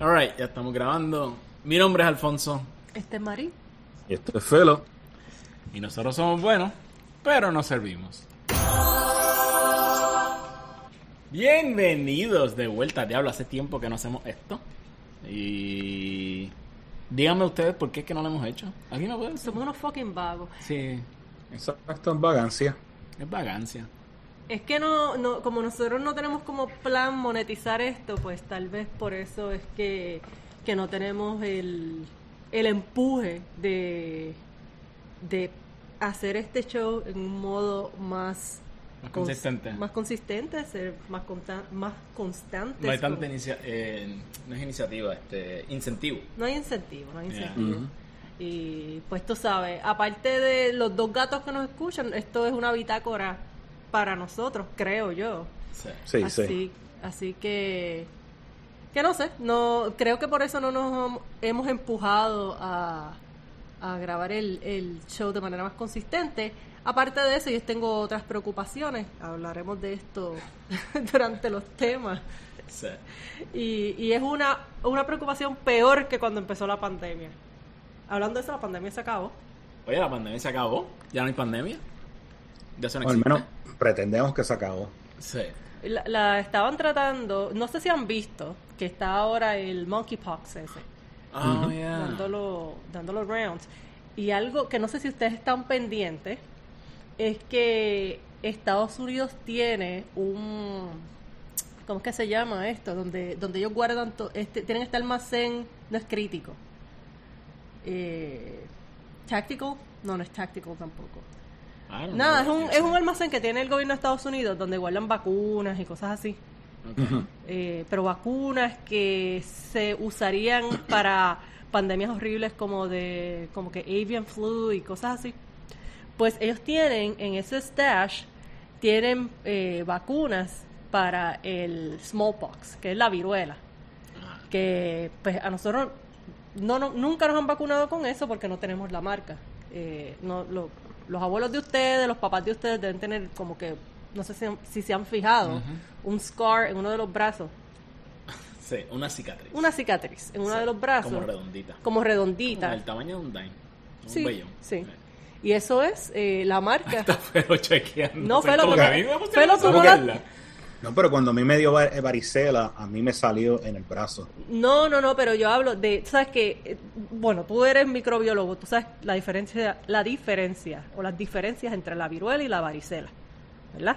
Alright, ya estamos grabando. Mi nombre es Alfonso Este es Mari. Y esto es Felo. y nosotros somos buenos, pero no servimos. Bienvenidos de vuelta, diablo. Hace tiempo que no hacemos esto. Y. Díganme ustedes por qué es que no lo hemos hecho. Aquí no puede ser. Somos unos fucking vagos. Sí, Exacto, en vagancia. es vagancia. Es que no, no, como nosotros no tenemos como plan monetizar esto, pues tal vez por eso es que, que no tenemos el, el empuje de, de hacer este show en un modo más Más cons- consistente. más consistente, ser más consta- más constantes. No hay como- tanta inicia eh, no es iniciativa, este, incentivo. No hay incentivo, no hay Yeah. incentivo. Y pues tú sabes, aparte de los dos gatos que nos escuchan, esto es una bitácora para nosotros, creo yo. Sí. Sí, así, sí. así que que no sé, no creo que por eso no nos hemos empujado a, a grabar el, el show de manera más consistente. Aparte de eso, yo tengo otras preocupaciones. Hablaremos de esto durante los temas. Sí. Y, y es una, una preocupación peor que cuando empezó la pandemia. Hablando de eso, la pandemia se acabó. Oye, la pandemia se acabó. Ya no hay pandemia. Ya eso no O al existe. menos pretendemos que se acabó. Sí. La, la estaban tratando, no sé si han visto, que está ahora el monkeypox ese, Oh, yeah. dándolo, dándolo rounds. Y algo que no sé si ustedes están pendientes, es que Estados Unidos tiene un... ¿Cómo es que se llama esto? Donde, donde ellos guardan... to- este, tienen este almacén, no es crítico. Eh, ¿Tactical? No, no es tactical tampoco. Don't Nada, es un, es un almacén que tiene el gobierno de Estados Unidos donde guardan vacunas y cosas así. Eh, pero vacunas que se usarían para pandemias horribles como de como que avian flu y cosas así. Pues ellos tienen en ese stash tienen eh, vacunas para el smallpox, que es la viruela. Ah, Que pues a nosotros no, no- nunca nos han vacunado con eso porque no tenemos la marca. Eh, no, lo- los abuelos de ustedes, los papás de ustedes deben tener como que, no sé si, si se han fijado, un scar en uno de los brazos, Sí, una cicatriz. una cicatriz en uno Sí, de los brazos, Como redondita. como redondita. Como el tamaño de un dime. Un Sí, sí. Y eso es eh, la marca. Está feo chequeando. No, Felo, tú no- Felo, la- No, pero cuando a mí me dio var- varicela, a mí me salió en el brazo. No, no, no, pero yo hablo de, sabes que, eh, bueno, tú eres microbiólogo, tú sabes la diferencia, la diferencia o las diferencias entre la viruela y la varicela, ¿verdad?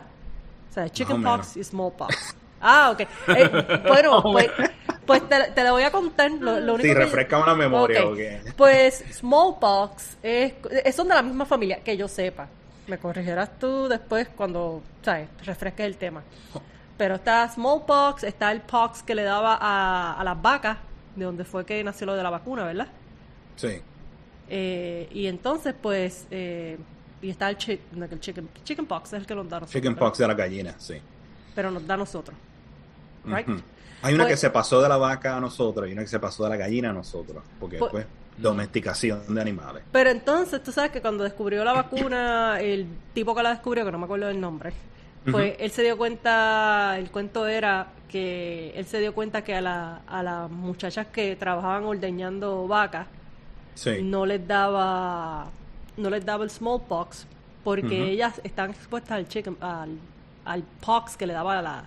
O sea, chickenpox y smallpox. Ah, ok. Eh, bueno, pues, pues te, te lo voy a contar. Lo, lo único Sí, que- refresca una memoria, Ok. ok. Pues smallpox es- son de la misma familia, que yo sepa. Me corregirás tú después cuando, ¿sabes? Refresques el tema. Pero está smallpox, está el pox que le daba a, a las vacas, de donde fue que nació lo de la vacuna, ¿verdad? Sí. Eh, y entonces, pues, eh, y está el, chi- no, el chicken, chickenpox, es el que nos da a nosotros. Chickenpox de la gallina, sí. Pero nos da a nosotros. Right? Hay una Pues- que se pasó de la vaca a nosotros y una que se pasó de la gallina a nosotros. Porque Pues- pues, domesticación de animales. Pero entonces, tú sabes que cuando descubrió la vacuna, el tipo que la descubrió, que no me acuerdo del nombre, pues él se dio cuenta, el cuento era que él se dio cuenta que a, la, a las muchachas que trabajaban ordeñando vacas Sí. no les daba no les daba el smallpox porque ellas están expuestas al chicken, al, al pox que le daba a, la,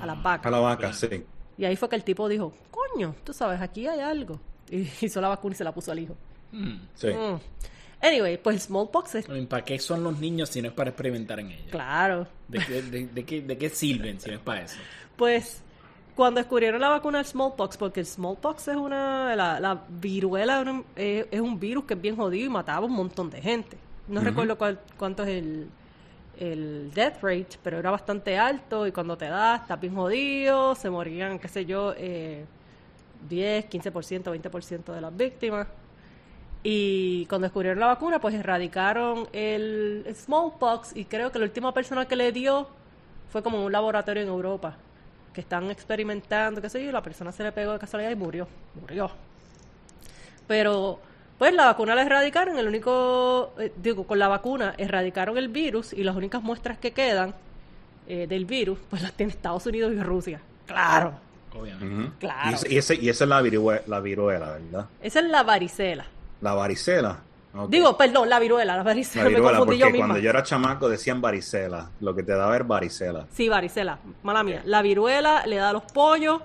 a las A vacas. la vaca, sí. Y ahí fue que el tipo dijo, coño, tú sabes, aquí hay algo. Y hizo la vacuna y se la puso al hijo. Mm. Sí. Mm. Anyway, pues smallpox es I mean, ¿Para qué son los niños si no es para experimentar en ellos? claro. ¿De qué, de, de qué, ¿De qué sirven si no es para eso? Pues cuando descubrieron la vacuna del smallpox, porque el smallpox es una, la, la viruela es un- es, un virus que es bien jodido y mataba a un montón de gente. No recuerdo cuál- cuánto es el, el death rate, pero era bastante alto y cuando te da, estás bien jodido, se morían, qué sé yo, eh, 10, 15%, 20% de las víctimas. Y cuando descubrieron la vacuna, pues erradicaron el smallpox y creo que la última persona que le dio fue como en un laboratorio en Europa, que están experimentando, qué sé yo, y la persona se le pegó de casualidad y murió, murió. Pero, pues la vacuna la erradicaron, el único, eh, digo, con la vacuna erradicaron el virus y las únicas muestras que quedan eh, del virus, pues las tiene Estados Unidos y Rusia. Claro. Obviamente. Claro. Y, ese- y, ese- y esa es la, virue- la viruela, ¿verdad? Esa es la varicela. La varicela. Ok. Digo, perdón, la viruela, la varicela. la me viruela, confundí porque yo misma. cuando yo era chamaco decían varicela. Lo que te daba era varicela. Sí, varicela, mala mía. La viruela le da a los pollos,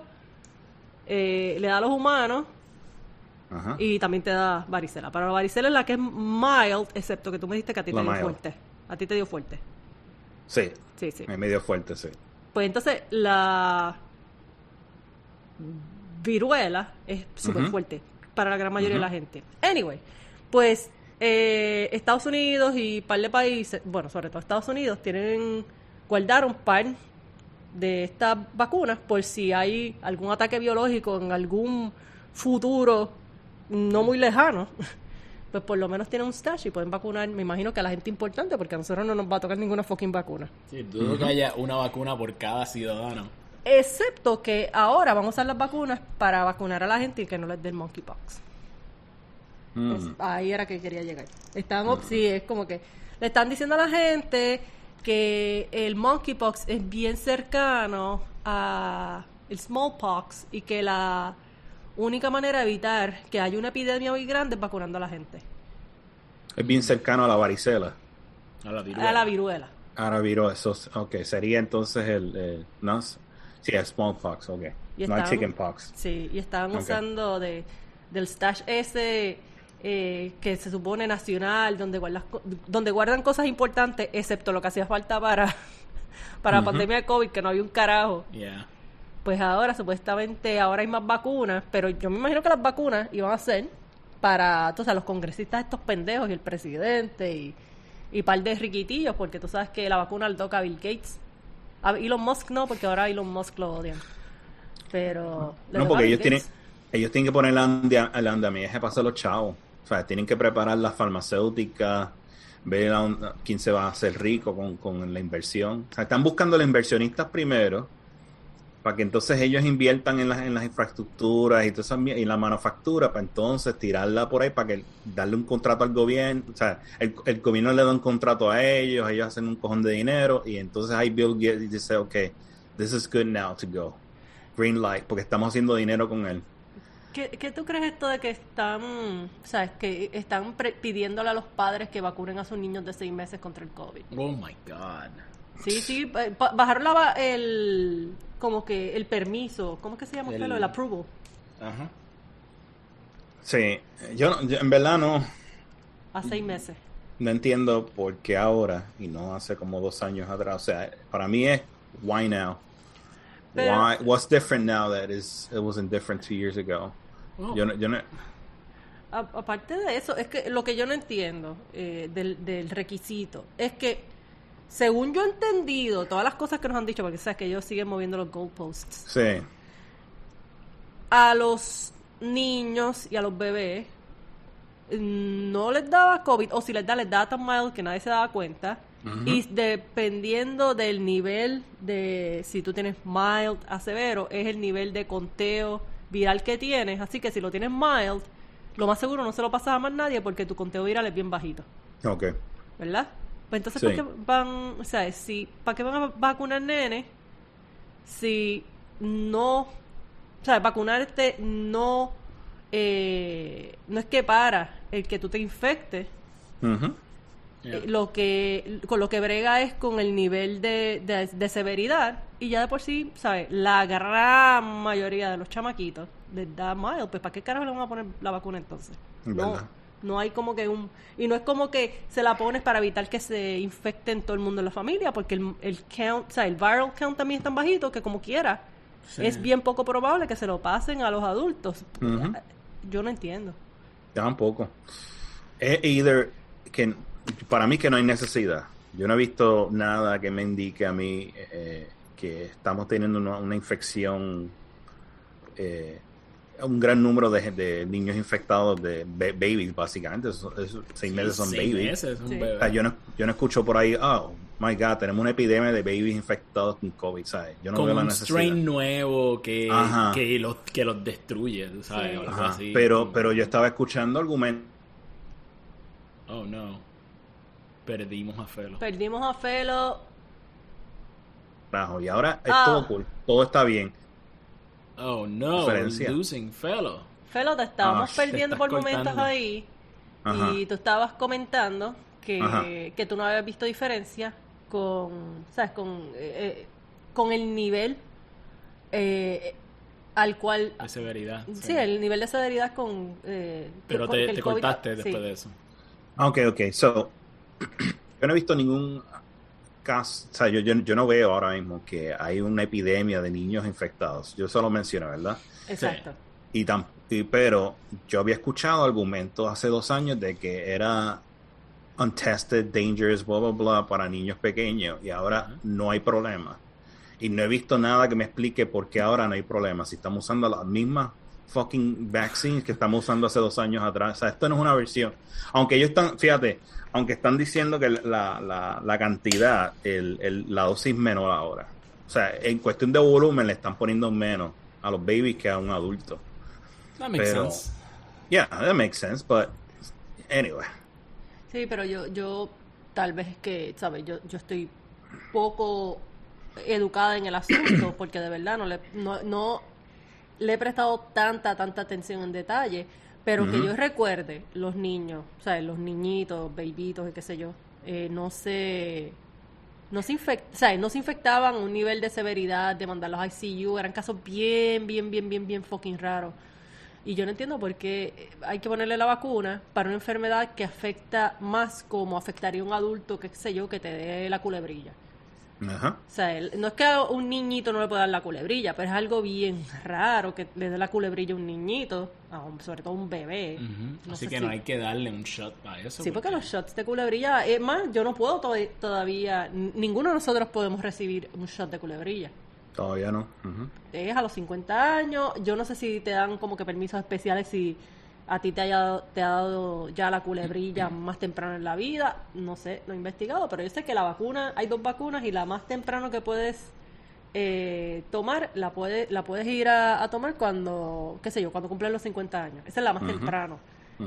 eh, le da a los humanos Ajá. y también te da varicela. Pero la varicela es la que es mild, excepto que tú me dijiste que a ti La te dio mild. fuerte. A ti te dio fuerte. Sí, Sí, sí. es medio fuerte, sí. Pues entonces la viruela es súper fuerte para la gran mayoría de la gente. Anyway, pues eh, Estados Unidos y un par de países, bueno, sobre todo Estados Unidos, tienen guardaron par de estas vacunas por si hay algún ataque biológico en algún futuro no muy lejano. Pues por lo menos tienen un stash y pueden vacunar, me imagino que a la gente importante, porque a nosotros no nos va a tocar ninguna fucking vacuna. Sí, dudo que haya una vacuna por cada ciudadano. Excepto que ahora vamos a usar las vacunas para vacunar a la gente y que no les den monkeypox. Mm. Ahí era que quería llegar. Están, op- sí, es como que le están diciendo a la gente que el monkeypox es bien cercano a el smallpox y que la única manera de evitar que haya una epidemia muy grande es vacunando a la gente. Es bien cercano a la varicela. A la viruela. A la viruela. Ahora viró eso. Ok, sería entonces el. el- no, sí, el smallpox, ok. Y no estaban- chickenpox. Sí, y estaban Ok. usando de, del stash ese eh, que se supone nacional, donde, guardas donde guardan cosas importantes, excepto lo que hacía falta para, para la pandemia de COVID, que no había un carajo. Yeah. Pues ahora, supuestamente, ahora hay más vacunas, pero yo me imagino que las vacunas iban a ser para, entonces, los congresistas estos pendejos y el presidente y, y par de riquitillos, porque tú sabes que la vacuna le toca a Bill Gates. A Elon Musk no, porque ahora Elon Musk lo odian. Pero... No, porque ellos tienen, ellos tienen que poner el, andamiaje para hacer los chavos. O sea, tienen que preparar las farmacéuticas, ver quién se va a hacer rico con, con la inversión. O sea, están buscando los inversionistas primero para que entonces ellos inviertan en las, en las infraestructuras y, esa mier- y la manufactura para entonces tirarla por ahí para que darle un contrato al gobierno. O sea, el, el gobierno le da un contrato a ellos, ellos hacen un cojón de dinero y entonces ahí Bill Gates dice, ok, this is good now to go. Green light, porque estamos haciendo dinero con él. ¿Qué, qué tú crees esto de que están, sabes, que están pre- pidiéndole a los padres que vacunen a sus niños de seis meses contra el COVID? Oh my god. Sí, sí, bajaron la, el, como que el permiso, ¿cómo es que se llama usted? El- lo? El approval. Ajá. Sí, yo, en verdad no, A seis meses. no entiendo por qué ahora y no hace como dos años atrás. O sea, para mí es why now. Pero- why, what's different now that is it wasn't different two years ago? Oh. Yo no, yo no, aparte de eso, es que lo que yo no entiendo eh, del, del requisito es que, según yo he entendido, todas las cosas que nos han dicho, porque sabes que ellos siguen moviendo los goalposts, sí, a los niños y a los bebés mm, no les daba COVID, o si les da, les da tan mild que nadie se daba cuenta. Y dependiendo del nivel de, si tú tienes mild a severo, es el nivel de conteo viral que tienes. Así que si lo tienes mild, lo más seguro no se lo pasas a más nadie porque tu conteo viral es bien bajito. ok. ¿Verdad? Pues entonces, Sí. ¿para qué van, o sea, si, ¿para qué van a vacunar nenes si no, o sea, vacunarte no, eh, no es que para el que tú te infectes. Yeah. eh, lo que con lo que brega es con el nivel de, de, de severidad y ya de por sí, ¿sabes? La gran mayoría de los chamaquitos les da mild, pues ¿para qué carajo le van a poner la vacuna entonces? Es No, verdad. No hay como que un... Y no es como que se la pones para evitar que se infecten todo el mundo en la familia, porque el, el count, o sea, el viral count también es tan bajito que como quiera, Sí. es bien poco probable que se lo pasen a los adultos. Yo no entiendo. Tampoco. Either que para mí que no hay necesidad. Yo no he visto nada que me indique a mí eh, que estamos teniendo una, una infección, eh, un gran número de, de niños infectados de ba- babies, básicamente. Seis meses son Seis babies. meses, un Sí. bebé. O sea, yo no, yo no escucho por ahí, oh my god, tenemos una epidemia de babies infectados con COVID, ¿sabes? Yo no Con veo la un necesidad. strain nuevo que, que, los, que los destruye, ¿sabes? Sí. Algo Ajá, así. Pero, pero yo estaba escuchando argumentos. Oh, no. Perdimos a Felo. Perdimos a Felo. y ahora es Ah. todo cool, todo está bien. Oh no, Diferencia. losing fellow. Felo, te estábamos Ah, perdiendo por momentos cortando. ahí. Ajá. Y tú estabas comentando que, que tú no habías visto diferencia con, ¿sabes? Con, eh, eh, con el nivel eh, al cual... De severidad. Sí, el nivel de severidad con... eh, Pero con te, el te COVID cortaste sí. después de eso. Ah, Ok, ok. So, yo no he visto ningún caso, o sea, yo, yo, yo no veo ahora mismo que hay una epidemia de niños infectados. Yo solo mencioné, ¿verdad? Exacto. Y pero yo había escuchado argumentos hace dos años de que era untested, dangerous, blah, blah, blah, para niños pequeños y ahora no hay problema. Y no he visto nada que me explique por qué ahora no hay problema. Si estamos usando las mismas fucking vaccines que estamos usando hace dos años atrás. O sea, esto no es una versión. Aunque ellos están, fíjate, aunque están diciendo que la, la, la cantidad, el, el- la dosis menor ahora. O sea, en cuestión de volumen le están poniendo menos a los babies que a un adulto. That makes Pero- sense. Yeah, that makes sense, but anyway. Sí, pero yo, yo tal vez es que, ¿sabes? Yo, yo estoy poco educada en el asunto porque de verdad no le, no, no le he prestado tanta, tanta atención en detalle, pero que yo recuerde, los niños, ¿sabes? Los niñitos, babitos y qué sé yo, eh, no se... No se, infect, ¿sabes? no se infectaban a un nivel de severidad de mandarlos a ICU, eran casos bien, bien, bien, bien, bien fucking raros. Y yo no entiendo por qué hay que ponerle la vacuna para una enfermedad que afecta más como afectaría a un adulto, que qué sé yo, que te dé la culebrilla. Ajá. O sea, el- no es que a un niñito no le pueda dar la culebrilla, pero es algo bien raro que le dé la culebrilla a un niñito, a un- sobre todo a un bebé. No Así sé que si- no hay que darle un shot a eso. Sí, porque los shots de culebrilla, es más, yo no puedo to- todavía, ninguno de nosotros podemos recibir un shot de culebrilla. Todavía no. Ujú. es a los 50 años. Yo no sé si te dan como que permisos especiales si a ti te, haya, te ha dado ya la culebrilla más temprano en la vida. No sé, no he investigado, pero yo sé que la vacuna, hay dos vacunas y la más temprano que puedes eh, tomar, la, puede, la puedes ir a, a tomar cuando, qué sé yo, cuando cumplen los 50 años. Esa es la más temprano.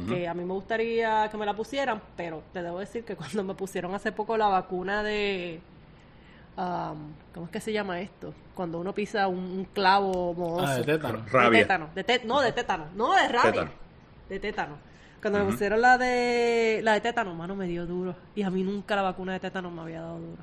Que a mí me gustaría que me la pusieran, pero te debo decir que cuando me pusieron hace poco la vacuna de... um, ¿Cómo es que se llama esto? Cuando uno pisa un, un clavo mohoso. Ah, de tétano. De Rabia. tétano. De té- no, de tétano. No, de rabia. Tétano. De tétano. Cuando me pusieron la de la de tétano, mano, me dio duro. Y a mí nunca la vacuna de tétano me había dado duro.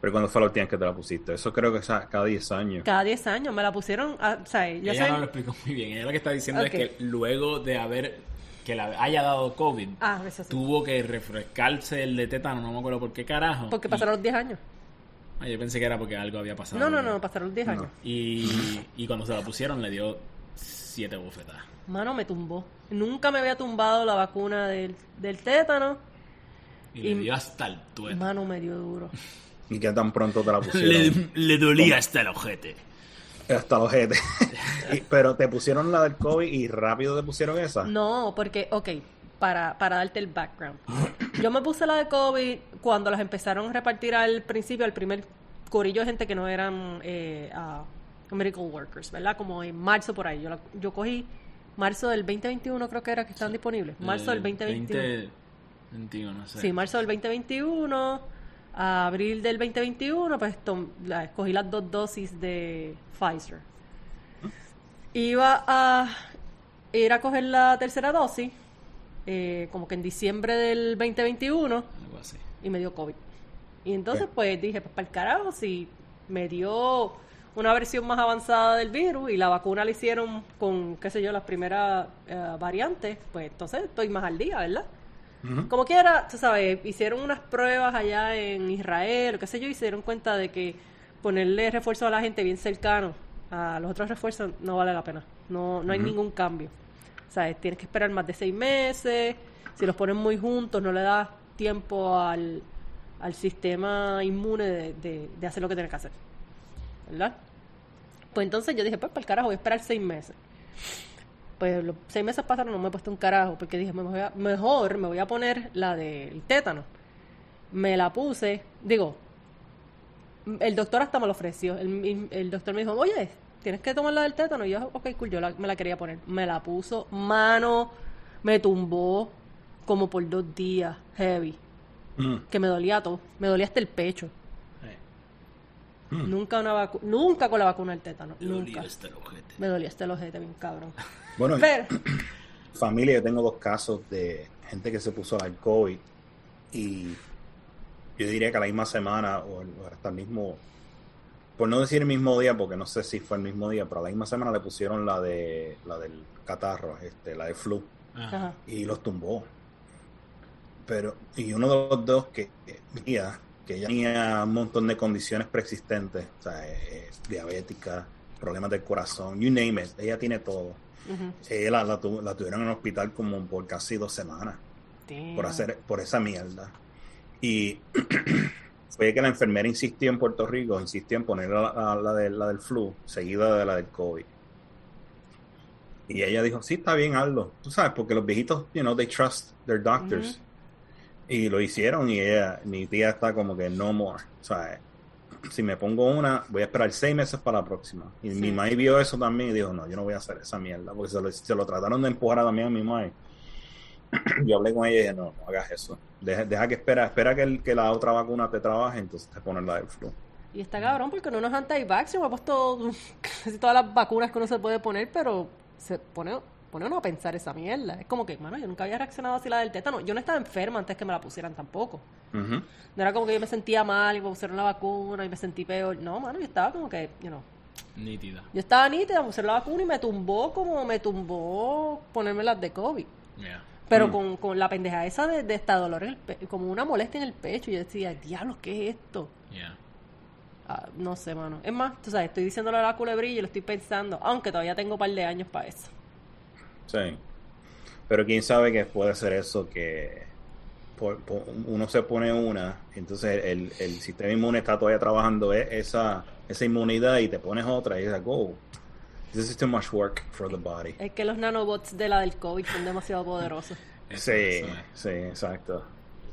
Pero cuando fue la última que te la pusiste, eso creo que es a- cada 10 años. Cada 10 años me la pusieron, a- o sea, ya Ella saben- no lo explicó muy bien. Ella lo que está diciendo es que luego de haber que la haya dado COVID, Ah, eso sí. tuvo que refrescarse el de tétano, no me acuerdo por qué carajo. Porque Y- pasaron los 10 años. Ah, yo pensé que era porque algo había pasado. No, no, no, pasaron los 10 No. años. Y, y cuando se la pusieron le dio siete bofetadas. Mano, me tumbó. Nunca me había tumbado la vacuna del, del tétano. Y, Y- le dio hasta el tuete. Mano, me dio duro. ¿Y qué tan pronto te la Le, pusieron? le dolía hasta el ojete. Hasta los jetes. Y- Pero te pusieron la del COVID y rápido te pusieron esa. No, porque, ok, para, para darte el background. Yo me puse la de COVID cuando las empezaron a repartir al principio, al primer corillo de gente que no eran eh, medical workers, ¿verdad? Como en marzo por ahí. Yo, la- yo cogí marzo del 2021, creo que era que están disponibles. Marzo del 2021. 2021, no sé. Sí, marzo del 2021, a abril del 2021, pues tom- la- escogí las dos dosis de Pfizer. Iba a ir a coger la tercera dosis, eh, como que en diciembre del 2021, Algo así. y me dio COVID. Y entonces, pues dije, pues para el carajo, si me dio una versión más avanzada del virus y la vacuna la hicieron con, qué sé yo, las primeras eh, variantes, pues entonces estoy más al día, ¿verdad? Como quiera, tú sabes, hicieron unas pruebas allá en Israel, o qué sé yo, y se dieron cuenta de que ponerle refuerzo a la gente bien cercano a los otros refuerzos no vale la pena. No, no hay ningún cambio. O sea, tienes que esperar más de seis meses. Si los ponen muy juntos, no le das tiempo al, al sistema inmune de, de- de hacer lo que tiene que hacer. ¿Verdad? Pues entonces yo dije, pues para el carajo, voy a esperar seis meses. Pues los seis meses pasaron, no me he puesto un carajo, porque dije, me voy a- mejor me voy a poner la del tétano. Me la puse, digo, el doctor hasta me lo ofreció. El, el doctor me dijo, oye, tienes que tomar la del tétano. Y yo, ok, cool, yo la- me la quería poner. Me la puso, mano, me tumbó como por dos días, heavy, Mm. que me dolía todo. Me dolía hasta el pecho. Eh, Nunca una vacu nunca con la vacuna del tétano. Me Nunca. dolía este ojete. Me dolía este el ojete, bien cabrón. Bueno, Pero, familia, yo tengo dos casos de gente que se puso al COVID y yo diría que a la misma semana o hasta el mismo, por no decir el mismo día, porque no sé si fue el mismo día, pero a la misma semana le pusieron la de la del catarro, este, la de flu Ajá. ajá. y los tumbó. Pero, y uno de los dos que, que mía, que ella tenía un montón de condiciones preexistentes, o sea, eh, eh, diabética, problemas del corazón, you name it, ella tiene todo. Ella la, la, tu- la tuvieron en el hospital como por casi dos semanas por hacer por esa mierda. Y fue que la enfermera insistió en Puerto Rico, insistió en poner la, la, la de- la del flu, seguida de la del COVID. Y ella dijo, sí, está bien, hazlo. Tú sabes, porque los viejitos, you know, they trust their doctors. Y lo hicieron y ella, mi tía está como que no more. O sea, si me pongo una, voy a esperar seis meses para la próxima. Y Sí. mi mamá vio eso también y dijo, no, yo no voy a hacer esa mierda. Porque se lo, se lo trataron de empujar también a mi mamá. Yo hablé con ella y dije, no, no hagas eso. Deja, deja que espera, espera que, el- que la otra vacuna te trabaje, entonces te pones la del flu. Y está cabrón porque uno no es anti-vax, yo me he puesto casi todas las vacunas que uno se puede poner, pero se pone, pone uno a pensar esa mierda. Es como que, mano, yo nunca había reaccionado así la del tétano. Yo no estaba enferma antes que me la pusieran tampoco. No era como que yo me sentía mal y me pusieron la vacuna y me sentí peor. No, mano, yo estaba como que, you know, Nítida. yo estaba nítida, me pusieron la vacuna y me tumbó como me tumbó ponerme las de COVID. Yeah. Pero Mm. con, con la pendeja esa de, de esta dolor en el pe- como una molestia en el pecho. Yo decía, diablos, ¿qué es esto? Yeah. Ah, no sé, mano. Es más, tú sabes, estoy diciéndolo a la culebrilla y lo estoy pensando, aunque todavía tengo un par de años para eso. Sí. Pero quién sabe que puede ser eso que por- por- uno se pone una, entonces el, el sistema inmune está todavía trabajando e- esa, esa inmunidad y te pones otra y dices, oh, this is too much work for the body. Es que los nanobots de la del COVID son demasiado poderosos. Sí, sí, exacto.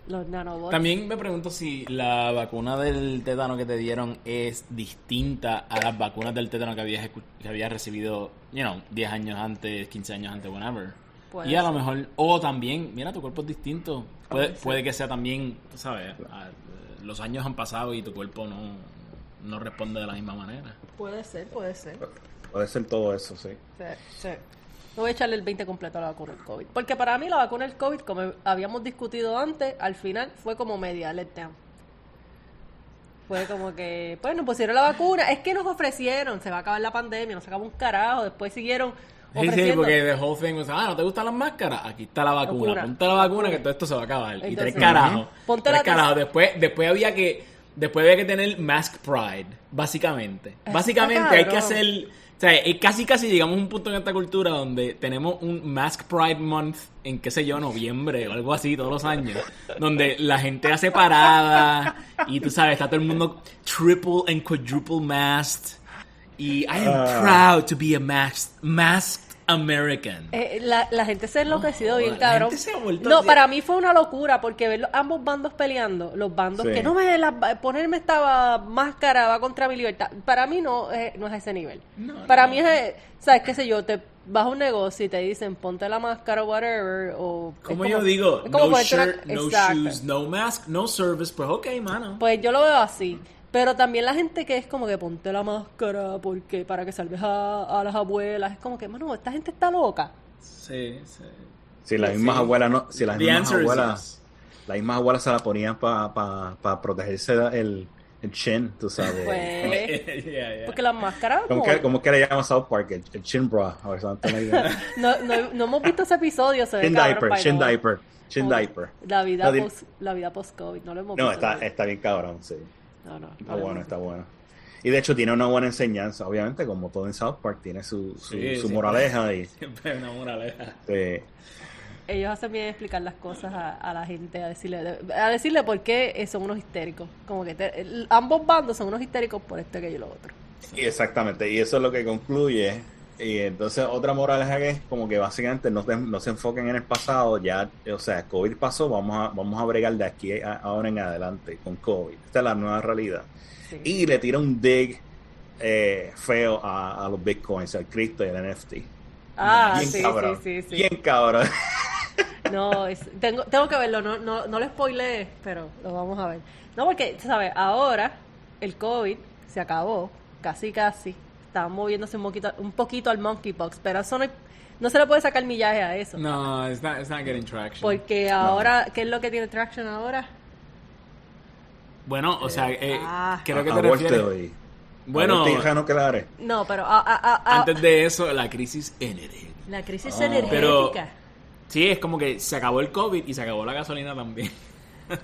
Los nanobots. También me pregunto si la vacuna del tétano que te dieron es distinta a las vacunas del tétano que habías, que habías recibido, you know, 10 años antes, 15 años antes, whenever. Puede y a lo mejor, o también, mira, tu cuerpo es distinto. Puede, Puede que sea también, tú sabes, a- los años han pasado y tu cuerpo no, no responde de la misma manera. Puede ser, puede ser. Puede ser todo eso, sí. Sí, sí. No voy a echarle el 20 completo a la vacuna del COVID. Porque para mí la vacuna del COVID, como habíamos discutido antes, al final fue como media letdown. Fue como que, pues nos pusieron la vacuna. Es que nos ofrecieron, se va a acabar la pandemia, nos sacamos un carajo. Después siguieron Sí, sí, porque the whole thing was, ah, ¿no te gustan las máscaras? Aquí está la vacuna. Ponte la vacuna que todo esto se va a acabar. y tres carajos. Ponte tres la carajos. Después, después había que, después había que tener mask pride, básicamente. Básicamente hay que hacer, o sea, eh, casi casi llegamos a un punto en esta cultura donde tenemos un mask pride month en qué sé yo, noviembre o algo así todos los años, donde la gente hace parada y tú sabes, está todo el mundo triple and quadruple masked. Y I am Ah. proud to be a masked, masked American. Eh, la, la gente se ha enloquecido No, bien, la cabrón. gente se ha vuelto no, para mí fue una locura porque ver los- ambos bandos peleando, los bandos Sí. que no me la- ponerme esta máscara va contra mi libertad. Para mí no, es- no es ese nivel. No, para no. mí es, eh, sabes qué sé yo, te vas a un negocio y te dicen ponte la máscara whatever o Como yo digo, como no una- shirt, no shoes, no mask, no service, pues ok, mano. Pues yo lo veo así. Pero también la gente que es como que ponte la máscara porque para que salves a, a las abuelas. Es como que, mano, esta gente está loca. Sí, sí. Si las Sí. mismas abuelas no, si las The mismas abuelas, yes. las mismas abuelas se la ponían para protegerse el, el chin, tú sabes. Pues, Yeah, yeah. porque las máscaras... ¿Cómo como- que, cómo que le llama South Park? El, el chin bra. A ver, ¿sabes? No, no, no hemos visto ese episodio. Se Chin diaper, chin diaper, chin diaper. La vida No, post, la vida post COVID, no lo hemos No, visto. está, todavía. está bien cabrón, sí. No, no, Está bueno, está bueno. Y de hecho tiene una buena enseñanza, obviamente, como todo en South Park, tiene su, su, Sí, su sí. moraleja y Siempre hay una moraleja. Ellos hacen bien explicar las cosas a, a la gente, a decirle, a decirle por qué eh, son unos histéricos. Como que te- ambos bandos son unos histéricos por esto, aquello y lo otro. y exactamente, y eso es lo que concluye. Y entonces otra moraleja que es como que básicamente no, te- no se enfoquen en el pasado, ya, o sea, COVID pasó, vamos a, vamos a bregar de aquí a- ahora en adelante con COVID. Esta es la nueva realidad. Sí. Y le tira un dig eh, feo a, a los bitcoins, al Cristo y al NFT. ah, Bien sí, cabrón. sí, sí, sí. Bien cabrón. No, es- tengo, tengo que verlo, no, no, no lo spoileé, pero lo vamos a ver. No, porque, ¿sabes? Ahora el COVID se acabó, casi casi. Estaban moviéndose un poquito, un poquito al monkeypox, pero eso no, no se le puede sacar millaje a eso. No, it's not, it's not getting traction. Porque ahora, ¿qué es lo que tiene traction ahora? Bueno, o sea, eh, Ah. creo que te refieres... Bueno. No, pero a- a- a- a- antes de eso, la crisis energética. la crisis Ah. energética. Sí, es como que se acabó el COVID y se acabó la gasolina también.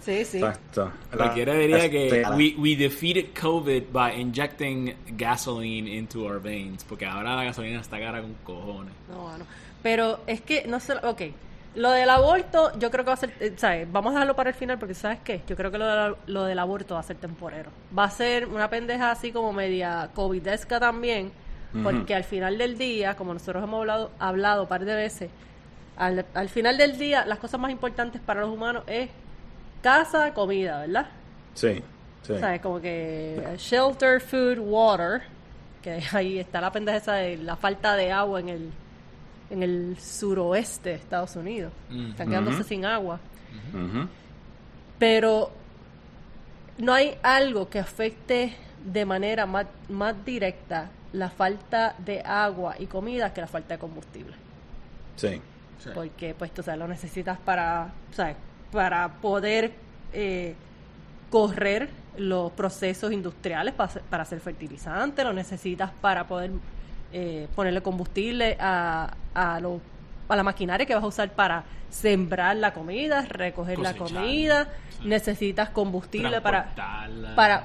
Sí, sí. Exacto. Cualquiera diría que Este, we, we defeated COVID by injecting gasoline into our veins, porque ahora la gasolina está cara con cojones. No, bueno. Pero es que, no sé, ok. Lo del aborto, yo creo que va a ser, eh, ¿sabes? Vamos a dejarlo para el final porque, ¿sabes qué? Yo creo que lo, de- lo del aborto va a ser temporero. Va a ser una pendeja así como media covidesca también, porque al final del día, como nosotros hemos hablado, hablado un par de veces, al, al final del día, las cosas más importantes para los humanos es casa, comida, ¿verdad? Sí, sí. ¿Sabes? Como que shelter, food, water. Que ahí está la pendeja esa de la falta de agua en el, en el suroeste de Estados Unidos. Mm. Están quedándose sin agua. Pero no hay algo que afecte de manera más, más directa la falta de agua y comida que la falta de combustible. Sí. Porque, pues, tú sabes, lo necesitas para, ¿sabes? Para poder eh, correr los procesos industriales para, hacer- para hacer fertilizante, lo necesitas para poder eh, ponerle combustible a, a, lo- a la maquinaria que vas a usar para sembrar la comida, recoger la comida, sí. necesitas combustible para, para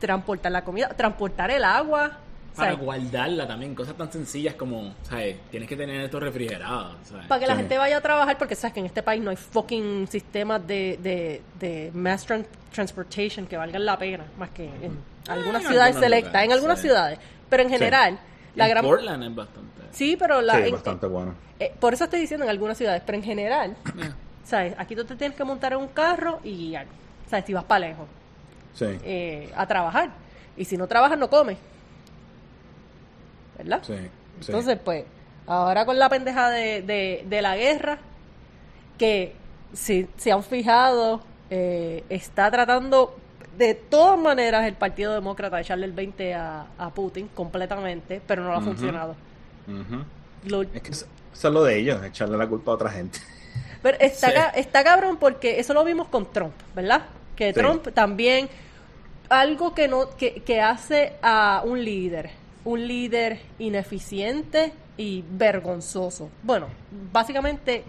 transportar la comida, transportar el agua. Para ¿sabes? guardarla también, cosas tan sencillas como, ¿sabes? Tienes que tener esto refrigerado, ¿sabes? Para que la Sí. gente vaya a trabajar, porque sabes que en este país no hay fucking sistemas de, de, de mass tran- transportation que valgan la pena, más que en algunas en ciudades selectas, lugares, en algunas sí. ciudades. Pero en Sí. general, la en gran... Portland es bastante. Sí, pero la... Sí, en- bastante bueno. eh, por eso estoy diciendo en algunas ciudades, pero en general, Eh, ¿sabes? Aquí tú te tienes que montar en un carro y guiar, ¿sabes? Si vas para lejos, Sí. eh, a trabajar. Y si no trabajas, no comes. ¿Verdad? Sí. sí. Entonces, pues, ahora con la pendeja de, de, de la guerra, que si se han fijado, eh, está tratando de todas maneras el Partido Demócrata de echarle el 20 a, a Putin completamente, pero no lo ha funcionado. Lo- Es que eso, eso es lo de ellos, echarle la culpa a otra gente. pero está, Sí. ca- está cabrón porque eso lo vimos con Trump, ¿verdad? Que. Trump también, algo que, no, que, que hace a un líder, un líder ineficiente y vergonzoso. Bueno, básicamente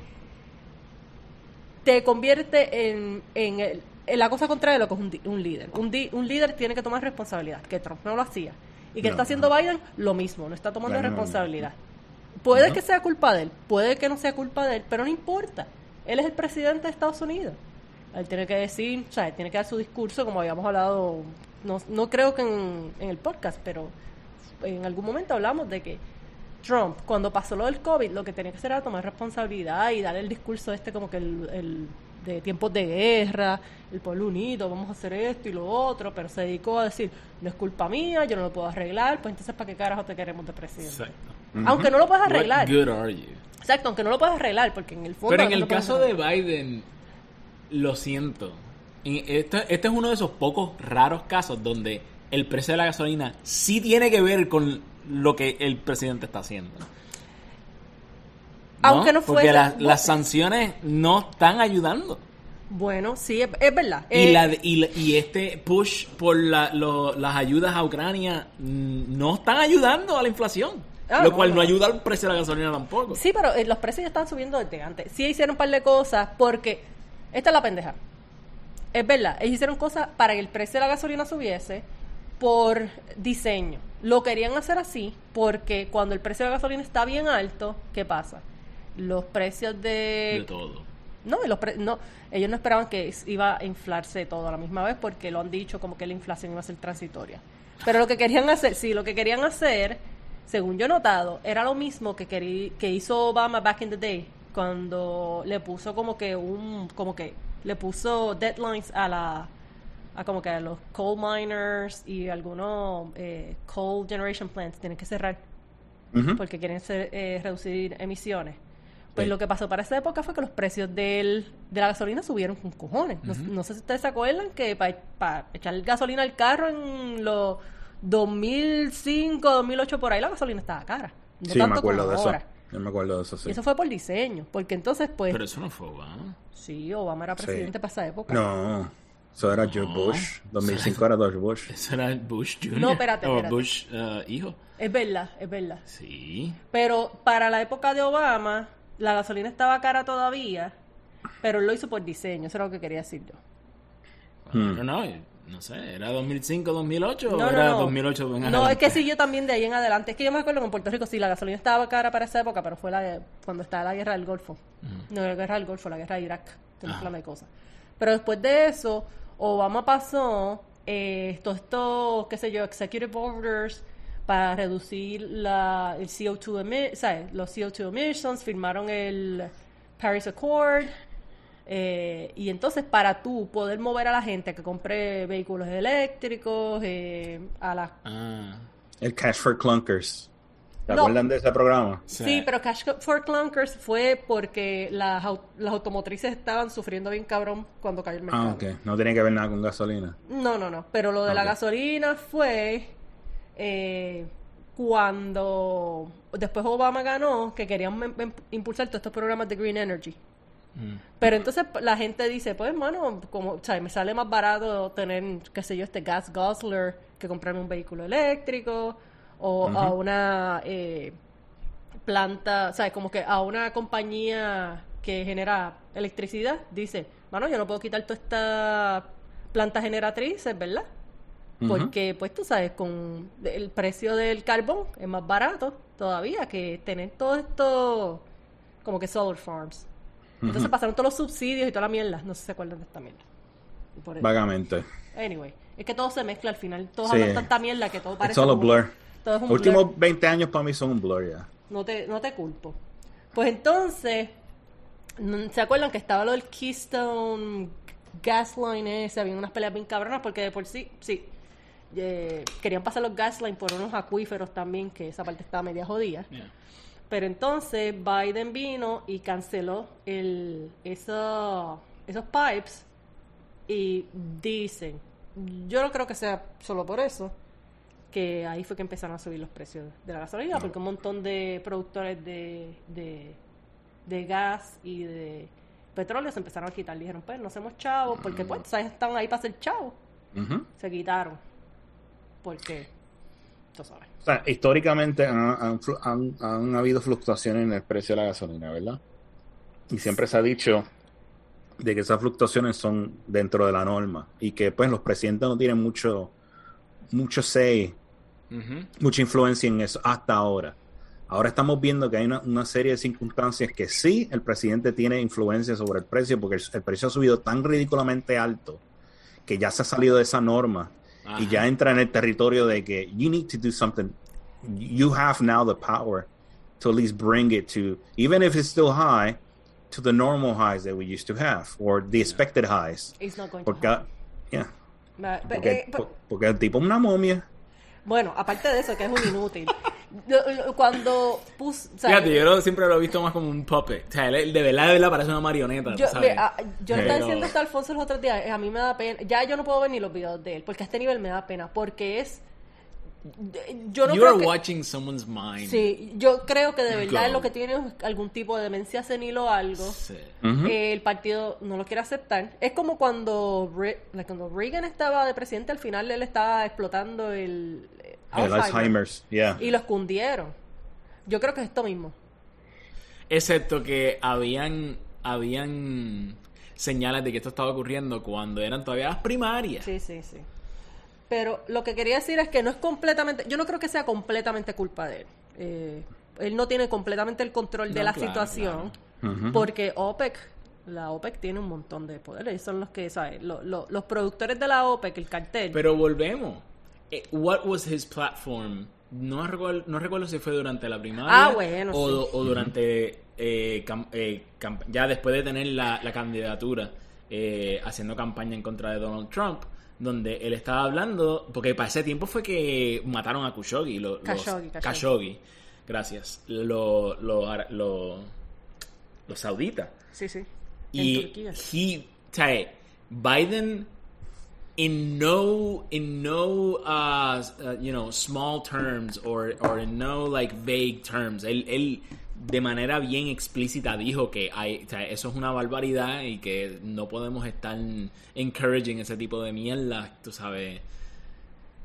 te convierte en, en, el- en la cosa contraria de lo que es un, un líder. Un, di- un líder tiene que tomar responsabilidad, que Trump no lo hacía. Y que No, está haciendo no. Biden lo mismo, no está tomando no. responsabilidad. Puede que sea culpa de él, puede que no sea culpa de él, pero no importa. Él es el presidente de Estados Unidos. Él tiene que decir, o sea, él tiene que dar su discurso, como habíamos hablado, no, no creo que en, en el podcast, pero en algún momento hablamos de que Trump, cuando pasó lo del COVID, lo que tenía que hacer era tomar responsabilidad y dar el discurso este como que el, el- de tiempos de guerra, el pueblo unido, vamos a hacer esto y lo otro, pero se dedicó a decir, no es culpa mía, yo no lo puedo arreglar, pues entonces ¿para qué carajo te queremos de presidente? Exacto. Aunque no lo puedas What arreglar. good are you? Exacto, aunque no lo puedas arreglar, porque en el fondo... Pero en no el caso de. Biden, lo siento. En Este, este es uno de esos pocos raros casos donde el precio de la gasolina sí tiene que ver con lo que el presidente está haciendo. Aunque no Porque fuese- las- las sanciones no están ayudando. Bueno, sí, es, es verdad. Y, Eh, la, y, la- y este push por la- lo- las ayudas a Ucrania mm, no están ayudando a la inflación. Ah, lo no, cual no. no ayuda al precio de la gasolina tampoco. Sí, pero eh, los precios ya están subiendo desde antes. Sí hicieron un par de cosas porque... Esta es la pendeja. Es verdad, ellos hicieron cosas para que el precio de la gasolina subiese por diseño. Lo querían hacer así porque cuando el precio de la gasolina está bien alto, ¿qué pasa? Los precios de... De todo. No, los pre- no, ellos no esperaban que iba a inflarse todo a la misma vez porque lo han dicho como que la inflación iba a ser transitoria. Pero lo que querían hacer, sí, lo que querían hacer, según yo he notado, era lo mismo que querí- que hizo Obama back in the day cuando le puso como que un como que le puso deadlines a la a como que a los coal miners y algunos eh, coal generation plants tienen que cerrar porque quieren ser, eh, reducir emisiones. Pues Sí. lo que pasó para esa época fue que los precios del, de la gasolina subieron con cojones. No, no sé si ustedes se acuerdan que para echar gasolina al carro en los 2005, 2008 por ahí la gasolina estaba cara. No sí, me tanto acuerdo como de eso. ahora. Yo me acuerdo de eso, sí. Y eso fue por diseño, porque entonces pues Pero eso no fue Obama. sí, Obama era Sí. presidente para esa época. No, eso era George No. Bush. 2005 era George Bush. Eso era Bush Jr. No, espérate, O espérate. Bush eh, hijo. Es verdad, es verdad. Sí. Pero para la época de Obama, la gasolina estaba cara todavía, pero él lo hizo por diseño, eso era lo que quería decir yo. Hmm. No, no, no sé, ¿era 2005, 2008 No, o no, era no. 2008 en No, adelante? es que sí, yo también de ahí en adelante. Es que yo me acuerdo que en Puerto Rico sí, la gasolina estaba cara para esa época, pero fue la cuando estaba la guerra del Golfo. No, la guerra del Golfo, la guerra de Irak. Mezclando de cosas. Pero después de eso, Obama pasó eh, todos estos, qué sé yo, executive orders para reducir la, el CO2 emi- ¿sabes? los CO2 emissions, firmaron el Paris Accord. eh, y entonces para tú poder mover a la gente que compre vehículos eléctricos, eh, a las Ah, El Cash for Clunkers. ¿Te No. acuerdan de ese programa? Sí, pero Cash for Clunkers fue porque las, las automotrices estaban sufriendo bien cabrón cuando cayó el mercado. Ah, ok. No tiene que ver nada con gasolina. No, no, no. Pero lo de la gasolina fue eh, cuando después Obama ganó que querían em- em- impulsar todos estos programas de Green Energy. Mm. Pero entonces la gente dice, pues hermano, como, o sea, me sale más barato tener, qué sé yo, este gas guzzler que comprarme un vehículo eléctrico o a una eh, planta, o sea, como que a una compañía que genera electricidad, dice, mano, yo no puedo quitar toda esta planta generatrices, ¿verdad? Porque, pues tú sabes, con el precio del carbón es más barato todavía que tener todo esto, como que solar farms. Entonces pasaron todos los subsidios y toda la mierda. No sé si se acuerdan de esta mierda. Por Vagamente. Anyway, es que todo se mezcla al final. Todos Sí. hablan tanta mierda que todo parece. Solo blur. Todo es un Los últimos blur. 20 años para mí son un blur ya. No te, no te culpo. Pues entonces, ¿se acuerdan que estaba lo del Keystone Gas Line ese? Había unas peleas bien cabronas porque de por sí, sí, eh, querían pasar los gas line por unos acuíferos también, que esa parte estaba media jodida. Yeah. Pero entonces Biden vino y canceló el, eso, esos pipes y dicen, yo no creo que sea solo por eso, que ahí fue que empezaron a subir los precios de la gasolina, porque un montón de productores de, de, de gas y de petróleo se empezaron a quitar. Dijeron, pues no hacemos chavos, porque pues están ahí para ser chavos. Se quitaron. Porque, tú sabes. O sea, históricamente han, han- han habido fluctuaciones en el precio de la gasolina, ¿verdad? Y siempre se ha dicho de que esas fluctuaciones son dentro de la norma y que pues los presidentes no tienen mucho mucho say, Mucha influencia en eso hasta ahora. Ahora estamos viendo que hay una, una serie de circunstancias que sí el presidente tiene influencia sobre el precio porque el, el precio ha subido tan ridículamente alto que ya se ha salido de esa norma y ya entra en el territorio de que you need to do something. You have now the power to at least bring it to, even if it's still high, to the normal highs that we used to have or the expected highs. It's not going to Porque, happen. yeah, porque, eh, po- porque el tipo es una momia. Bueno, aparte de eso, que es un inútil. Cuando puse. o sea, Fíjate, yo lo- siempre lo he visto más como un puppet. O sea, él, de verdad, de verdad parece una marioneta. yo, tú sabes. ve, a- yo estaba diciendo esto a Alfonso los otros días. A mí me da pena. Ya yo no puedo ver ni los videos de él, porque a este nivel me da pena. Porque es. Yo no you creo are que. watching someone's mind. Sí, yo creo que de verdad Go. es lo que tiene es algún tipo de demencia senil o algo. Sí. Eh, el partido no lo quiere aceptar. Es como cuando, Re- cuando Reagan estaba de presidente, al final él estaba explotando el, eh, El Alzheimer's, yeah. y lo escondieron. Yo creo que es esto mismo. Excepto que habían, habían señales de que esto estaba ocurriendo cuando eran todavía las primarias. Sí, sí, sí. Pero lo que quería decir es que no es completamente, yo no creo que sea completamente culpa de él. Eh, él no tiene completamente el control de la claro, situación, porque OPEC, la OPEC tiene un montón de poderes. Son los que, ¿sabes? Lo- lo- los productores de la OPEC, el cartel. Pero volvemos. Eh, what was his platform? No recuerdo, no recuerdo si fue durante la primaria Ah, bueno, o, sí. o durante eh, cam- eh, ya después de tener la, la candidatura eh, haciendo campaña en contra de Donald Trump donde él estaba hablando porque para ese tiempo fue que mataron a Khashoggi lo- los, Khashoggi, Khashoggi. Khashoggi. gracias los lo, lo- sauditas sí, sí. Y he, Biden in no in no uh, uh, you know small terms or or in no like vague terms él, él de manera bien explícita dijo que hay, o sea, eso es una barbaridad y que no podemos estar encouraging ese tipo de mierda, tú sabes.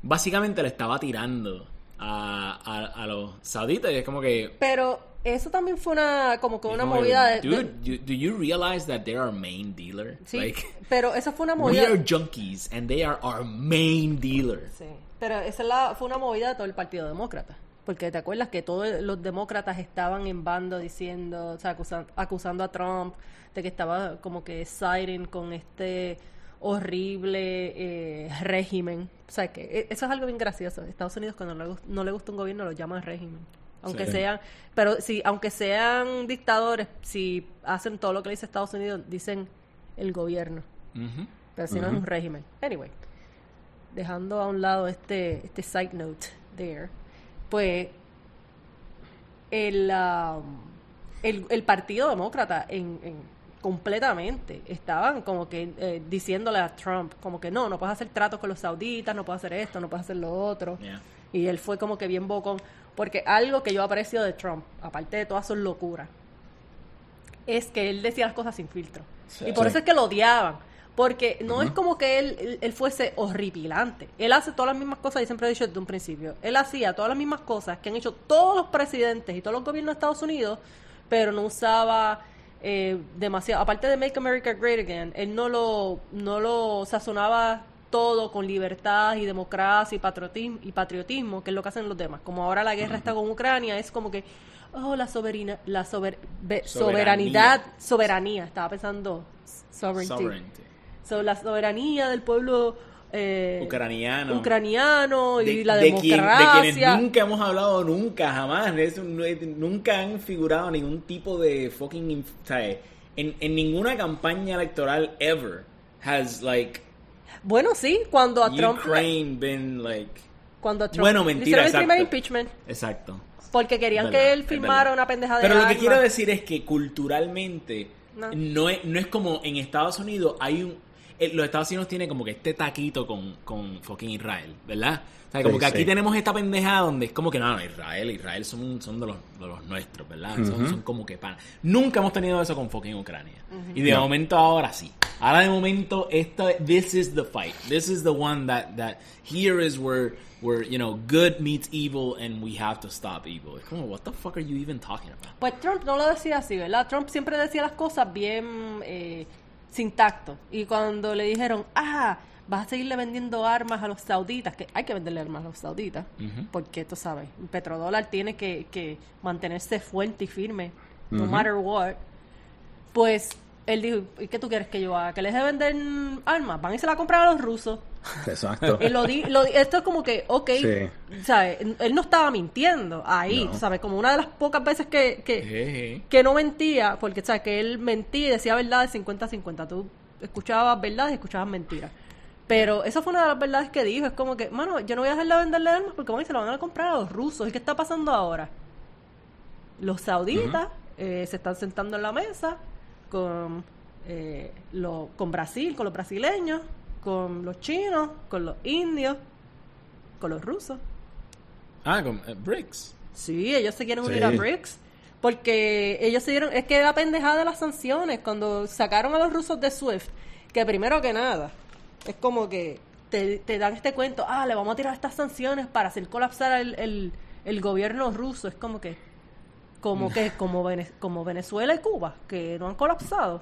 Básicamente le estaba tirando a, a, a los sauditas y es como que... Pero eso también fue una como que una como movida de, Dude, do you realize that they're our main dealer? sí, Like, pero eso fue una we movida are junkies and they are our main dealer. Sí, pero esa la, fue una movida de todo el Partido Demócrata. Porque te acuerdas que todos los demócratas estaban en bando diciendo, o sea, acusan- acusando a Trump de que estaba como que siding con este horrible eh, régimen. O sea, que e- eso es algo bien gracioso. Estados Unidos cuando no le, gust- no le gusta un gobierno lo llaman régimen. Aunque Sí. sean, pero si, aunque sean dictadores, si hacen todo lo que le dice Estados Unidos, dicen el gobierno. Pero si no es un régimen. Anyway, dejando a un lado este, este side note there, pues el, um, el, el Partido Demócrata en, en- completamente estaban como que eh, diciéndole a Trump como que no, no puedes hacer tratos con los sauditas, no puedes hacer esto, no puedes hacer lo otro. Yeah. Y él fue como que bien bocón. Porque algo que yo aprecio de Trump, aparte de todas sus locuras, es que él decía las cosas sin filtro. y por Sí. eso es que lo odiaban. Porque no es como que él, él, él fuese horripilante. Él hace todas las mismas cosas, y siempre he dicho desde un principio. Él hacía todas las mismas cosas que han hecho todos los presidentes y todos los gobiernos de Estados Unidos, pero no usaba eh, demasiado. Aparte de Make America Great Again, él no lo, no lo sazonaba todo con libertad y democracia y patriotismo, y patriotismo, que es lo que hacen los demás. Como ahora la guerra está con Ucrania, es como que, oh, la, soberina, la sober- be- soberanidad, soberanía, estaba pensando sovereignty. Sovereignty. So, la soberanía del pueblo eh, Ucraniano. ucraniano y de, la de quien- de democracia. quienes nunca hemos hablado nunca jamás Es nunca han figurado ningún tipo de fucking en, en ninguna campaña electoral ever has like Bueno, sí, cuando a Trump, Ukraine been like cuando a Trump Bueno, mentira, hicieron el primer exacto. impeachment exacto porque querían Verdad, que él firmara una pendejada pero de lo que quiero decir es que culturalmente No. no, es, no es como en Estados Unidos hay un los Estados Unidos tienen como que este taquito con, con fucking Israel, ¿verdad? O sea, como Sí, que aquí sí. tenemos esta pendeja donde es como que no, no, Israel, Israel son, son de, los, de los nuestros, ¿verdad? son, son como que pan. Nunca hemos tenido eso con fucking Ucrania. Y de No. momento ahora sí. Ahora de momento esta this is the fight. This is the one that that here is where where you know good meets evil and we have to stop evil. Es como what the fuck are you even talking about? Pues Trump no lo decía así, ¿verdad? Trump siempre decía las cosas bien eh, sin tacto. Y cuando le dijeron, ah, vas a seguirle vendiendo armas a los sauditas, que hay que venderle armas a los sauditas, porque tú sabes, el petrodólar tiene que, que mantenerse fuerte y firme, no matter what. Pues él dijo, ¿y qué tú quieres que yo haga? ¿Que les de vender armas? Van y se la compran a los rusos. Exacto. Él lo di- lo di- esto es como que, ok, Sí. ¿sabes? Él no estaba mintiendo ahí, No. ¿sabes? Como una de las pocas veces que, que, que no mentía, porque sabes que él mentía y decía verdades 50-50. Tú escuchabas verdades y escuchabas mentiras. Pero esa fue una de las verdades que dijo. Es como que, mano, yo no voy a dejarle venderle armas porque van y se lo van a comprar a los rusos. ¿Y qué está pasando ahora? Los sauditas eh, se están sentando en la mesa con, eh, lo- con Brasil, con los brasileños, con los chinos, con los indios, con los rusos. Ah, con eh, BRICS. Sí, ellos se quieren unir Sí. a BRICS. Porque ellos se dieron. Es que la pendejada de las sanciones. Cuando sacaron a los rusos de SWIFT. Que primero que nada. Es como que te, te dan este cuento. Ah, le vamos a tirar estas sanciones para hacer colapsar el, el, el gobierno ruso. Es como que. Como que. Como, Vene- como Venezuela y Cuba. Que no han colapsado.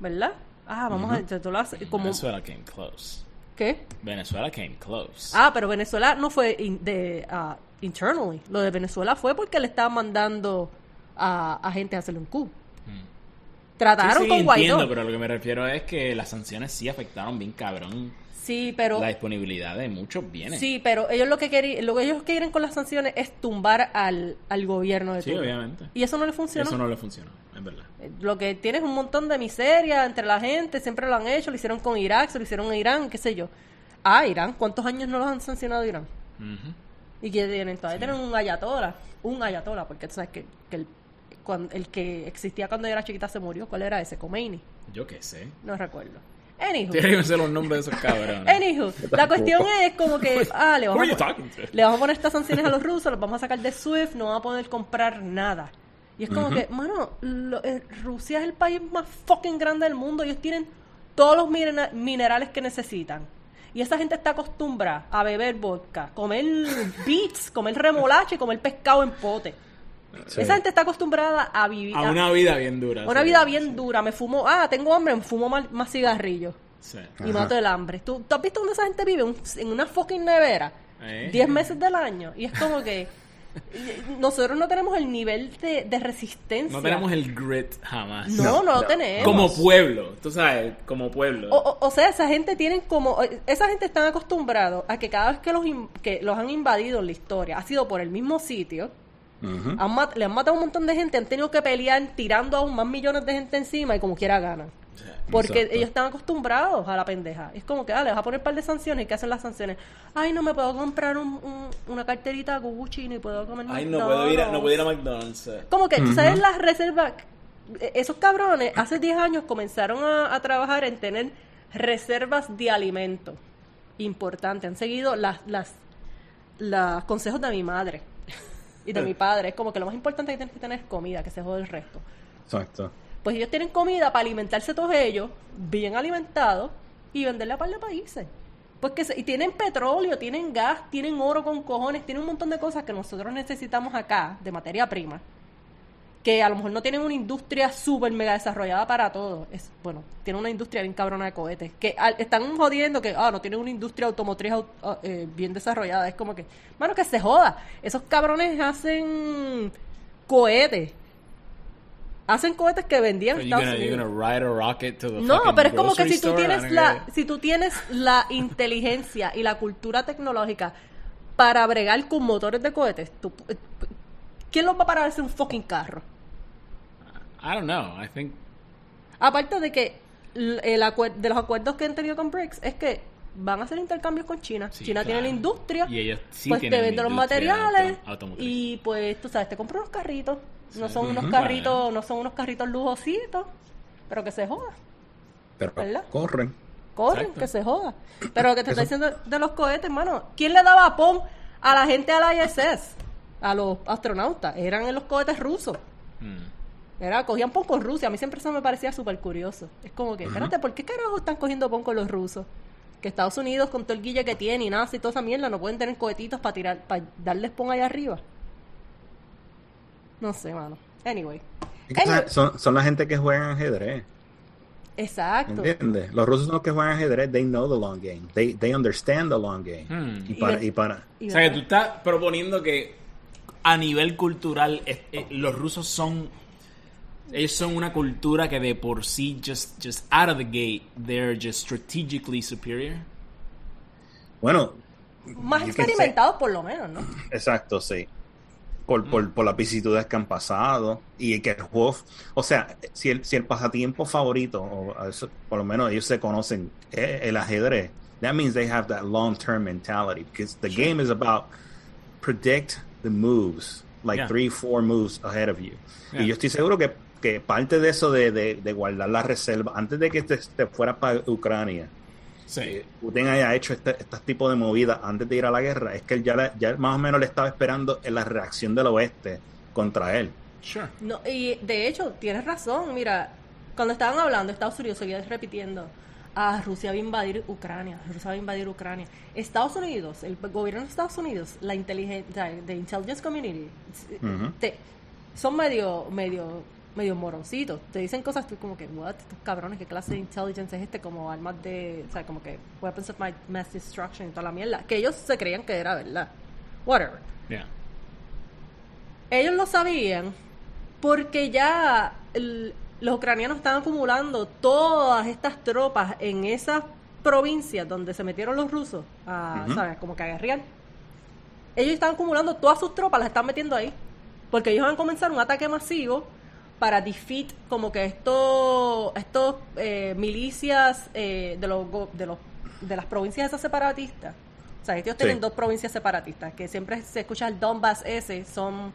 ¿Verdad? Ah, vamos a. tú lo haces- como, Venezuela came close. ¿Qué? Venezuela came close. Ah, pero Venezuela no fue in- de ah, internally. Lo de Venezuela fue porque le estaban mandando a, a gente a hacerle un coup. Trataron Sí, sí, con entiendo, Guaidó. pero lo que me refiero es que las sanciones sí afectaron bien cabrón Sí, pero la disponibilidad de muchos bienes. sí, pero ellos lo que querían, lo que ellos quieren con las sanciones es tumbar al, al gobierno de Sí, obviamente. Y eso no le funcionó. Eso no le funcionó, es verdad. Eh, Lo que tienes un montón de miseria entre la gente, siempre lo han hecho, lo hicieron con Irak, se lo hicieron en Irán, qué sé yo. Ah, Irán, ¿cuántos años no los han sancionado Irán? Ujú. Y que tienen, todavía tienen un ayatola, un ayatola, porque tú sabes que, que el, cuan- el que existía cuando yo era chiquita se murió. ¿Cuál era ese? Khomeini. Yo qué sé. No recuerdo. Anywho. Que ser los nombres de esos cabrones. Anywho, la cuestión es como que, ah, le vamos, are you a, pon- talking to? le vamos a poner estas sanciones a los rusos, los vamos a sacar de SWIFT, no van a poder comprar nada. Y es como que, mano, lo- eh, Rusia es el país más fucking grande del mundo, ellos tienen todos los minera- minerales que necesitan. Y esa gente está acostumbrada a beber vodka, comer beets, comer remolacha y comer pescado en pote. Sí. Esa gente está acostumbrada a vivir A una vida bien dura. una sí. vida bien dura. Me fumo, ah, tengo hambre, me fumo más, más cigarrillos Sí. y Ajá. mato el hambre. ¿Tú, tú has visto dónde esa gente vive? Un- en una fucking nevera. Eh. 10 meses del año. Y es como que nosotros no tenemos el nivel de, de resistencia. No tenemos el grit jamás. No, No, no, lo tenemos. Como pueblo, tú sabes, como pueblo. O, o- o sea, esa gente tienen como... Esa gente están acostumbrados a que cada vez que los, in- que los han invadido en la historia ha sido por el mismo sitio. Ujú. Han mat- le han matado a un montón de gente, han tenido que pelear tirando aún más millones de gente encima y como quiera ganan. Porque Exacto. ellos están acostumbrados a la pendeja. Es como que, ah, le vas a poner un par de sanciones. ¿Y qué hacen las sanciones? Ay, no me puedo comprar un- un- una carterita Gucci ni puedo comer Ay, no puedo, ir a, no McDonald's". puedo ir a McDonald's. Como que, ¿tú sabes las reservas? Eh, Esos cabrones hace 10 años comenzaron a, a trabajar en tener reservas de alimento. Importante. Han seguido las, las, los consejos de mi madre y de mi padre. Es como que lo más importante que tienes que tener es comida, que se jode el resto. Exacto. Pues ellos tienen comida para alimentarse todos ellos, bien alimentados, y venderla a par de países. Porque se- y tienen petróleo, tienen gas, tienen oro con cojones, tienen un montón de cosas que nosotros necesitamos acá, de materia prima, que a lo mejor no tienen una industria súper mega desarrollada para todo. Es, bueno, tienen una industria bien cabrona de cohetes, que al- están jodiendo que, ah, no tienen una industria automotriz au- ah, eh, bien desarrollada. Es como que, mano, que se joda. Esos cabrones hacen cohetes. Hacen cohetes que vendían So Estados gonna, Unidos. gonna ride a rocket to the No, pero es como que si tú tienes la, si tú tienes la inteligencia y la cultura tecnológica para bregar con motores de cohetes, tú- ¿quién los va a parar a hacer un fucking carro? I don't know. I think Aparte de que el de los acuerdos que han tenido con BRICS es que van a hacer intercambios con China. Sí, China tiene la industria, Y ellos sí pues te tienen vende los materiales auto- y pues tú sabes, te compras unos carritos. No son unos carritos, no son unos carritos lujositos, pero que se joda. Pero ¿Verdad? corren. Corren, Exacto. que se joda. Pero lo que te Eso- estoy diciendo de los cohetes, hermano. ¿Quién le daba pon a la gente a la ISS? A los astronautas. Eran en los cohetes rusos. Mm. Era, cogían pon con Rusia. A mí siempre eso me parecía súper curioso. Es como que, espérate, ¿por qué carajo están cogiendo pon con los rusos? Que Estados Unidos, con todo el guille que tiene y nada, y toda esa mierda, no pueden tener cohetitos para tirar, para darles pon allá arriba. No sé, mano. Anyway. Anyway, son, son la gente que juegan ajedrez. exacto. ¿Entiendes? Los rusos son los que juegan ajedrez. They know the long game. They, they understand the long game. Hmm. Y para, Y- y para, Y O sea que tú estás proponiendo que a nivel cultural es- eh, los rusos son ellos son una cultura que de por sí just just out of the gate they're just strategically superior. bueno, Más experimentados por lo menos, ¿no? Exacto, sí. Por, Mm. por, por las vicisitudes que han pasado y que el juego, o sea, si el, si el pasatiempo favorito, o por lo menos ellos se conocen, es el ajedrez, that means they have that long-term mentality because the game is about predict the moves, like Yeah. three, four moves ahead of you. Yeah. Y yo estoy seguro que, que parte de eso de, de, de guardar la reserva, antes de que te, te fueras para Ucrania, Sí. que Putin haya hecho este, este tipo de movidas antes de ir a la guerra, es que él ya, le- ya más o menos le estaba esperando en la reacción del oeste contra él. Sure. No, y de hecho, tienes razón. Mira, cuando estaban hablando, Estados Unidos seguía repitiendo, ah, Rusia va a invadir Ucrania, Rusia va a invadir Ucrania. Estados Unidos, el gobierno de Estados Unidos, la inteligencia, de Intelligence Community, Ujú. te- son medio, medio, medio moroncitos. Te dicen cosas tú como que, what, estos cabrones, qué clase de intelligence es este, como armas de, o sea, como que weapons of ma- mass destruction y toda la mierda. Que ellos se creían que era verdad. Whatever. Yeah. Ellos lo sabían porque ya el- los ucranianos estaban acumulando todas estas tropas en esas provincias donde se metieron los rusos, a, Ujú. ¿sabes? Como que a guerrear. Ellos están acumulando todas sus tropas, las están metiendo ahí. Porque ellos van a comenzar un ataque masivo para defeat como que estos estos eh, milicias eh, de los de los de las provincias esas separatistas. O sea, ellos Sí. tienen dos provincias separatistas, que siempre se escucha el Donbass ese, son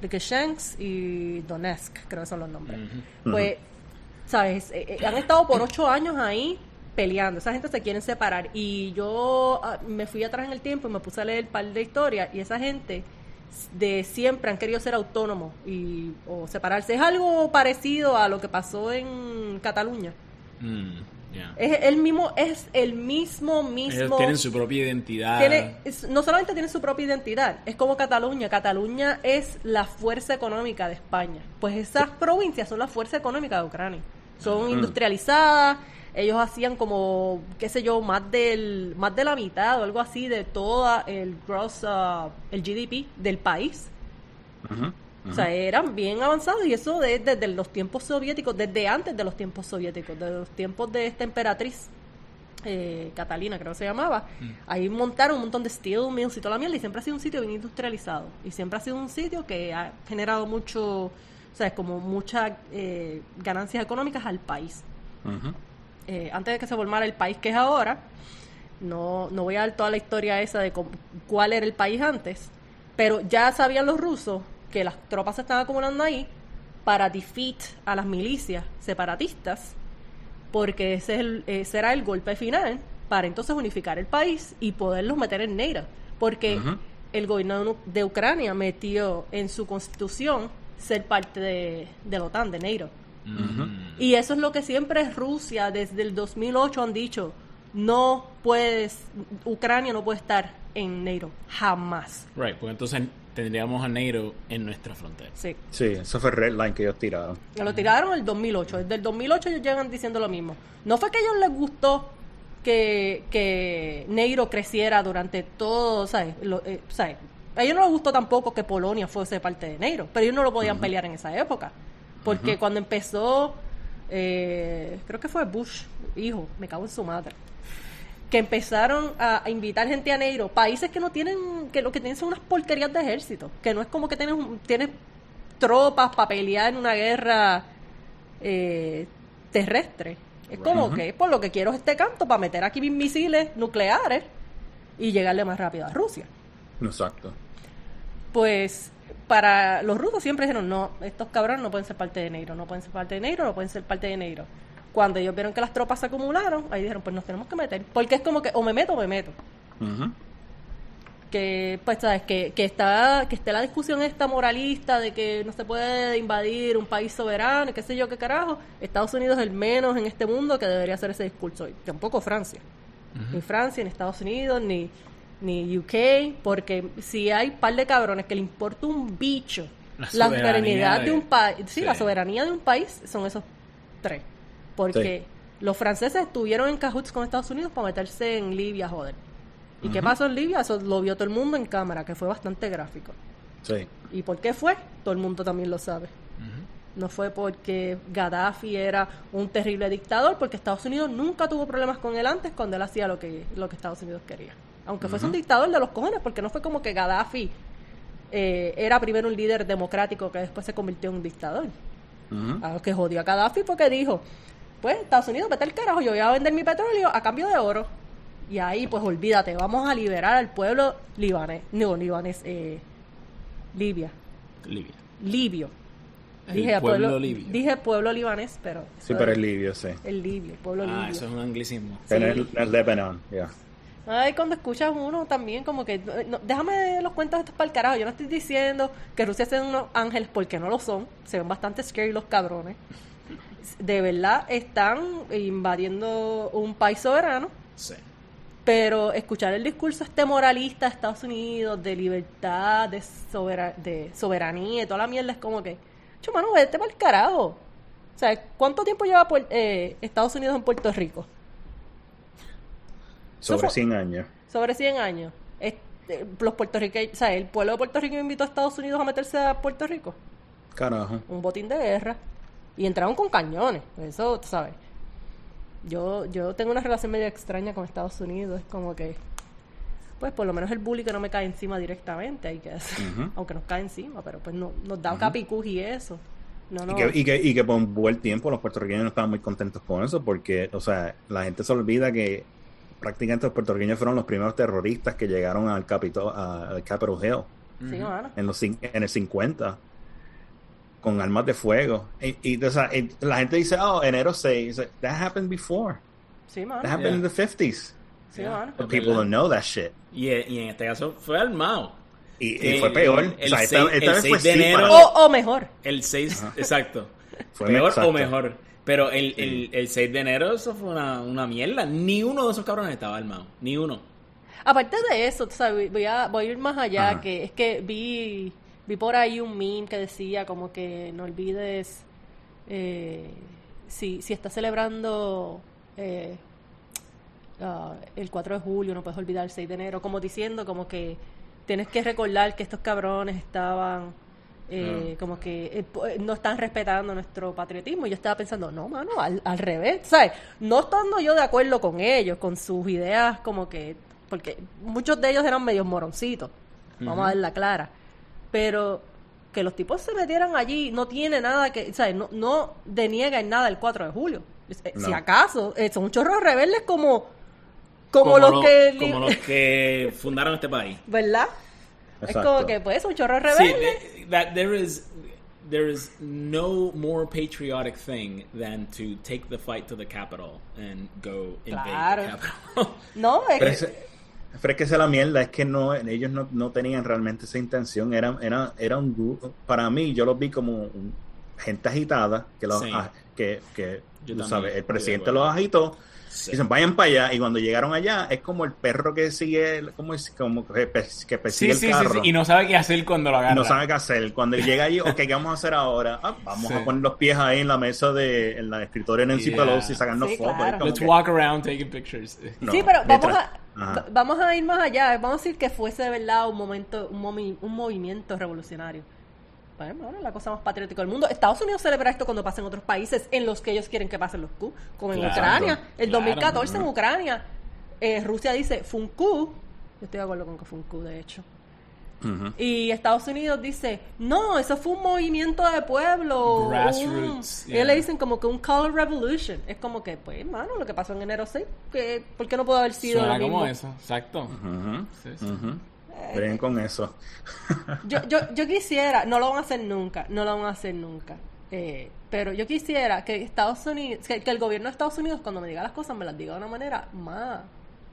Lukashensk y Donetsk, creo que son los nombres. Pues, ¿sabes? Eh, eh, han estado por ocho años ahí peleando, esa gente se quiere separar. Y yo ah, me fui atrás en el tiempo y me puse a leer un par de historias y esa gente de siempre han querido ser autónomos y o separarse. Es algo parecido a lo que pasó en Cataluña. Mm, yeah. Es el mismo, es el mismo, mismo. Ellos tienen su propia identidad. tiene- es- no solamente tiene su propia identidad, es como Cataluña. Cataluña es la fuerza económica de España. Pues esas provincias son la fuerza económica de Ucrania. Son industrializadas. Ellos hacían como, qué sé yo, más del más de la mitad o algo así de toda el gross, uh, el GDP del país. O sea, eran bien avanzados y eso de- desde los tiempos soviéticos, desde antes de los tiempos soviéticos, de los tiempos de esta emperatriz eh, Catalina, creo que se llamaba. Ahí montaron un montón de steel mills y toda la mierda y siempre ha sido un sitio bien industrializado y siempre ha sido un sitio que ha generado mucho, o sea, como muchas eh, ganancias económicas al país. Eh, antes de que se formara el país que es ahora, no, no voy a dar toda la historia esa de cómo- cuál era el país antes, pero ya sabían los rusos que las tropas se estaban acumulando ahí para defeat a las milicias separatistas, porque ese, es el- ese era el golpe final para entonces unificar el país y poderlos meter en NATO, porque el gobierno de Ucrania metió en su constitución ser parte de, de la OTAN, de NATO. Mm. Y eso es lo que siempre Rusia desde el 2008 han dicho, no puedes, Ucrania no puede estar en NATO, jamás. Right, pues entonces tendríamos a NATO en nuestra frontera. Sí. Sí, eso fue el red line que ellos tiraron. Lo tiraron en el 2008. Desde el 2008 ellos llegan diciendo lo mismo. No fue que a ellos les gustó que, que Neiro creciera durante todo, ¿sabes? Lo- eh, ¿sabes? A ellos no les gustó tampoco que Polonia fuese parte de Neiro, pero ellos no lo podían pelear en esa época. Porque cuando empezó, eh, creo que fue Bush, hijo, me cago en su madre, que empezaron a, a invitar gente a Neiro, países que no tienen, que lo que tienen son unas porquerías de ejército, que no es como que tienes, tienes tropas para pelear en una guerra eh, terrestre. Es como que por lo que quiero es este canto para meter aquí mis misiles nucleares y llegarle más rápido a Rusia. Exacto. Pues para los rusos siempre dijeron, no, estos cabrones no pueden ser parte de Negro, no pueden ser parte de Negro, no pueden ser parte de Negro. Cuando ellos vieron que las tropas se acumularon, ahí dijeron, pues nos tenemos que meter. Porque es como que o me meto o me meto. Que pues sabes que, que está que esté la discusión esta moralista de que no se puede invadir un país soberano y qué sé yo qué carajo Estados Unidos es el menos en este mundo que debería hacer ese discurso y tampoco Francia ni Francia ni Estados Unidos ni ni UK porque si hay par de cabrones que le importa un bicho La la, soberanía de, de- un país sí, sí. la soberanía de un país son esos tres porque los franceses estuvieron en cahoots con Estados Unidos para meterse en Libia joder ¿Y qué pasó en Libia? Eso lo vio todo el mundo en cámara, que fue bastante gráfico. Sí. ¿Y por qué fue? Todo el mundo también lo sabe. No fue porque Gaddafi era un terrible dictador, porque Estados Unidos nunca tuvo problemas con él antes cuando él hacía lo que, lo que Estados Unidos quería. Aunque fuese un dictador de los cojones, porque no fue como que Gaddafi eh, era primero un líder democrático que después se convirtió en un dictador. A lo que jodió a Gaddafi porque dijo, pues Estados Unidos, vete al carajo, yo voy a vender mi petróleo a cambio de oro. Y ahí, pues olvídate, vamos a liberar al pueblo libanés, no, libanés, eh, Libia, Libia. libio. El pueblo libio. Dije pueblo libanés, pero... Sí, pero es es libio, sí. El libio, el pueblo Ah, libio. eso es un anglicismo. En el, el Lebanon, ya. Ay, cuando escuchas uno también como que... no, déjame los cuentos estos para el carajo. Yo no estoy diciendo que Rusia sean unos ángeles porque no lo son. Se ven bastante scary los cabrones. De verdad están invadiendo un país soberano. Sí. Pero escuchar el discurso este moralista de Estados Unidos, de libertad, de, de soberanía y toda la mierda, es como que, chumano, vete para el carajo. O sea, ¿cuánto tiempo lleva eh, Estados Unidos en Puerto Rico? Sobre fue- 100 años. Sobre 100 años. Este, los puertorriqueños, o sea, el pueblo de Puerto Rico invitó a Estados Unidos a meterse a Puerto Rico. Carajo. Un botín de guerra. Y entraron con cañones. Eso, tú sabes. Yo, yo tengo una relación medio extraña con Estados Unidos. Es como que, pues por lo menos el bully que no me cae encima directamente, hay que hacer. Ujú. Aunque nos cae encima, pero pues no, nos da capicuj y eso. No, no. Y, que, y, que, y que por un buen tiempo los puertorriqueños no estaban muy contentos con eso porque, o sea, la gente se olvida que prácticamente los puertorriqueños fueron los primeros terroristas que llegaron al Capitol, a- al Capitol Hill Sí, mano. en, los, en el 50 con armas de fuego. Y, y, o sea, y la gente dice, oh, enero 6. It's like, That happened before. Sí, mano. That happened in the 50s. Sí, mano. But people don't know that shit. Y, y en este caso fue armado. Y, y fue peor. el- el o sea, esta, seis- esta el vez fue 6 de sí enero- O, o mejor. El 6, exacto. Fue Peor exacto. o mejor. Pero el, el, el 6 de enero eso fue una, una mierda. Ni uno de esos cabrones estaba armado. Ni uno. Aparte de eso, tú sabes, voy a, voy a ir más allá, Ajá. que es que vi, vi por ahí un meme que decía como que no olvides, eh, si, si estás celebrando eh, ah, el 4 de julio, no puedes olvidar el 6 de enero, como diciendo como que tienes que recordar que estos cabrones estaban... eh, como que eh, eh, no están respetando nuestro patriotismo. Y yo estaba pensando, no, mano, al, al revés, ¿sabes? No estando yo de acuerdo con ellos, con sus ideas, como que, porque muchos de ellos eran medios moroncitos, vamos a ver la clara. Pero que los tipos se metieran allí no tiene nada que, ¿sabes? No, no deniega en nada el 4 de julio. Eh, Si No. acaso, eh, son chorros rebeldes como, como, los lo- que... como los que fundaron este país. ¿Verdad? Es Exacto. como que, pues, un chorro Sí, rebelde. th- that there is there is no more patriotic thing than to take the fight to the Capitol and go invade Claro. the Capitol. No, es Pero, que- ese- pero es que esa es la mierda, es que no, ellos no, no tenían realmente esa intención, era, era, era un grupo, para mí yo los vi como un- gente agitada, que, los, Sí. que, que tú sabes, el de presidente los agitó, Sí. dicen vayan para allá, y cuando llegaron allá es como el perro que sigue, como, como que, pe- que persigue Sí, el sí, carro. sí, y no sabe qué hacer cuando lo y agarra. no sabe qué hacer. Cuando llega allí, ok, ¿qué vamos a hacer ahora? Ah, vamos Sí. a poner los pies ahí en la mesa de, en la escritorio de Nancy Yeah. Pelosi, sacarnos Sí, fotos. claro. Let's que- walk around taking pictures. No, sí, pero vamos a, Ajá. vamos a ir más allá. Vamos a decir que fuese de verdad un momento, un, momi- un movimiento revolucionario. Bueno, la cosa más patriótica del mundo. Estados Unidos celebra esto cuando pasa en otros países en los que ellos quieren que pasen los Q, como en Claro. Ucrania. El Claro. 2014 en Ucrania, eh, Rusia dice fue un Q. Yo estoy de acuerdo con que fue un Q, de hecho. Y Estados Unidos dice, no, eso fue un movimiento de pueblo. Grassroots, un-". yeah. Ellos le dicen como que un color revolution. Es como que, pues, hermano, lo que pasó en enero 6, que, ¿por qué no pudo haber sido Suena lo mismo? como eso, exacto. Sí, sí. Ven con eso. Yo, yo, yo quisiera, no lo van a hacer nunca, no lo van a hacer nunca. Eh, pero yo quisiera que Estados Unidos, que, que el gobierno de Estados Unidos cuando me diga las cosas me las diga de una manera más,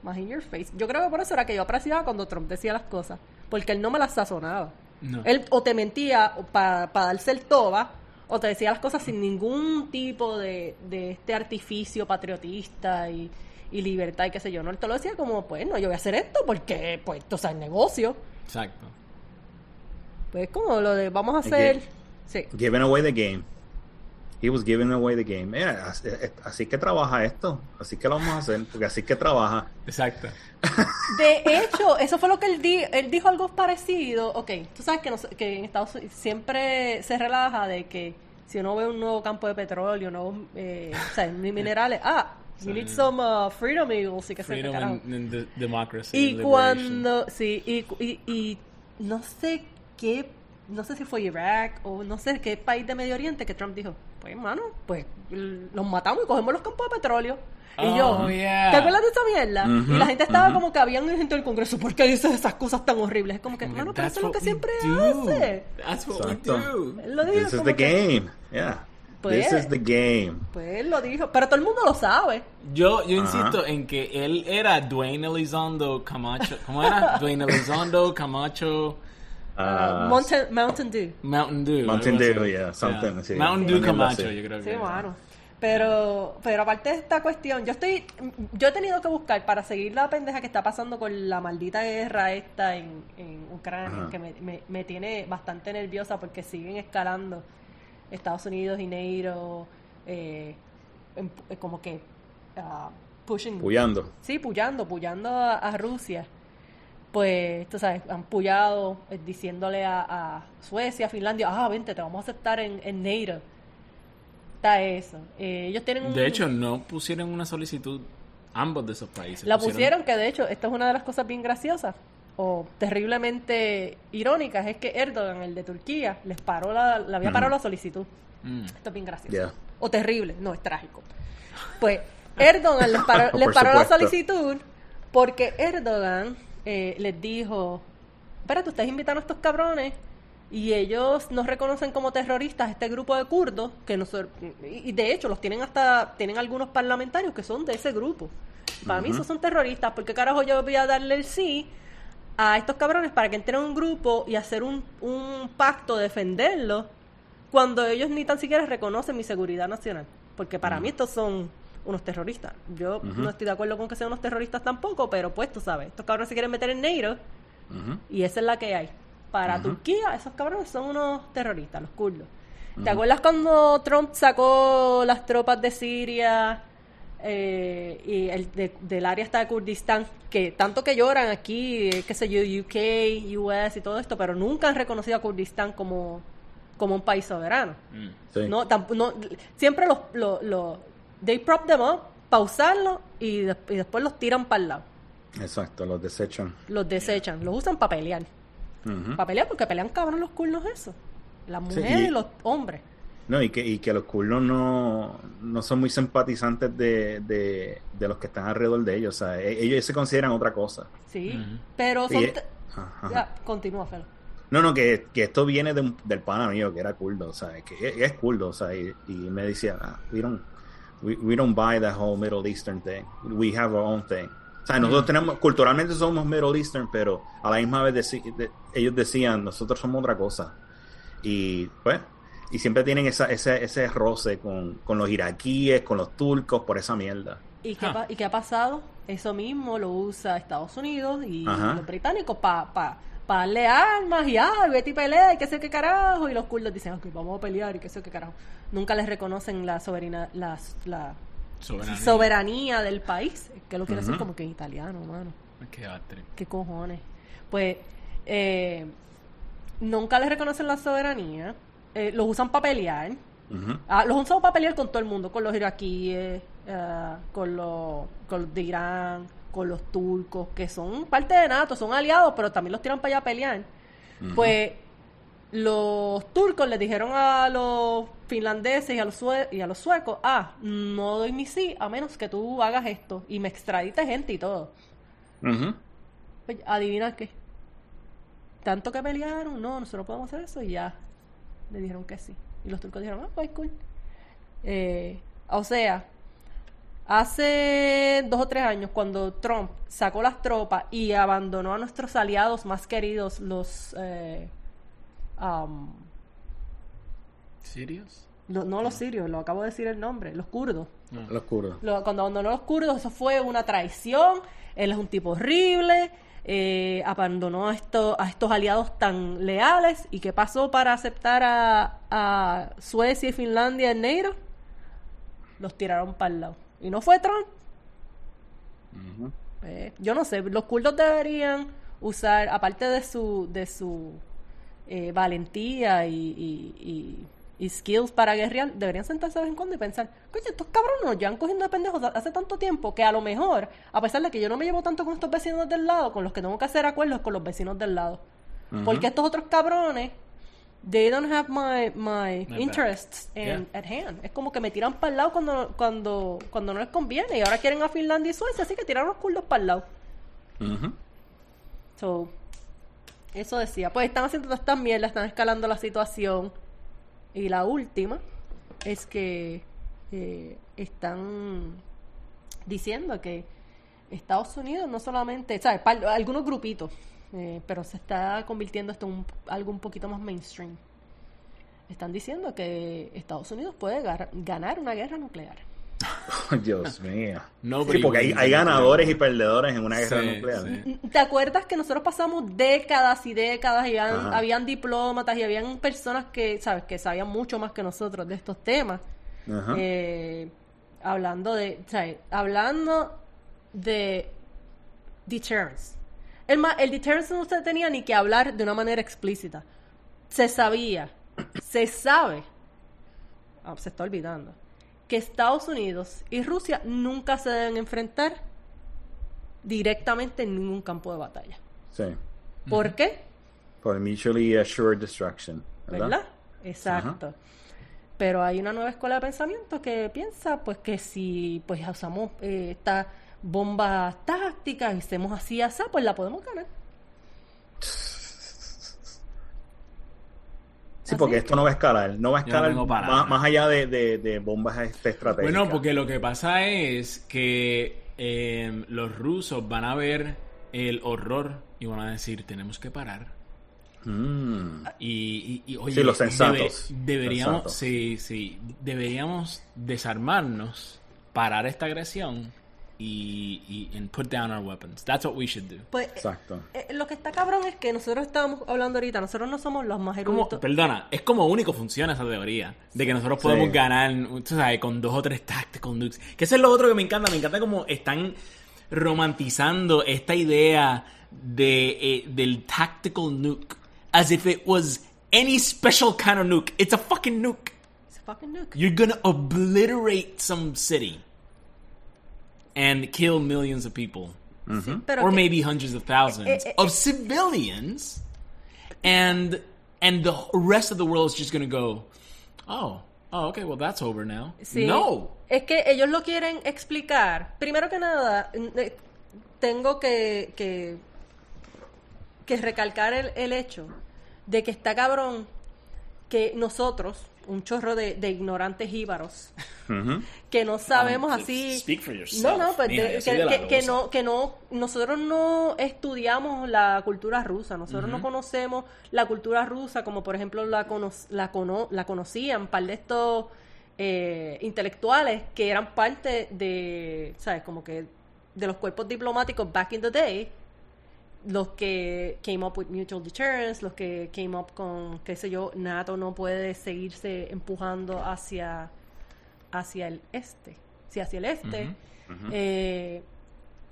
más in your face. Yo creo que por eso era que yo apreciaba cuando Trump decía las cosas, porque él no me las sazonaba. No. Él o te mentía para darse el toba, o te decía las cosas sin ningún tipo de, de este artificio patriotista y, y libertad y qué sé yo. No, él te lo decía como, pues no, yo voy a hacer esto porque, pues, o sea, el negocio. Exacto. Pues como lo de vamos a hacer... Sí. Giving away the game. He was giving away the game. Mira, así, así que trabaja esto. Así que lo vamos a hacer. Porque así que trabaja. Exacto. De hecho, eso fue lo que él, di él dijo algo parecido. Ok, tú sabes que, nos- que en Estados Unidos siempre se relaja de que si uno ve un nuevo campo de petróleo, nuevos eh, o sea, ni minerales, ah, you need some uh, freedom eagles y que se Freedom and, and de- democracy. Y liberation. cuando, sí, y, y, y no sé qué, no sé si fue Irak o no sé qué país de Medio Oriente que Trump dijo, pues hermano, pues los matamos y cogemos los campos de petróleo. Y Oh, yo, yeah. ¿te acuerdas de esa mierda? Ujú, y la gente estaba ujú. como que habían gente del Congreso, ¿por qué dices esas cosas tan horribles? Es como que, hermano, pero eso es lo que siempre do. hace. That's what Exacto. we do. Lo dijo This is the que- game. Yeah. Pues- This is the game. Pues él lo dijo, pero todo el mundo lo sabe. Yo, yo insisto en que él era Dwayne Elizondo Camacho. ¿Cómo era? Dwayne Elizondo Camacho Ah, Mountain, Mountain Dew. Mountain Dew. Mountain. Dew, yeah, something, sí. Mountain Dew Camacho, así. yo creo Sí, que. mano. Pero, pero aparte de esta cuestión, yo estoy, yo he tenido que buscar para seguir la pendeja que está pasando con la maldita guerra esta en, en Ucrania, que me, me, me tiene bastante nerviosa porque siguen escalando Estados Unidos y NATO, eh, em- eh, como que ah, pushing, Puyando. sí, puyando, puyando a, a Rusia. Pues, tú sabes, han puyado eh, diciéndole a, a Suecia, Finlandia, ah, vente, te vamos a aceptar en, en NATO. Está eso. Eh, ellos tienen un... De hecho, no pusieron una solicitud ambos de esos países. La pusieron, que de hecho, esta es una de las cosas bien graciosas o terriblemente irónicas, es que Erdogan, el de Turquía, les paró la, le había parado la solicitud. Mm. Esto es bien gracioso. Yeah. O terrible, no, es trágico. Pues Erdogan les paró, les paró la solicitud porque Erdogan eh, les dijo, espérate, ustedes invitan a estos cabrones y ellos nos reconocen como terroristas este grupo de kurdos que nosotros y de hecho los tienen hasta tienen algunos parlamentarios que son de ese grupo para mí esos son terroristas porque carajo yo voy a darle el sí a estos cabrones para que entren en un grupo y hacer un, un pacto defenderlos cuando ellos ni tan siquiera reconocen mi seguridad nacional. Porque para mí estos son unos terroristas. Yo no estoy de acuerdo con que sean unos terroristas tampoco pero pues tú sabes estos cabrones se quieren meter en negro y esa es la que hay. Para Turquía, esos cabrones son unos terroristas, los kurdos. ¿Te acuerdas cuando Trump sacó las tropas de Siria eh, y el de- del área hasta de Kurdistán? Que tanto que lloran aquí, eh, qué sé yo, UK, US y todo esto, pero nunca han reconocido a Kurdistán como, como un país soberano. Mm. Sí. No, siempre los, los, los- they prop them up, pausarlo y, des- y después los tiran para el lado. Exacto, los desechan. Los desechan, los usan para pelear. Ujú. Para pelear, porque pelean cabrón los kurdos eso. Las Sí, mujeres y- y los hombres. No, y que, y que los kurdos no, no son muy simpatizantes de, de, de los que están alrededor de ellos. O sea, e- ellos se consideran otra cosa. Sí. Pero son. Y- te- Ajá. Ya, continúa, Felo. No, no, que, que esto viene de un- del pana mío que era kurdo, o sea, que es, kurdo, o sea, y, y me decía, ah, we don't, we, we don't buy that whole Middle Eastern thing, we have our own thing. O sea, nosotros tenemos, culturalmente somos Middle Eastern, pero a la misma vez de- ellos decían, nosotros somos otra cosa. Y pues, y siempre tienen esa, ese, ese roce con, con los iraquíes, con los turcos, por esa mierda. ¿Y qué, Ah. ¿Y qué ha pasado? Eso mismo lo usa Estados Unidos y Ajá. los británicos para pa, pa darle armas y ah, vete y pelea y qué sé qué carajo. Y los kurdos dicen, ok, vamos a pelear y qué sé qué carajo. Nunca les reconocen la soberana, la, la Soberanía. soberanía del país. Que lo quiere decir Ujú. como que en italiano, mano. Qué bastre. ¿Qué cojones? Pues eh, nunca les reconocen la soberanía. Eh, los usan para pelear. Ah, los usan para pelear con todo el mundo, con los iraquíes, eh, con, los, con los de Irán, con los turcos, que son parte de NATO, son aliados, pero también los tiran para allá a pelear. Pues los turcos les dijeron a los finlandeses y a los, y a los suecos, ah, no doy mi sí a menos que tú hagas esto y me extradites gente y todo. Oye, adivina qué. Tanto que pelearon, no, nosotros podemos hacer eso y ya. Le dijeron que sí. Y los turcos dijeron, ah, pues cool. Eh, o sea, hace dos o tres años, cuando Trump sacó las tropas y abandonó a nuestros aliados más queridos, los. eh, um, ¿Sirios? lo- no los sirios, lo acabo de decir el nombre, los kurdos. Los kurdos. Lo- cuando abandonó a los kurdos, eso fue una traición. Él es un tipo horrible. Eh, abandonó a, esto- a estos aliados tan leales. ¿Y qué pasó para aceptar a, a Suecia y Finlandia en negro? Los tiraron para el lado. ¿Y no fue Trump? Eh, yo no sé, los kurdos deberían usar, aparte de su, de su eh, valentía y, y, y- y skills para guerrear, deberían sentarse de vez en cuando y pensar, coño, estos cabrones nos llevan cogiendo de pendejos hace tanto tiempo que a lo mejor, a pesar de que yo no me llevo tanto con estos vecinos del lado, con los que tengo que hacer acuerdos con los vecinos del lado. Porque estos otros cabrones, they don't have my, my interests in- Yeah. at hand. Es como que me tiran para el lado cuando, cuando, cuando no les conviene. Y ahora quieren a Finlandia y Suecia, así que tiraron los kurdos para el lado. Ujú. So, eso decía. Pues están haciendo todas estas mierdas, están escalando la situación. Y la última es que eh, están diciendo que Estados Unidos no solamente, ¿sabes? Algunos grupitos, eh, pero se está convirtiendo esto en un- algo un poquito más mainstream. Están diciendo que Estados Unidos puede ganar una guerra nuclear. Dios mío. Nobody Sí, porque hay, ganadores y perdedores en una guerra Sí, nuclear. sí. ¿Te acuerdas que nosotros pasamos décadas y décadas y habían, habían diplomatas y habían personas que, ¿sabes? que sabían mucho más que nosotros de estos temas? Ajá. Eh, hablando de, ¿sabes? Hablando de deterrence. El, el deterrence no se tenía ni que hablar de una manera explícita. Se sabía, se sabe, ah, se está olvidando, que Estados Unidos y Rusia nunca se deben enfrentar directamente en ningún campo de batalla. Sí. ¿Por qué? Por mutually assured destruction. ¿verdad? ¿Verdad? Exacto. Pero hay una nueva escuela de pensamiento que piensa pues que si pues usamos eh, estas bombas tácticas y hacemos así así, pues la podemos ganar. Sí, porque Así esto no va a escalar. No va a no escalar más, allá de, de- de bombas estratégicas. Bueno, porque lo que pasa es que eh, los rusos van a ver el horror y van a decir, tenemos que parar. Mm. Y, y- y, oye, Sí, los sensatos. deberíamos, Sensatos. sí, sí, deberíamos desarmarnos, parar esta agresión y, y and put down our weapons. That's what we should do. Pues, Exacto. eh, eh, lo que está cabrón es que nosotros estábamos hablando ahorita, nosotros no somos los más Como, eruditos. perdona, es como único funciona esa teoría de que nosotros podemos Sí. ganar, tú sabes, con dos o tres tactical nukes. Que eso es lo otro que me encanta, me encanta como están romantizando esta idea de eh, del tactical nuke as if it was any special kind of nuke. It's a fucking nuke. It's a fucking nuke. You're gonna obliterate some city and kill millions of people. Sí, pero or que- maybe hundreds of thousands Eh, eh, of civilians and and the rest of the world is just going to go oh oh okay well that's over now Sí. no Es que ellos lo quieren explicar. Primero que nada, eh, tengo que, que, que recalcar el, el hecho de que está cabrón que nosotros, un chorro de, de ignorantes íbaros, que no sabemos Um, así. speak for yourself. No, no, pues Mira, de- que, de la que- que rosa. no, que no, nosotros no estudiamos la cultura rusa, nosotros no conocemos la cultura rusa como por ejemplo la, cono- la, cono- la conocían par de estos eh, intelectuales que eran parte de, ¿sabes? Como que de los cuerpos diplomáticos back in the day, los que came up with mutual deterrence, los que came up con, qué sé yo, NATO no puede seguirse empujando hacia, hacia el este, sí, hacia el este. Eh,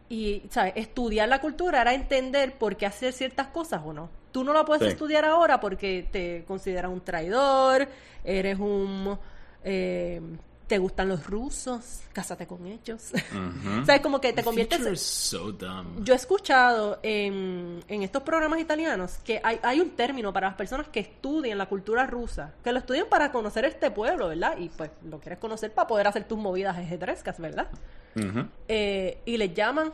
y, ¿sabes? Estudiar la cultura era entender por qué hacer ciertas cosas o no. Tú no la puedes Sí. estudiar ahora porque te consideran un traidor, eres un... eh, te gustan los rusos, cásate con ellos. ¿Sabes? Como que te conviertes... so dumb Yo he escuchado en, en estos programas italianos que hay, hay un término para las personas que estudian la cultura rusa, que lo estudian para conocer este pueblo, ¿verdad? Y pues lo quieres conocer para poder hacer tus movidas ejetrescas, ¿verdad? Eh, y les llaman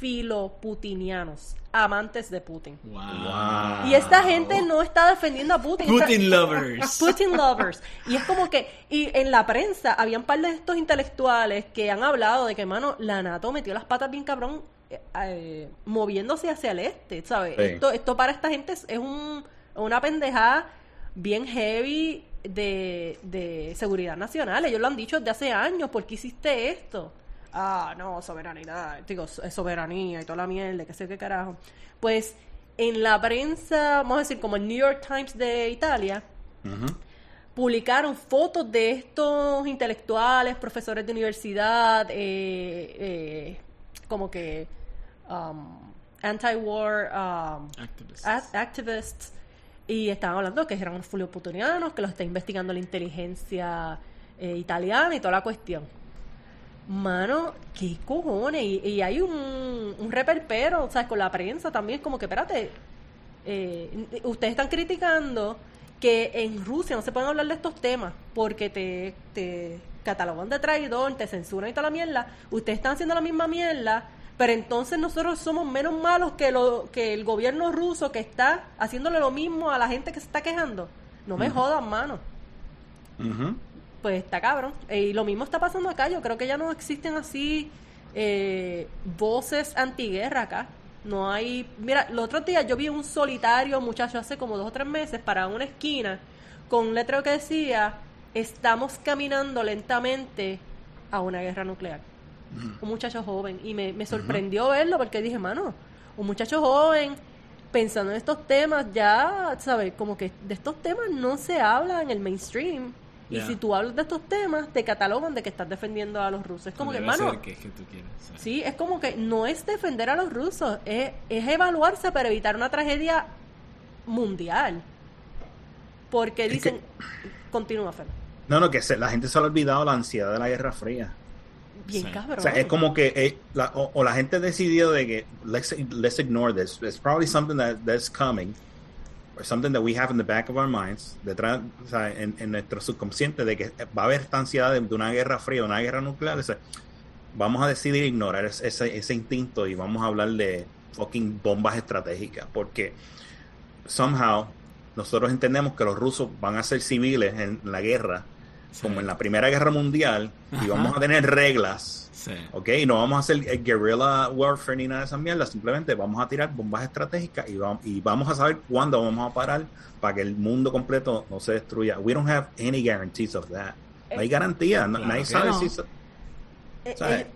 filoputinianos, amantes de Putin. wow. Y esta gente no está defendiendo a Putin. está- Putin lovers Putin lovers. Y es como que, y en la prensa había un par de estos intelectuales que han hablado de que, mano, la NATO metió las patas bien cabrón eh, eh, moviéndose hacia el este, ¿sabes? Sí. Esto, esto para esta gente es, es un, una pendejada bien heavy de, de seguridad nacional. Ellos lo han dicho desde hace años, ¿por qué hiciste esto? Ah, no, soberanidad, digo, so- soberanía y toda la mierda, que sé qué carajo. Pues en la prensa, vamos a decir, como el New York Times de Italia, publicaron fotos de estos intelectuales, profesores de universidad, eh, eh, como que um, anti-war um, activists y estaban hablando que eran fuloputonianos, que los está investigando la inteligencia eh, italiana y toda la cuestión. Mano, qué cojones. Y, y hay un, un reperpero, o sea, con la prensa también, como que, espérate, eh, ustedes están criticando que en Rusia no se pueden hablar de estos temas porque te, te catalogan de traidor, te censuran y toda la mierda. Ustedes están haciendo la misma mierda, pero entonces nosotros somos menos malos que, lo, que el gobierno ruso que está haciéndole lo mismo a la gente que se está quejando. No me jodan, mano. Pues está cabrón. Eh, Y lo mismo está pasando acá. Yo creo que ya no existen así eh, voces antiguerra acá. No hay. Mira, los otros días yo vi un solitario muchacho hace como dos o tres meses para una esquina con un letrero que decía: Estamos caminando lentamente a una guerra nuclear. Un muchacho joven. Y me, me sorprendió verlo porque dije, mano, un muchacho joven pensando en estos temas, ya, ¿sabes? Como que de estos temas no se habla en el mainstream. Y si tú hablas de estos temas, te catalogan de que estás defendiendo a los rusos. Es como que, hermano, que es que tú quieres sí. sí, es como que no es defender a los rusos, es, es evaluarse para evitar una tragedia mundial. Porque Es dicen, continúa, Fer. No, no, que se- la gente se le ha olvidado la ansiedad de la Guerra Fría. Bien Sí. cabrón. O sea, es como que eh, la- o, o la gente decidió de que let's, let's ignore this. It's probably something that, that's coming. Something that we have in the back of our minds, detrás, o sea, en, en nuestro subconsciente, de que va a haber esta ansiedad de, de una guerra fría, una guerra nuclear. o sea, vamos a decidir ignorar ese, ese, ese instinto y vamos a hablar de fucking bombas estratégicas. Porque somehow nosotros entendemos que los rusos van a ser civiles en la guerra, como en la Primera Guerra Mundial, y vamos a tener reglas. Sí. ¿Ok? Y no vamos a hacer eh, guerrilla warfare ni nada de esas mierdas, simplemente vamos a tirar bombas estratégicas y vamos, y vamos a saber cuándo vamos a parar para que el mundo completo no se destruya. We don't have any guarantees of that. No hay garantía, no- Claro nadie sabe no. si... eso- Eh, ¿Sabes? eh,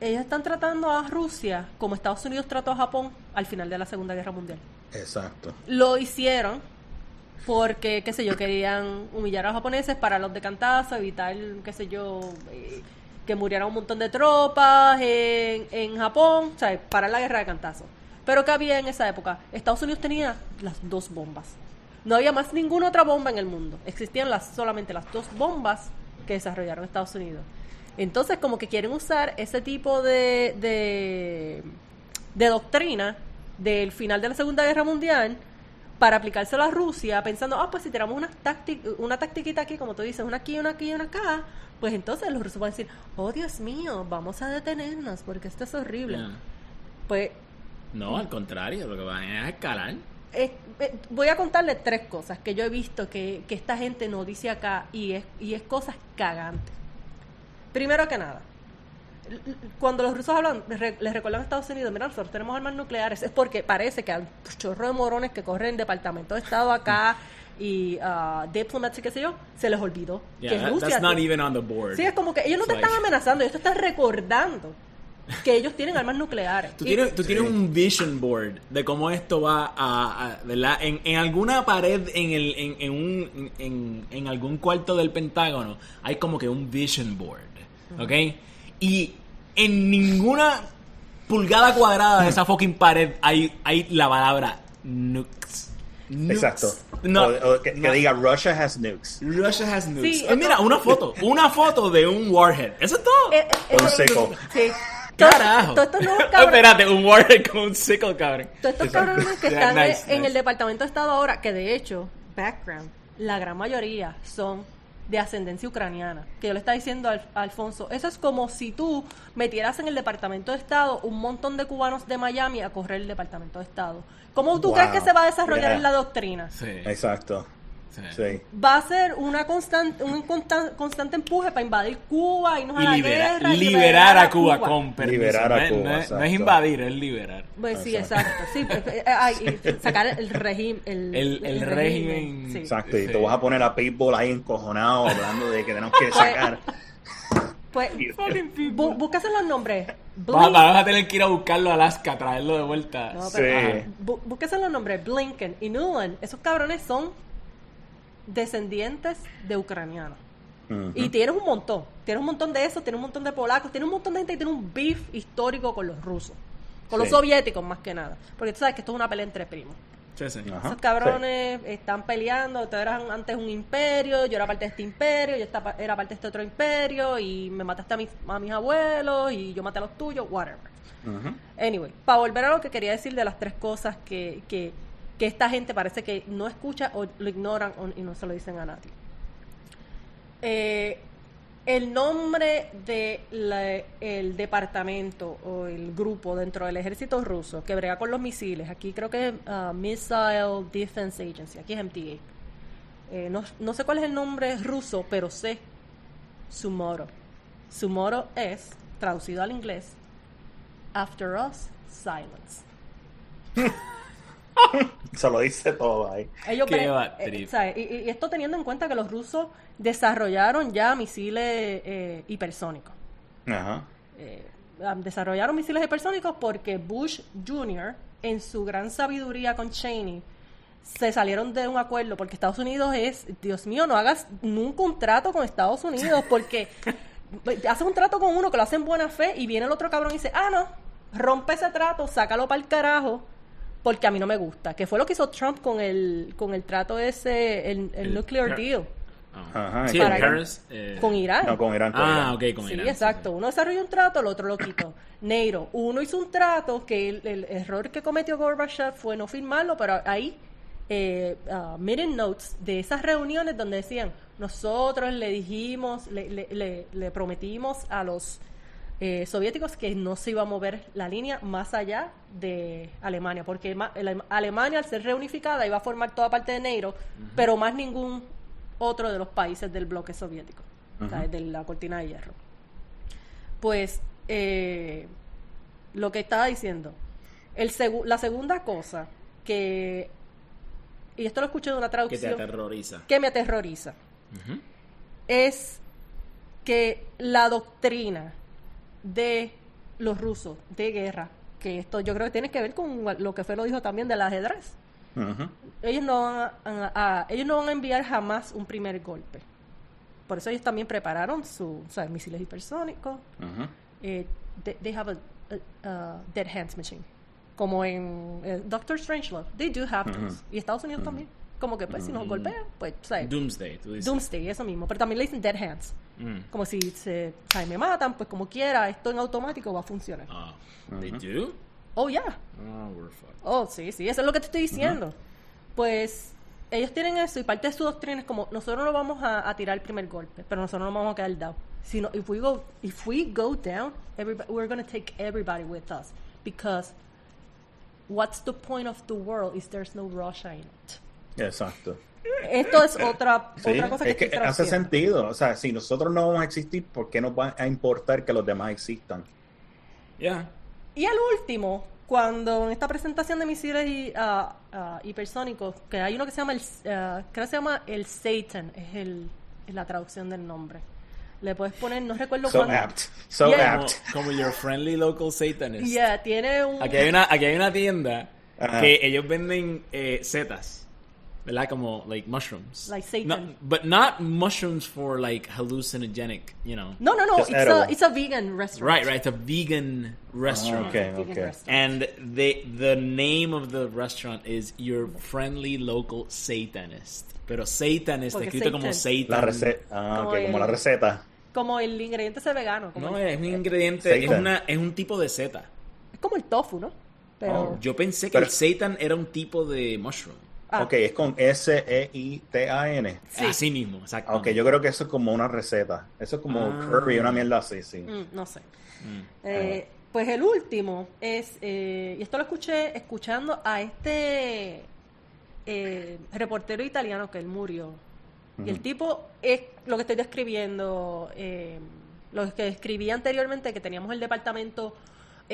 ellos están tratando a Rusia como Estados Unidos trató a Japón al final de la Segunda Guerra Mundial. Exacto. Lo hicieron porque, qué sé yo, querían humillar a los japoneses para los de cantazo, evitar, qué sé yo, eh, que murieran un montón de tropas en, en Japón, parar la guerra de cantazo. Pero ¿qué había en esa época? Estados Unidos tenía las dos bombas. No había más ninguna otra bomba en el mundo. Existían las, solamente las dos bombas que desarrollaron Estados Unidos. Entonces, como que quieren usar ese tipo de, de, doctrina del final de la Segunda Guerra Mundial para aplicárselo a Rusia, pensando, ah, pues si tenemos una, tácti- una tactiquita aquí, como tú dices, una aquí, una aquí una acá, pues entonces los rusos van a decir, oh Dios mío, vamos a detenernos porque esto es horrible. Pues No, al contrario, lo que van a escalar. eh, eh, voy a contarle tres cosas que yo he visto que, que esta gente no dice acá y es, y es cosas cagantes. Primero que nada, cuando los rusos hablan, les recuerdan a Estados Unidos, mira, nosotros tenemos armas nucleares, es porque parece que hay un chorro de morones que corren Departamento de Estado acá y uh, diplomats y qué sé yo, se les olvidó Yeah, que that- Rusia... that's not even on the board. Sí, es como que ellos no te like- están amenazando, ellos te están recordando que ellos tienen armas nucleares. Tú Y- tienes, tú tienes un vision board de cómo esto va a, a- ¿verdad? En, en alguna pared en, el, en, en, un, en, en algún cuarto del Pentágono hay como que un vision board, ¿ok? Y en ninguna pulgada cuadrada de esa fucking pared hay, hay la palabra nukes. Nukes. Exacto. No, o, o que, diga Russia has nukes. Russia has nukes. Sí, Eh, mira, una foto, una foto de un warhead. Eso es todo. Eh, eh, Un eh, seco. Sí. Carajo. Todos estos nuevos cabrones- Espérate, un warhead con un sickle, cabrón. Todos estos Exacto. cabrones que Yeah, están nice, en nice. el Departamento de Estado ahora, que de hecho, background, la gran mayoría son de ascendencia ucraniana. Que yo le estaba diciendo a Al- a Alfonso, eso es como si tú metieras en el Departamento de Estado un montón de cubanos de Miami a correr el Departamento de Estado. ¿Cómo tú Wow. crees que se va a desarrollar Yeah. en la doctrina? Sí. Exacto. Sí. Sí. Va a ser una constante, un constan- constante empuje para invadir Cuba y nos a Y la libera- guerra. y liberar a Cuba, con permiso. Liberar a no, es- Cuba, no es, no es exacto. invadir, es liberar. Pues sí, Exacto. Sí, pues, eh, ay, y sacar el régimen. El, El, el régimen. sí. Exacto. Y Sí. te vas a poner a Pitbull ahí encojonado hablando de que tenemos que Pues, sacar. Pues, bu- búscase los nombres. Vas a tener que ir a buscarlo a Alaska, traerlo de vuelta. No, Sí. pero. Bu- búsquese los nombres. Blinken y Nuland. Esos cabrones son descendientes de ucranianos. Y tienes un montón. Tienes un montón de esos, tienes un montón de polacos, tienes un montón de gente que tiene un beef histórico con los rusos. Con los soviéticos más que nada. Porque tú sabes que esto es una pelea entre primos. Sí, sí. Ajá. Esos cabrones están peleando, ustedes eran antes un imperio, yo era parte de este imperio, yo estaba- era parte de este otro imperio, y me mataste a mis, a mis abuelos, y yo maté a los tuyos, whatever. Anyway, para volver a lo que quería decir de las tres cosas que, que, que esta gente parece que no escucha o lo ignoran y no se lo dicen a nadie. Eh, el nombre del departamento o el grupo dentro del ejército ruso que brega con los misiles, aquí creo que es ah, Missile Defense Agency, aquí es MTA. Eh, no, no sé cuál es el nombre ruso, pero sé Sumoro. Sumoro es, traducido al inglés, After Us, Silence. Se lo dice todo ahí. Ellos Qué eh. Y, esto teniendo en cuenta que los rusos desarrollaron ya misiles eh, hipersónicos. Ajá. Eh, ah, desarrollaron misiles hipersónicos porque Bush Jr., en su gran sabiduría con Cheney, se salieron de un acuerdo porque Estados Unidos es, Dios mío, no hagas nunca un trato con Estados Unidos porque haces un trato con uno que lo hace en buena fe y viene el otro cabrón y dice, ah, no, rompe ese trato, sácalo para el carajo porque a mí no me gusta, que fue lo que hizo Trump con el, con el trato ese, el, el El- nuclear deal Ah. Ajá, Sí, Para- eh, con Irán. No, con Irán. Con Ah, Irán. ok, con sí, Irán, exacto. Uno desarrolló un trato, el otro lo quitó. Neiro, uno hizo un trato que el, el error que cometió Gorbachev fue no firmarlo, pero ahí eh, ah, meeting notes de esas reuniones donde decían, nosotros le dijimos, le, le, le- le prometimos a los eh, soviéticos que no se iba a mover la línea más allá de Alemania, porque Alemania al ser reunificada iba a formar toda parte de NATO, pero más ningún otro de los países del bloque soviético, o sea, Ujú. de la cortina de hierro. Pues eh, lo que estaba diciendo, el la segunda cosa que, y esto lo escuché de una Que te traducción aterroriza. que me aterroriza, es que la doctrina de los rusos de guerra, que esto yo creo que tiene que ver con lo que fue lo dijo también del ajedrez. Ujú. Ellos no van a, a- a- ellos no van a enviar jamás un primer golpe. Por eso ellos también prepararon sus misiles hipersónicos. Ujú. Eh, they, they have a, dead hands machine. Como en eh, Doctor Strangelove. They do have those. Y Estados Unidos también. Como que pues si nos golpean, pues, ¿sabes? Doomsday, tú dices. Doomsday, eso mismo. Pero también le dicen dead hands. Mm. Como si se, ¿sabes? me matan, pues como quiera, esto en automático va a funcionar. Ah, they do? Oh, yeah. Oh, we're fucked. Oh, sí, sí, eso es lo que te estoy diciendo. Pues ellos tienen eso y parte de su doctrina es como nosotros no vamos a, a tirar el primer golpe, pero nosotros no vamos a quedar down. Sino if we go if we go down, everybody, we're going to take everybody with us because what's the point of the world if there's no Russia in it? Exacto. Esto es otra Sí, otra cosa que, es que estoy hace sentido. O sea, si nosotros no vamos a existir, ¿por qué nos va a importar que los demás existan? Yeah. Y al último, cuando en esta presentación de misiles y, ah, ah, hipersónicos, que hay uno que se llama el, ah, creo que se llama el Satan, es, el, es la traducción del nombre. Le puedes poner, no recuerdo So cuándo. apt. So Yeah. Como, apt. como your friendly local Satanist. Yeah, tiene un... Aquí hay una, aquí hay una tienda Ajá. que ellos venden eh, setas, ¿verdad? Como like mushrooms. Like Satan. No, but not mushrooms for like hallucinogenic, you know. No, no, no, Just it's a, it's a vegan restaurant. Right, right. It's a vegan restaurant. Okay, Vegan okay. restaurant. And they, the name of the restaurant is Your Friendly Local Satanist. Pero Satan está Porque escrito como Satan. Satan. La receta. Ah, Como ok, como el- la receta. Como el ingrediente ese vegano. Como No, el, es un ingrediente, es, una, es un tipo de seta. es como el tofu, ¿no? Pero... Oh, Yo pensé que Pero- el Satan era un tipo de mushroom. Ah, Ok, es con S-E-I-T-A-N. Sí. Así mismo, exacto. Ok, yo creo que eso es como una receta. Eso es como Ah. curry, una mierda así, sí. mm, no sé. Mm. Eh, pues el último es, eh, y esto lo escuché escuchando a este eh, reportero italiano que él murió. Y el tipo es lo que estoy describiendo, eh, lo que escribí anteriormente, que teníamos el departamento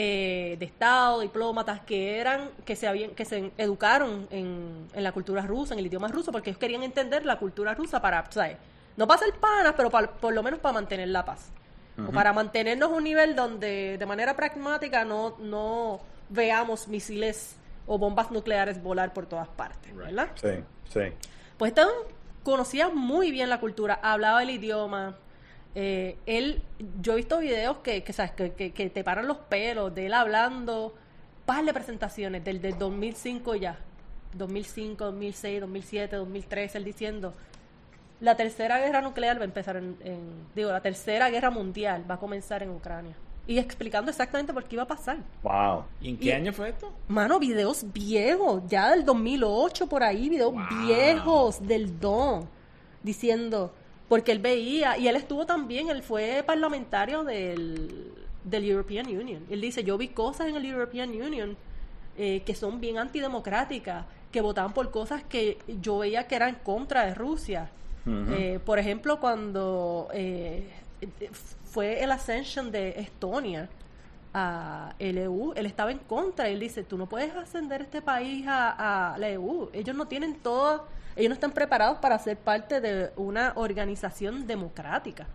eh, de Estado, diplomatas que eran, que se habían, que se educaron en, en la cultura rusa, en el idioma ruso, porque ellos querían entender la cultura rusa para, ¿sabes? No para ser panas, pero para- por lo menos para mantener la paz. O para mantenernos a un nivel donde de manera pragmática no, no veamos misiles o bombas nucleares volar por todas partes. ¿verdad? Sí, sí. Pues Esteban conocía muy bien la cultura, hablaba el idioma. Eh, él, yo he visto videos que, que, ¿sabes? Que, que- que te paran los pelos de él hablando, par de presentaciones del, del 2005 ya, 2005, 2006, 2007, 2013, él diciendo, la tercera guerra nuclear va a empezar en, en- digo, la tercera guerra mundial va a comenzar en Ucrania. Y explicando exactamente por qué iba a pasar. Wow. ¿Y en qué Y- año fue esto? Mano, videos viejos, ya del 2008 por ahí, videos Wow. viejos del Don, diciendo, porque él veía, y él estuvo también, él fue parlamentario del, del European Union. Él dice, yo vi cosas en el European Union eh, que son bien antidemocráticas, que votaban por cosas que yo veía que eran contra de Rusia. Eh, por ejemplo, cuando eh, fue el ascension de Estonia a el EU, él estaba en contra. Él dice, tú no puedes ascender este país a, a la EU. Ellos no tienen todo, ellos no están preparados para ser parte de una organización democrática.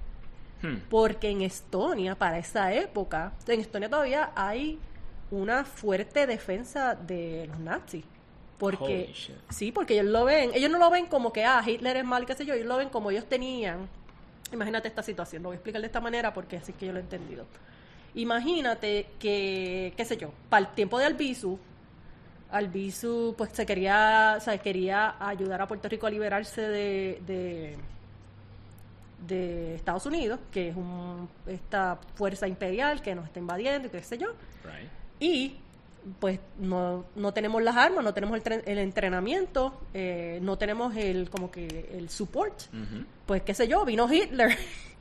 Hmm. Porque en Estonia, para esa época, en Estonia todavía hay una fuerte defensa de los nazis. Porque, sí, porque ellos lo ven, ellos no lo ven como que, ah, Hitler es mal, qué sé yo, ellos lo ven como ellos tenían. Imagínate esta situación, lo voy a explicar de esta manera porque así es que yo lo he entendido. Imagínate que, qué sé yo, para el tiempo de Albizu, Albizu pues se quería, o sea, quería ayudar a Puerto Rico a liberarse de, de, de Estados Unidos, que es un, esta fuerza imperial que nos está invadiendo y qué sé yo. Right. Y pues no, no tenemos las armas, no tenemos el, el entrenamiento, eh, no tenemos el como que el support. Pues qué sé yo, vino Hitler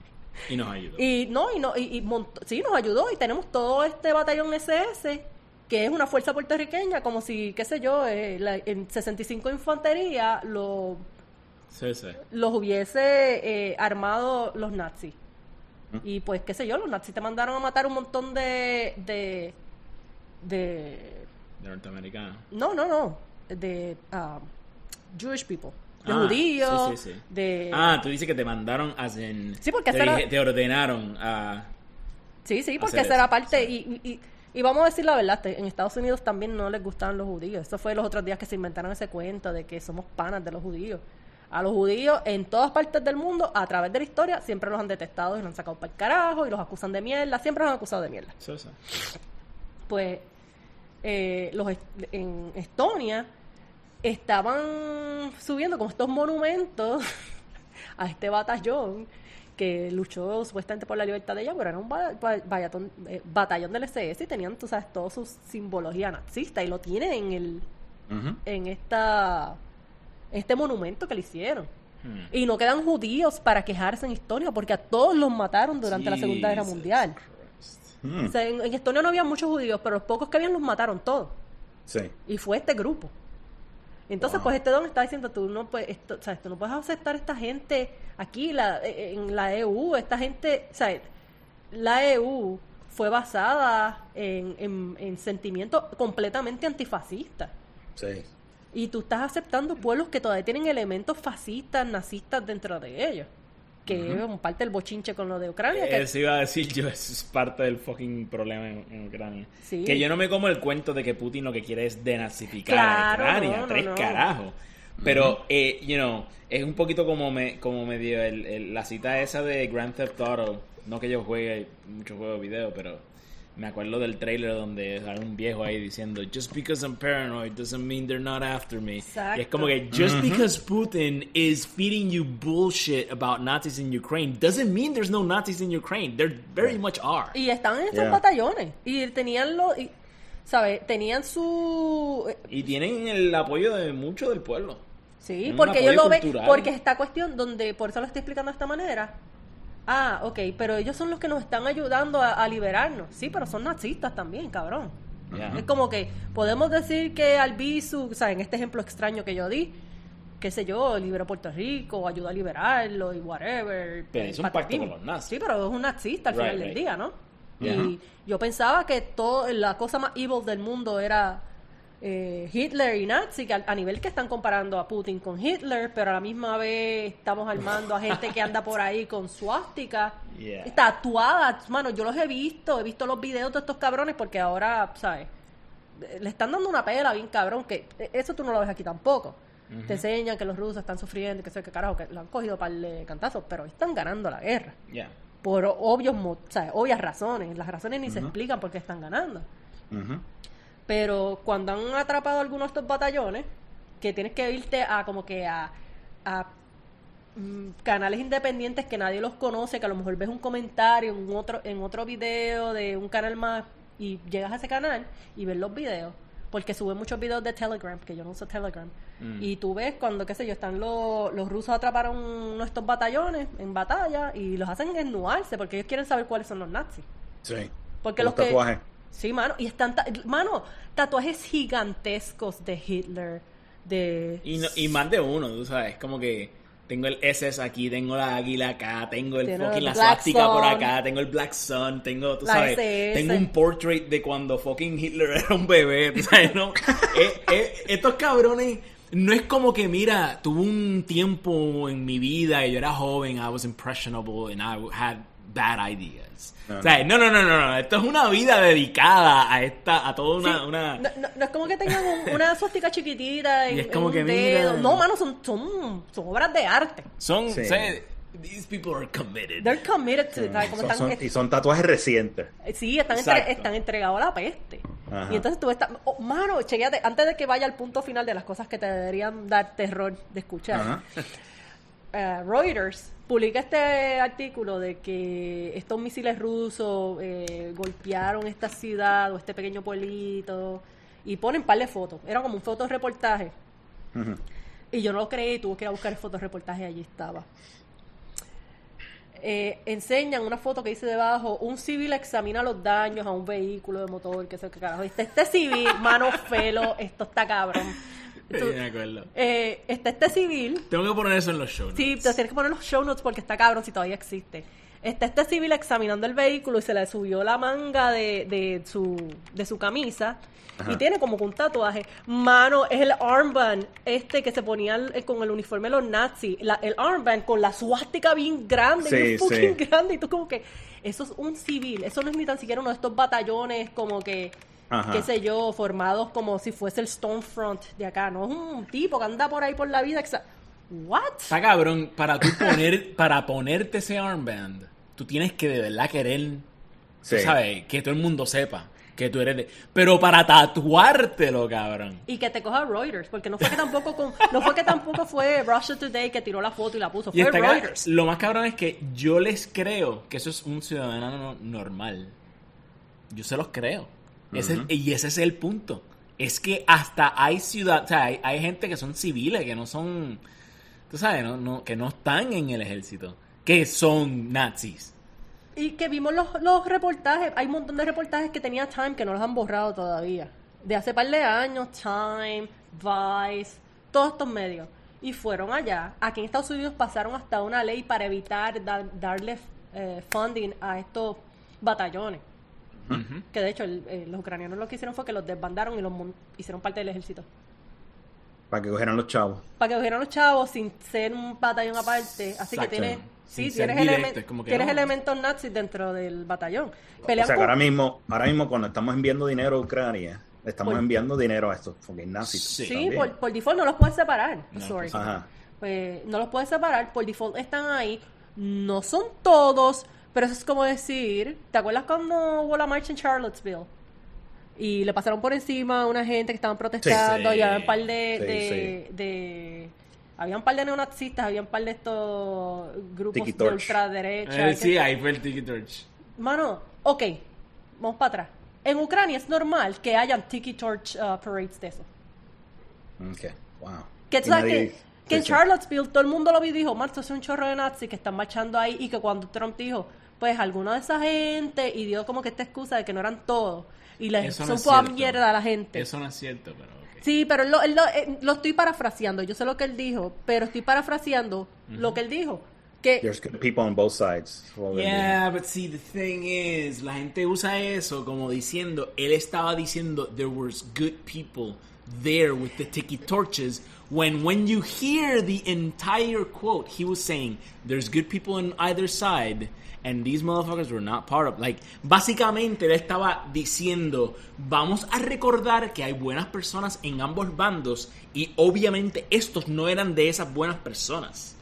Y nos ayudó. Y no, y no, y, y sí, nos ayudó y tenemos todo este batallón SS, que es una fuerza puertorriqueña, como si, qué sé yo, eh, la- en 65 Infantería lo, Sí, sí. los hubiese eh, armado los nazis. Y pues, qué sé yo, los nazis te mandaron a matar un montón de... de, de De norteamericano. no, no, no, de ah, Jewish people, de Ah, judíos, sí, sí, sí. de... Ah, tú dices que te mandaron a Sí, porque te, era- te ordenaron a... Sí, sí, porque esa era parte. Y, y, y vamos a decir la verdad, en Estados Unidos también no les gustaban los judíos. Eso fue los otros días que se inventaron ese cuento de que somos panas de los judíos. A los judíos en todas partes del mundo, a través de la historia, siempre los han detestado y los han sacado para el carajo y los acusan de mierda. Siempre los han acusado de mierda. Pues eh, los en Estonia estaban subiendo como estos monumentos a este batallón que luchó supuestamente por la libertad de ella, pero era un ba- ba- bayatón- eh, batallón del SS y tenían, tú sabes, toda su simbología nazista y lo tienen en el en esta este monumento que le hicieron. Hmm. Y no quedan judíos para quejarse en Estonia porque a todos los mataron durante la Segunda Guerra Mundial. Christ. O sea, en, en Estonia no había muchos judíos, pero los pocos que habían los mataron todos. Sí. Y fue este grupo. Entonces, Wow. pues este don está diciendo, tú no puedes, esto, o sea, tú no puedes aceptar esta gente aquí, la, eh, en la EU, esta gente, o sea, la EU fue basada en, en, en sentimientos completamente antifascistas. Sí. Y tú estás aceptando pueblos que todavía tienen elementos fascistas, nazistas dentro de ellos. Que es un parte del bochinche con lo de Ucrania. que- Eso iba a decir yo, eso es parte del fucking problema en, en Ucrania. Sí. Que yo no me como el cuento de que Putin lo que quiere es denazificar Claro, a Ucrania, no, tres no. carajos. Pero, eh, you know, es un poquito como me, como me dio el, el- la cita esa de Grand Theft Auto. No que yo juegue muchos juegos de video, pero me acuerdo del trailer donde sale un viejo ahí diciendo Just because I'm paranoid doesn't mean they're not after me. Exacto. Y es como que just because Putin is feeding you bullshit about Nazis in Ukraine doesn't mean there's no Nazis in Ukraine. There very much are. Y estaban en estos Yeah. batallones. Y tenían los. y, ¿Sabes? Tenían su. Y tienen el apoyo de mucho del pueblo. Sí, Un porque ellos lo ven. Porque esta cuestión donde. Por eso lo estoy explicando de esta manera. Ah, ok, pero ellos son los que nos están ayudando a, a liberarnos. Sí, pero son nazistas también, cabrón. Es como que podemos decir que Albizu, o sea, en este ejemplo extraño que yo di, qué sé yo, liberó Puerto Rico, o ayudó a liberarlo y whatever. Pero hizo un pacto con los nazis. Sí, pero es un nazista al Right, final del día, ¿no? Yeah. Y yo pensaba que todo, la cosa más evil del mundo era eh, Hitler y Nazi, que a, a nivel que están comparando a Putin con Hitler, pero a la misma vez estamos armando a gente que anda por ahí con suástica, Yeah. tatuada. Mano, yo los he visto, he visto los videos de estos cabrones porque ahora, ¿sabes? Le están dando una pela bien cabrón, que eso tú no lo ves aquí tampoco. Te enseñan que los rusos están sufriendo, que sé qué carajo, que lo han cogido para de cantazos, pero están ganando la guerra por obvios mo- o sea, obvias razones. Las razones ni se explican por qué están ganando. Pero cuando han atrapado algunos de estos batallones, que tienes que irte a como que a, a, mm, canales independientes que nadie los conoce, que a lo mejor ves un comentario en otro, en otro video de un canal más y llegas a ese canal y ves los videos. Porque suben muchos videos de Telegram, que yo no uso Telegram. Y tú ves cuando, qué sé yo, están los, los rusos atraparon uno de estos batallones en batalla y los hacen desnudarse porque ellos quieren saber cuáles son los nazis. Sí. Porque Los los que- tatuajes. Sí, mano. Y están, ta- mano, tatuajes gigantescos de Hitler, de... Y, no- y más de uno, tú sabes, como que tengo el SS aquí, tengo la águila acá, tengo el fucking el la swastika por acá, tengo el Black Sun, tengo, tú La sabes, SS. tengo un portrait de cuando fucking Hitler era un bebé, tú sabes, ¿no? Eh, eh, estos cabrones, no es como que, mira, tuve un tiempo en mi vida y yo era joven, I was impressionable and I had bad ideas. No, O sea, no, no, no, no, no, esto es una vida dedicada a esta, a toda una... Sí, una... No, no- no es como que tengan un- una suástica chiquitita en, Y es como en que un mira. dedo. No, mano, son, son, son obras de arte. Son, Sí. o sea, these people are committed. They're committed to Son- están- son- y son tatuajes recientes. Sí, están, entre- están entregados a la peste. Ajá. Y entonces tú estás... oh, mano, chequéate, antes de que vaya al punto final de las cosas que te deberían dar terror de escuchar. Ajá. eh, Reuters publica este artículo de que estos misiles rusos eh, golpearon esta ciudad o este pequeño pueblito y ponen par de fotos. Era como un fotoreportaje. Ujú. Y yo no lo creí, tuve que ir a buscar el fotoreportaje y allí estaba. eh, enseñan una foto que dice debajo, un civil examina los daños a un vehículo de motor, que sé qué carajo. Está este civil, mano felo, esto está cabrón. Sí, me acuerdo. eh, está este civil, Tengo que poner eso en los shows. sí, te tienes que poner los show notes porque está cabrón si todavía existe. Está este civil examinando el vehículo y se le subió la manga de, de su, de su camisa. Ajá. Y tiene como un tatuaje. Mano, es el armband este que se ponía el- con el uniforme de los nazis. La- el armband con la suástica bien grande, Sí, bien fucking sí. grande. Y tú como que, eso es un civil. Eso no es ni tan siquiera uno de estos batallones como que, Ajá. qué sé yo, formados como si fuese el Stonefront de acá. No es un tipo que anda por ahí por la vida. exa- ¿What? Está cabrón, para tú poner, para ponerte ese armband, tú tienes que de verdad querer, Sí. sabes, que todo el mundo sepa que tú eres de... Pero para tatuártelo, cabrón. Y que te coja Reuters, porque no fue que tampoco con- no fue que tampoco fue Russia Today que tiró la foto y la puso, Y fue Reuters. lo más cabrón es que yo les creo que eso es un ciudadano normal. Yo se los creo. Ese y ese es el punto. Es que hasta hay ciudad, o sea, hay, hay gente que son civiles, que no son, tú sabes, no, no, que no están en el ejército, que son nazis. Y que vimos los, los reportajes, hay un montón de reportajes que tenía Time que no los han borrado todavía. De hace par de años, Time, Vice, todos estos medios. Y fueron allá. Aquí en Estados Unidos pasaron hasta una ley para evitar dar- darle eh, funding a estos batallones. Que de hecho el- eh, los ucranianos lo que hicieron fue que los desbandaron y los hicieron parte del ejército. Para que cogieran los chavos. Para que cogieran los chavos sin ser un batallón aparte. Así que tienes, sí, tienes, directo, tienes no. elementos nazis dentro del batallón. O sea, que ahora mismo, ahora mismo cuando estamos enviando dinero a Ucrania, estamos Por- enviando dinero a estos fucking nazis. Sí. Sí, por, por default no los puedes separar. No, Sorry. pues. Pues, no los puedes separar. Por default están ahí. No son todos, pero eso es como decir. ¿Te acuerdas cuando hubo la marcha en Charlottesville? Y le pasaron por encima a una gente que estaban protestando Sí, sí. y había un par de, Sí, de, de- había un par de neonazistas, había un par de estos grupos Tiki de ultraderecha. Eh, que- sí, ahí fue el Tiki Torch. Mano, ok, vamos para atrás. En Ucrania es normal que hayan Tiki Torch uh, parades de eso. Ok, wow. Que tú sabes nadie- que, que en sí, sí. Charlottesville todo el mundo lo vio y dijo, Marto, es un chorro de nazis que están marchando ahí y que cuando Trump dijo, pues alguna de esa gente y dio como que esta excusa de que no eran todos y le Eso no son es a cierto. mierda a la gente. Eso no es cierto, pero ok. Sí, pero él lo, él lo, eh, lo estoy parafraseando, yo sé lo que él dijo, pero estoy parafraseando lo que él dijo. Que There's good people on both sides. Yeah, but see, the thing is, la gente usa eso como diciendo, él estaba diciendo there was good people there with the tiki torches, when when you hear the entire quote, he was saying there's good people on either side, and these motherfuckers were not part of. Like, básicamente él estaba diciendo, vamos a recordar que hay buenas personas en ambos bandos, y obviamente estos no eran de esas buenas personas.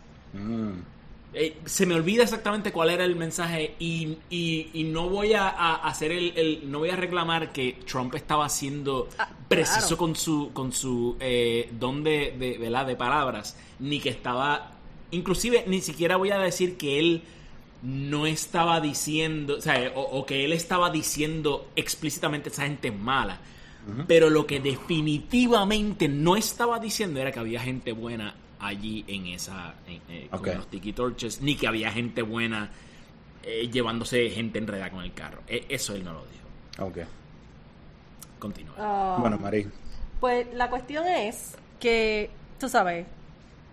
Eh, se me olvida exactamente cuál era el mensaje y, y- y no voy a, a hacer el, el- no voy a reclamar que Trump estaba siendo Ah, preciso claro. con su con su eh, don de, de, ¿verdad? de palabras ni que estaba inclusive ni siquiera voy a decir que él no estaba diciendo o, sea, o, o que él estaba diciendo explícitamente esa gente es mala pero lo que definitivamente no estaba diciendo era que había gente buena allí en esa en- eh, con los tiki torches ni que había gente buena eh, llevándose gente enredada con el carro. E- eso él no lo dijo. Ok. continúa. Ah, Bueno, Mari. Pues la cuestión es que, tú sabes,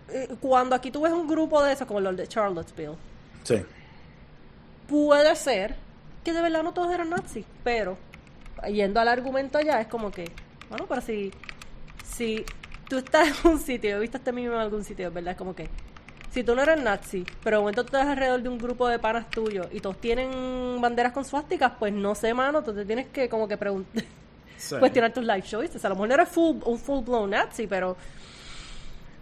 eh, cuando aquí tú ves un grupo de esos, como los de Charlottesville, Sí. Puede ser que de verdad no todos eran nazis, pero yendo al argumento allá es como que, bueno, pero si, si tú estás en un sitio, he visto este mismo en algún sitio, ¿verdad? Es como que, si tú no eres nazi, pero de momento tú estás alrededor de un grupo de panas tuyos y todos tienen banderas con suásticas, pues no sé, mano, tú te tienes que como que preguntar, cuestionar tus life choices. A lo mejor no eres full, un full blown nazi, pero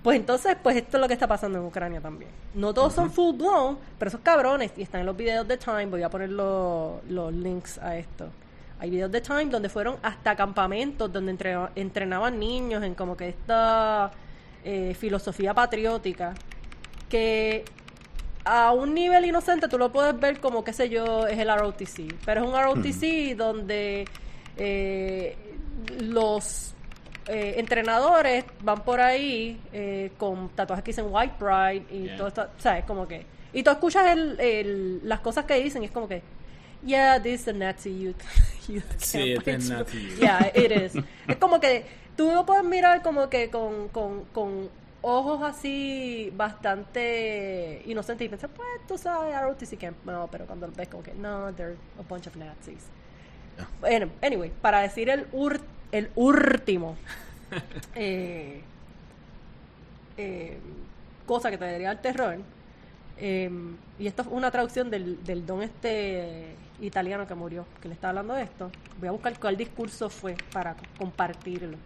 pues entonces, pues esto es lo que está pasando en Ucrania también. No todos son full blown, pero esos cabrones, y están en los videos de Time, voy a poner los, los links a esto. Hay videos de Time donde fueron hasta campamentos donde entre- entrenaban niños en como que esta eh, filosofía patriótica que a un nivel inocente tú lo puedes ver como, qué sé yo, es el ROTC. Pero es un ROTC donde eh, los eh, entrenadores van por ahí eh, con tatuajes que dicen White Pride y Yeah. todo esto, ¿sabes? Como que... Y tú escuchas el, el, las cosas que dicen y es como que, yeah, this is a Nazi youth, youth Sí, camp." este es Nazi youth. Yeah, it is. es como que tú lo puedes mirar como que con, con, con ojos así bastante inocentes y pensar, pues tú sabes, ROTC camp. No, pero cuando lo ves como que, no, they're a bunch of Nazis. Anyway, para decir el, ur- el último eh, eh, cosa que te daría el terror, eh, y esto es una traducción del, del don este italiano que murió, que le está hablando de esto. Voy a buscar cuál discurso fue para compartirlo.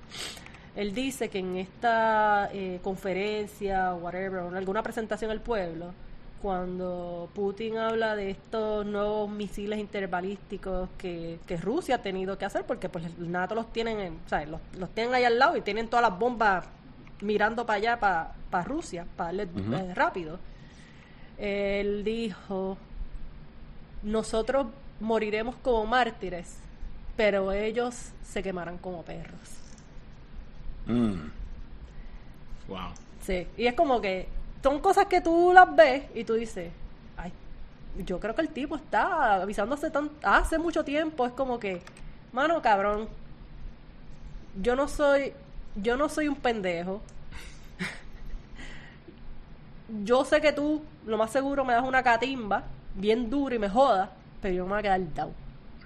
Él dice que en esta eh, conferencia, whatever, o en alguna presentación al pueblo, cuando Putin habla de estos nuevos misiles interbalísticos que, que Rusia ha tenido que hacer, porque pues el NATO los tienen, en- o sea, los, los tienen ahí al lado y tienen todas las bombas mirando para allá, para, para Rusia, para darle eh, rápido. Él dijo, nosotros moriremos como mártires, pero ellos se quemarán como perros. Mm. Wow. Sí, y es como que son cosas que tú las ves y tú dices, ay, yo creo que el tipo está avisando hace, tan, hace mucho tiempo, es como que, mano cabrón, yo no soy, yo no soy un pendejo. yo sé que tú, lo más seguro, me das una catimba bien dura y me jodas, pero yo me voy a quedar down.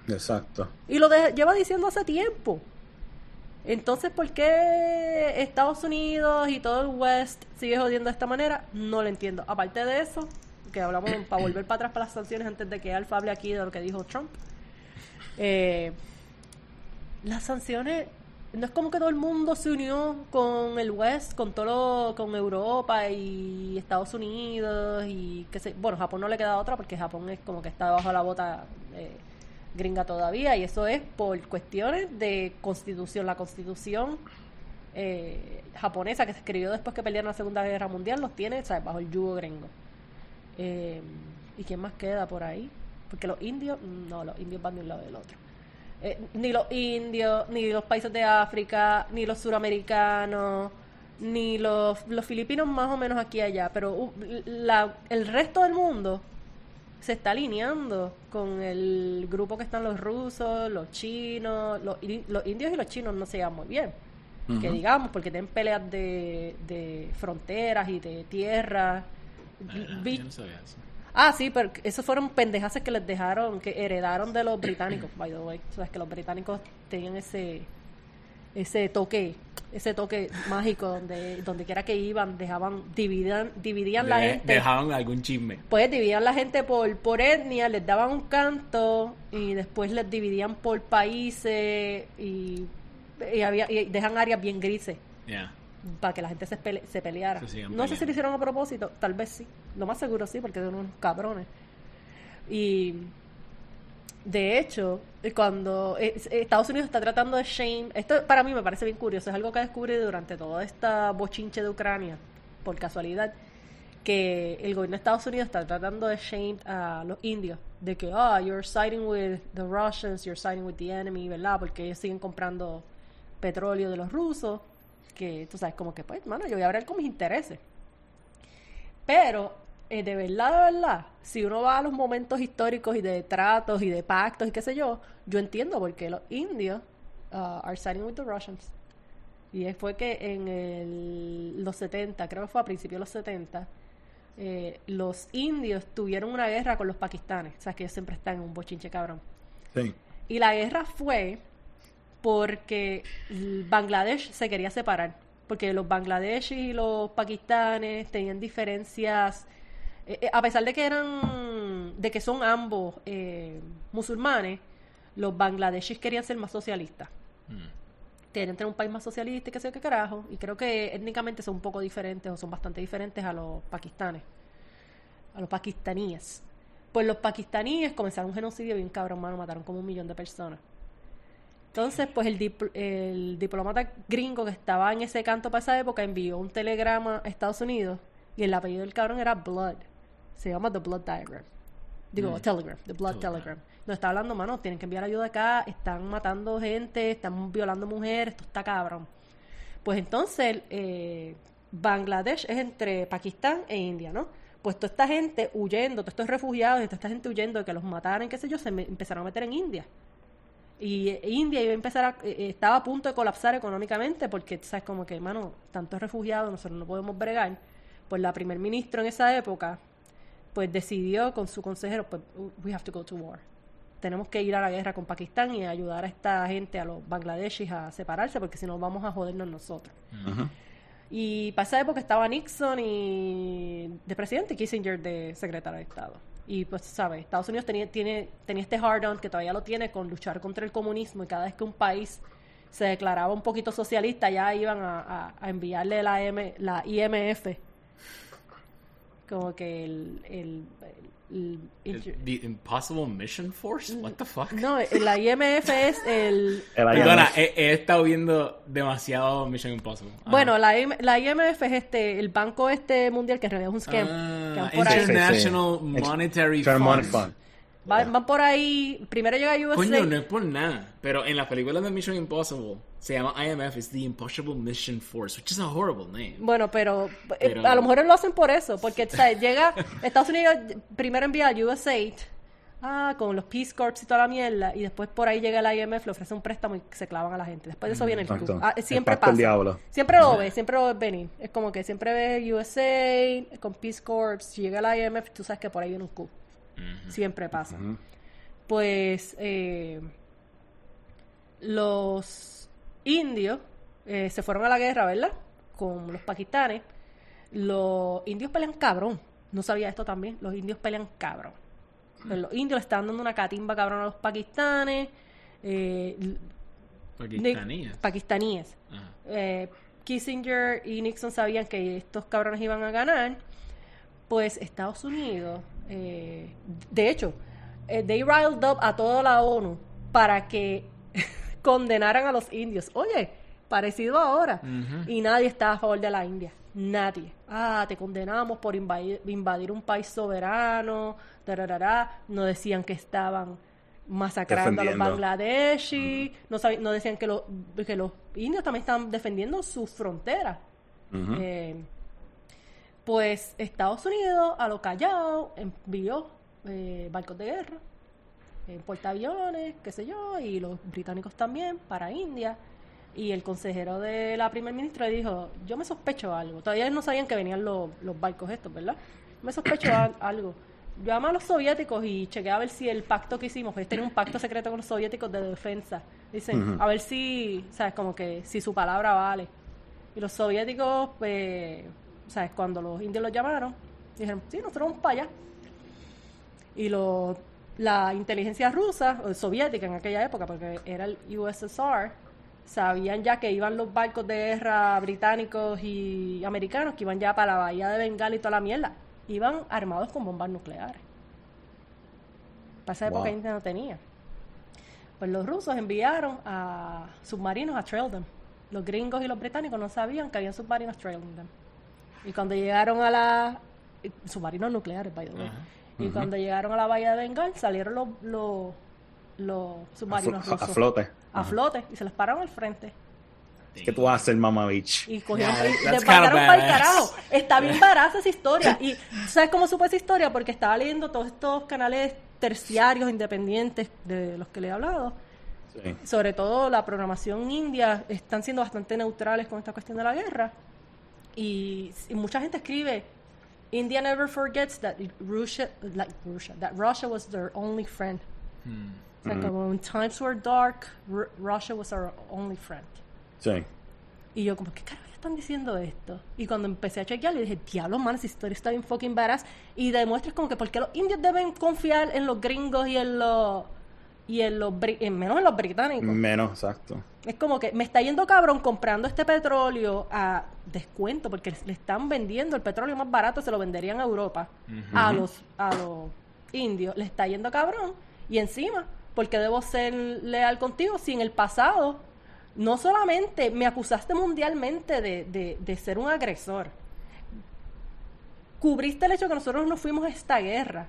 Exacto. Y lo de- lleva diciendo hace tiempo. Entonces, ¿por qué Estados Unidos y todo el West sigue jodiendo de esta manera? No lo entiendo. Aparte de eso, que hablamos para volver para atrás para las sanciones antes de que Alfa hable aquí de lo que dijo Trump. Eh, las sanciones, no es como que todo el mundo se unió con el West, con todo con Europa y Estados Unidos y que se, bueno, Japón no le queda otra porque Japón es como que está bajo la bota eh, gringa todavía y eso es por cuestiones de constitución. La constitución eh, japonesa que se escribió después que pelearon la Segunda Guerra Mundial los tiene ¿sabes? bajo el yugo gringo. Eh, ¿Y quién más queda por ahí? Porque los indios, no, los indios van de un lado del otro. Eh, ni los indios, ni los países de África, ni los suramericanos, ni los, los filipinos más o menos aquí y allá, pero uh, la, el resto del mundo se está alineando con el grupo que están los rusos, los chinos, los, indios y los chinos no se llevan muy bien. Que digamos, porque tienen peleas de, de fronteras y de tierra. Ah, Vi- yo no sabía eso. Ah, sí, pero esos fueron pendejaces que les dejaron, que heredaron de los británicos, by the way. O sea, es que los británicos tenían ese ese toque, ese toque mágico donde donde quiera que iban, dejaban dividían dividían la gente. Dejaban algún chisme. Pues dividían la gente por, por etnia, les daban un canto y después les dividían por países y, y había, y dejan áreas bien grises Ya. para que la gente se, pele- se peleara. Se no sé si lo hicieron a propósito, tal vez sí. Lo más seguro sí, porque son unos cabrones. Y de hecho, eh, cuando eh, Estados Unidos está tratando de shame, esto para mí me parece bien curioso, es algo que descubrí durante toda esta bochinche de Ucrania, por casualidad, que el gobierno de Estados Unidos está tratando de shame a los indios, de que, ah, you're siding with the Russians, you're siding with the enemy, ¿verdad? Porque ellos siguen comprando petróleo de los rusos, que tú sabes, como que, pues, mano, yo voy a hablar con mis intereses. Pero, eh, de verdad, de verdad, si uno va a los momentos históricos y de tratos y de pactos y qué sé yo, yo entiendo por qué los indios uh, are siding with the Russians. Y fue que en el- los 70, creo que fue a principios de los 70, eh, los indios tuvieron una guerra con los pakistanes. O sea, que ellos siempre están en un bochinche cabrón. Sí. Y la guerra fue porque Bangladesh se quería separar. Porque los bangladeshis y los pakistanes tenían diferencias. Eh, eh, a pesar de que eran. de que son ambos eh, musulmanes, los bangladeshis querían ser más socialistas. Mm. Querían tener un país más socialista y qué sé yo qué carajo. Y creo que étnicamente son un poco diferentes o son bastante diferentes a los pakistanes. A los pakistaníes. Pues los pakistaníes comenzaron un genocidio bien cabrón, mano. Mataron como un millón de personas. Entonces, pues el, dipl- el diplomata gringo que estaba en ese canto para esa época envió un telegrama a Estados Unidos y el apellido del cabrón era Blood. Se llama The Blood Diagram. Digo, Mm. Telegram, The Blood Telegram. Telegram. Nos está hablando, mano, tienen que enviar ayuda acá, están matando gente, están violando mujeres, esto está cabrón. Pues entonces, eh, Bangladesh es entre Pakistán e India, ¿no? pues toda esta gente huyendo, todos estos refugiados y toda esta gente huyendo de que los mataran, qué sé yo, se me- empezaron a meter en India. Y eh, India iba a empezar a, eh, eh, estaba a punto de colapsar económicamente porque, sabes, como que, mano, tantos refugiados, nosotros no podemos bregar. Pues la primer ministro en esa época, pues decidió con su consejero, pues, we have to go to war. Tenemos que ir a la guerra con Pakistán y ayudar a esta gente, a los bangladeshis, a separarse porque si no vamos a jodernos nosotros. Y para esa época estaba Nixon y de presidente y Kissinger de secretario de Estado. Y pues, ¿sabes? Estados Unidos tenía, tiene, tenía este hard-on que todavía lo tiene con luchar contra el comunismo y cada vez que un país se declaraba un poquito socialista ya iban a, a- a enviarle la, M, la IMF. Como que el... el, el- el- The Impossible Mission Force? What the fuck? no, la IMF es el... El Perdona, he, he estado viendo demasiado Mission Impossible. Ajá. Bueno, la, la IMF es este el banco este mundial que en realidad es un scam. Ah. International Sí, sí, sí. Monetary Fund. Van, van por ahí, primero llega USA. Coño, no es por nada. Pero en las películas de Mission Impossible se llama IMF, es The Impossible Mission Force, which is a horrible name. Bueno, pero, eh, Pero- a lo mejor lo hacen por eso, porque ¿sabes? llega Estados Unidos primero envía al USAID ah, con los Peace Corps y toda la mierda, y después por ahí llega el IMF, le ofrece un préstamo y se clavan a la gente. Después de eso viene el coup. Ah, siempre pasa. diablo. Siempre lo ves, siempre lo ves venir. Es como que siempre ves USAID con Peace Corps, si llega el IMF, tú sabes que por ahí viene un coup. Siempre pasa. Pues eh, los indios eh, se fueron a la guerra, ¿verdad? Con los pakistanes. Los indios pelean cabrón. No sabía esto también. Los indios pelean cabrón. Pero los indios le están dando una catimba cabrón a los pakistanes. Eh, Pakistaníes. pakistaníes. Eh, Kissinger y Nixon sabían que estos cabrones iban a ganar, pues Estados Unidos, eh, de hecho, eh, they riled up a toda la ONU para que condenaran a los indios. Oye, parecido ahora. Y nadie está a favor de la India. Nadie. Ah, te condenamos por invadir, invadir un país soberano. tararara. No decían que estaban masacrando a los Defendiendo. bangladeshi. No, sabi- no decían que, los que los indios también estaban defendiendo sus fronteras. Eh, pues Estados Unidos, a lo callado, envió eh, barcos de guerra, eh, portaaviones, qué sé yo, y los británicos también para India. Y el consejero de la primer ministra dijo, yo me sospecho algo. Todavía no sabían que venían los, los barcos estos, ¿verdad? Me sospecho al- algo. Llama a los soviéticos y chequea a ver si el pacto que hicimos, pues tenía un pacto secreto con los soviéticos de defensa. Dicen, a ver si, ¿sabes? Como que si su palabra vale. Y los soviéticos, pues, ¿sabes? Cuando los indios los llamaron, dijeron, sí, nosotros vamos para allá. Y lo, la inteligencia rusa, o soviética en aquella época, porque era el USSR, sabían ya que iban los barcos de guerra británicos y americanos, que iban ya para la bahía de Bengala y toda la mierda. Iban armados con bombas nucleares. Para esa época. India no tenía. Pues los rusos enviaron a submarinos a trail them. Los gringos y los británicos no sabían que habían submarinos trailing them. Y cuando llegaron a la... Submarinos nucleares, by the way. Y cuando llegaron a la bahía de Bengal, salieron los, los, los A, submarinos a rusos. flote. A flote. Y se les pararon al frente. ¿Qué tú vas a hacer, mamá bitch? Y cogieron Yeah, y kinda para el carajo. Está bien barata esa historia. Y ¿sabes cómo supe esa historia? Porque estaba leyendo todos estos canales terciarios independientes de los que le he hablado. Sí. Sobre todo la programación india están siendo bastante neutrales con esta cuestión de la guerra. Y, y mucha gente escribe India never forgets that Russia, like Russia, that Russia was their only friend. O sea, como when times were dark, Ru- Russia was our only friend. Sí. Y yo como, ¿qué carajo están diciendo esto? Y cuando empecé a chequear, le dije, diablo, man, esa historia está bien fucking badass. Y demuestras como que por qué los indios deben confiar en los gringos y en los... Y en los... en menos en los británicos. Menos, exacto. Es como que me está yendo cabrón comprando este petróleo a descuento porque le están vendiendo el petróleo más barato, se lo venderían a Europa a los a los indios. Le está yendo cabrón y encima, porque debo ser leal contigo si en el pasado no solamente me acusaste mundialmente de, de, de ser un agresor, cubriste el hecho que nosotros no fuimos a esta guerra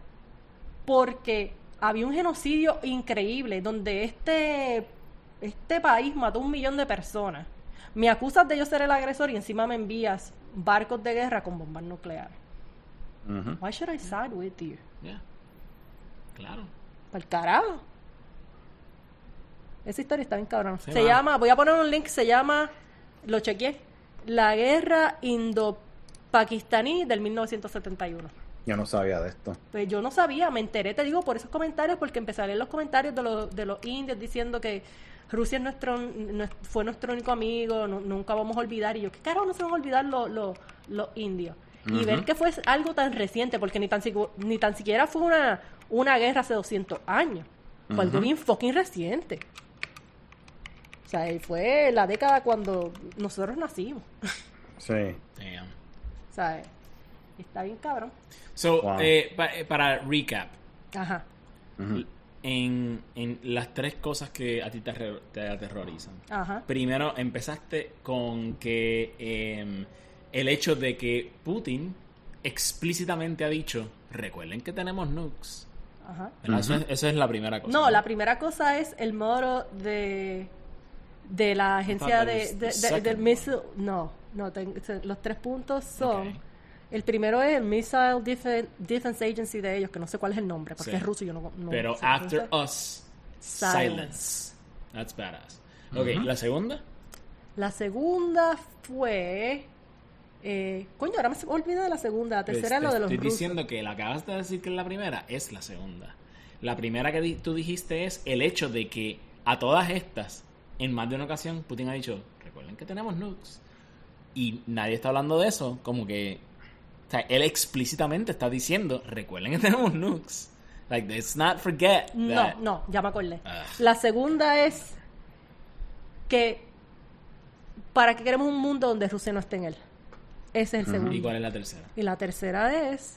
porque había un genocidio increíble donde este, este país mató un millón de personas. Me acusas de yo ser el agresor y encima me envías barcos de guerra con bombas nucleares. Ujú. Why should I side with you? Yeah. Claro. Para el carajo. Esa historia está bien cabrón. Sí, se va. llama, voy a poner un link, se llama, lo chequeé, La Guerra Indo-Pakistaní del 1971. Yo no sabía de esto. Pues yo no sabía, me enteré, te digo, por esos comentarios, porque empecé a leer los comentarios de los, de los indios diciendo que Rusia es nuestro, nues- fue nuestro único amigo, nu- nunca vamos a olvidar. Y yo, ¿qué carajo no se van a olvidar los, los, los indios? Y ver que fue algo tan reciente, porque ni tan, ni tan siquiera fue una, una guerra hace 200 años. Fue algo bien fucking reciente. O sea, fue la década cuando nosotros nacimos. Sí. Damn. o sea, está bien cabrón. So, Wow. eh, pa- eh, para recap, Ajá. En, en las tres cosas que a ti te, te aterrorizan. Ajá. Primero, empezaste con que eh, el hecho de que Putin explícitamente ha dicho, recuerden que tenemos nukes. Ajá. Eso, es, eso es la primera cosa. No, la primera cosa es el modo de de la agencia de, del missile. No, no, ten- los tres puntos son. El primero es el Missile Defen- Defense Agency de ellos, que no sé cuál es el nombre, porque Sí. es ruso y yo no. no Pero sé after us, Silence. silence. That's badass. Ok, la segunda. La segunda fue. Eh, coño, ahora me olvidé de la segunda. La tercera es lo de los Estoy rusos. diciendo que la acabas de decir que es la primera, es la segunda. La primera que di- tú dijiste es el hecho de que a todas estas, en más de una ocasión, Putin ha dicho, recuerden que tenemos nukes. Y nadie está hablando de eso, como que... O sea, él explícitamente está diciendo, recuerden que tenemos nukes. Like, let's not forget No, that. no, ya me acordé. Ah. La segunda es que para qué queremos un mundo donde Rusia no esté en él. Ese es el segundo. ¿Y cuál es la tercera? Y la tercera es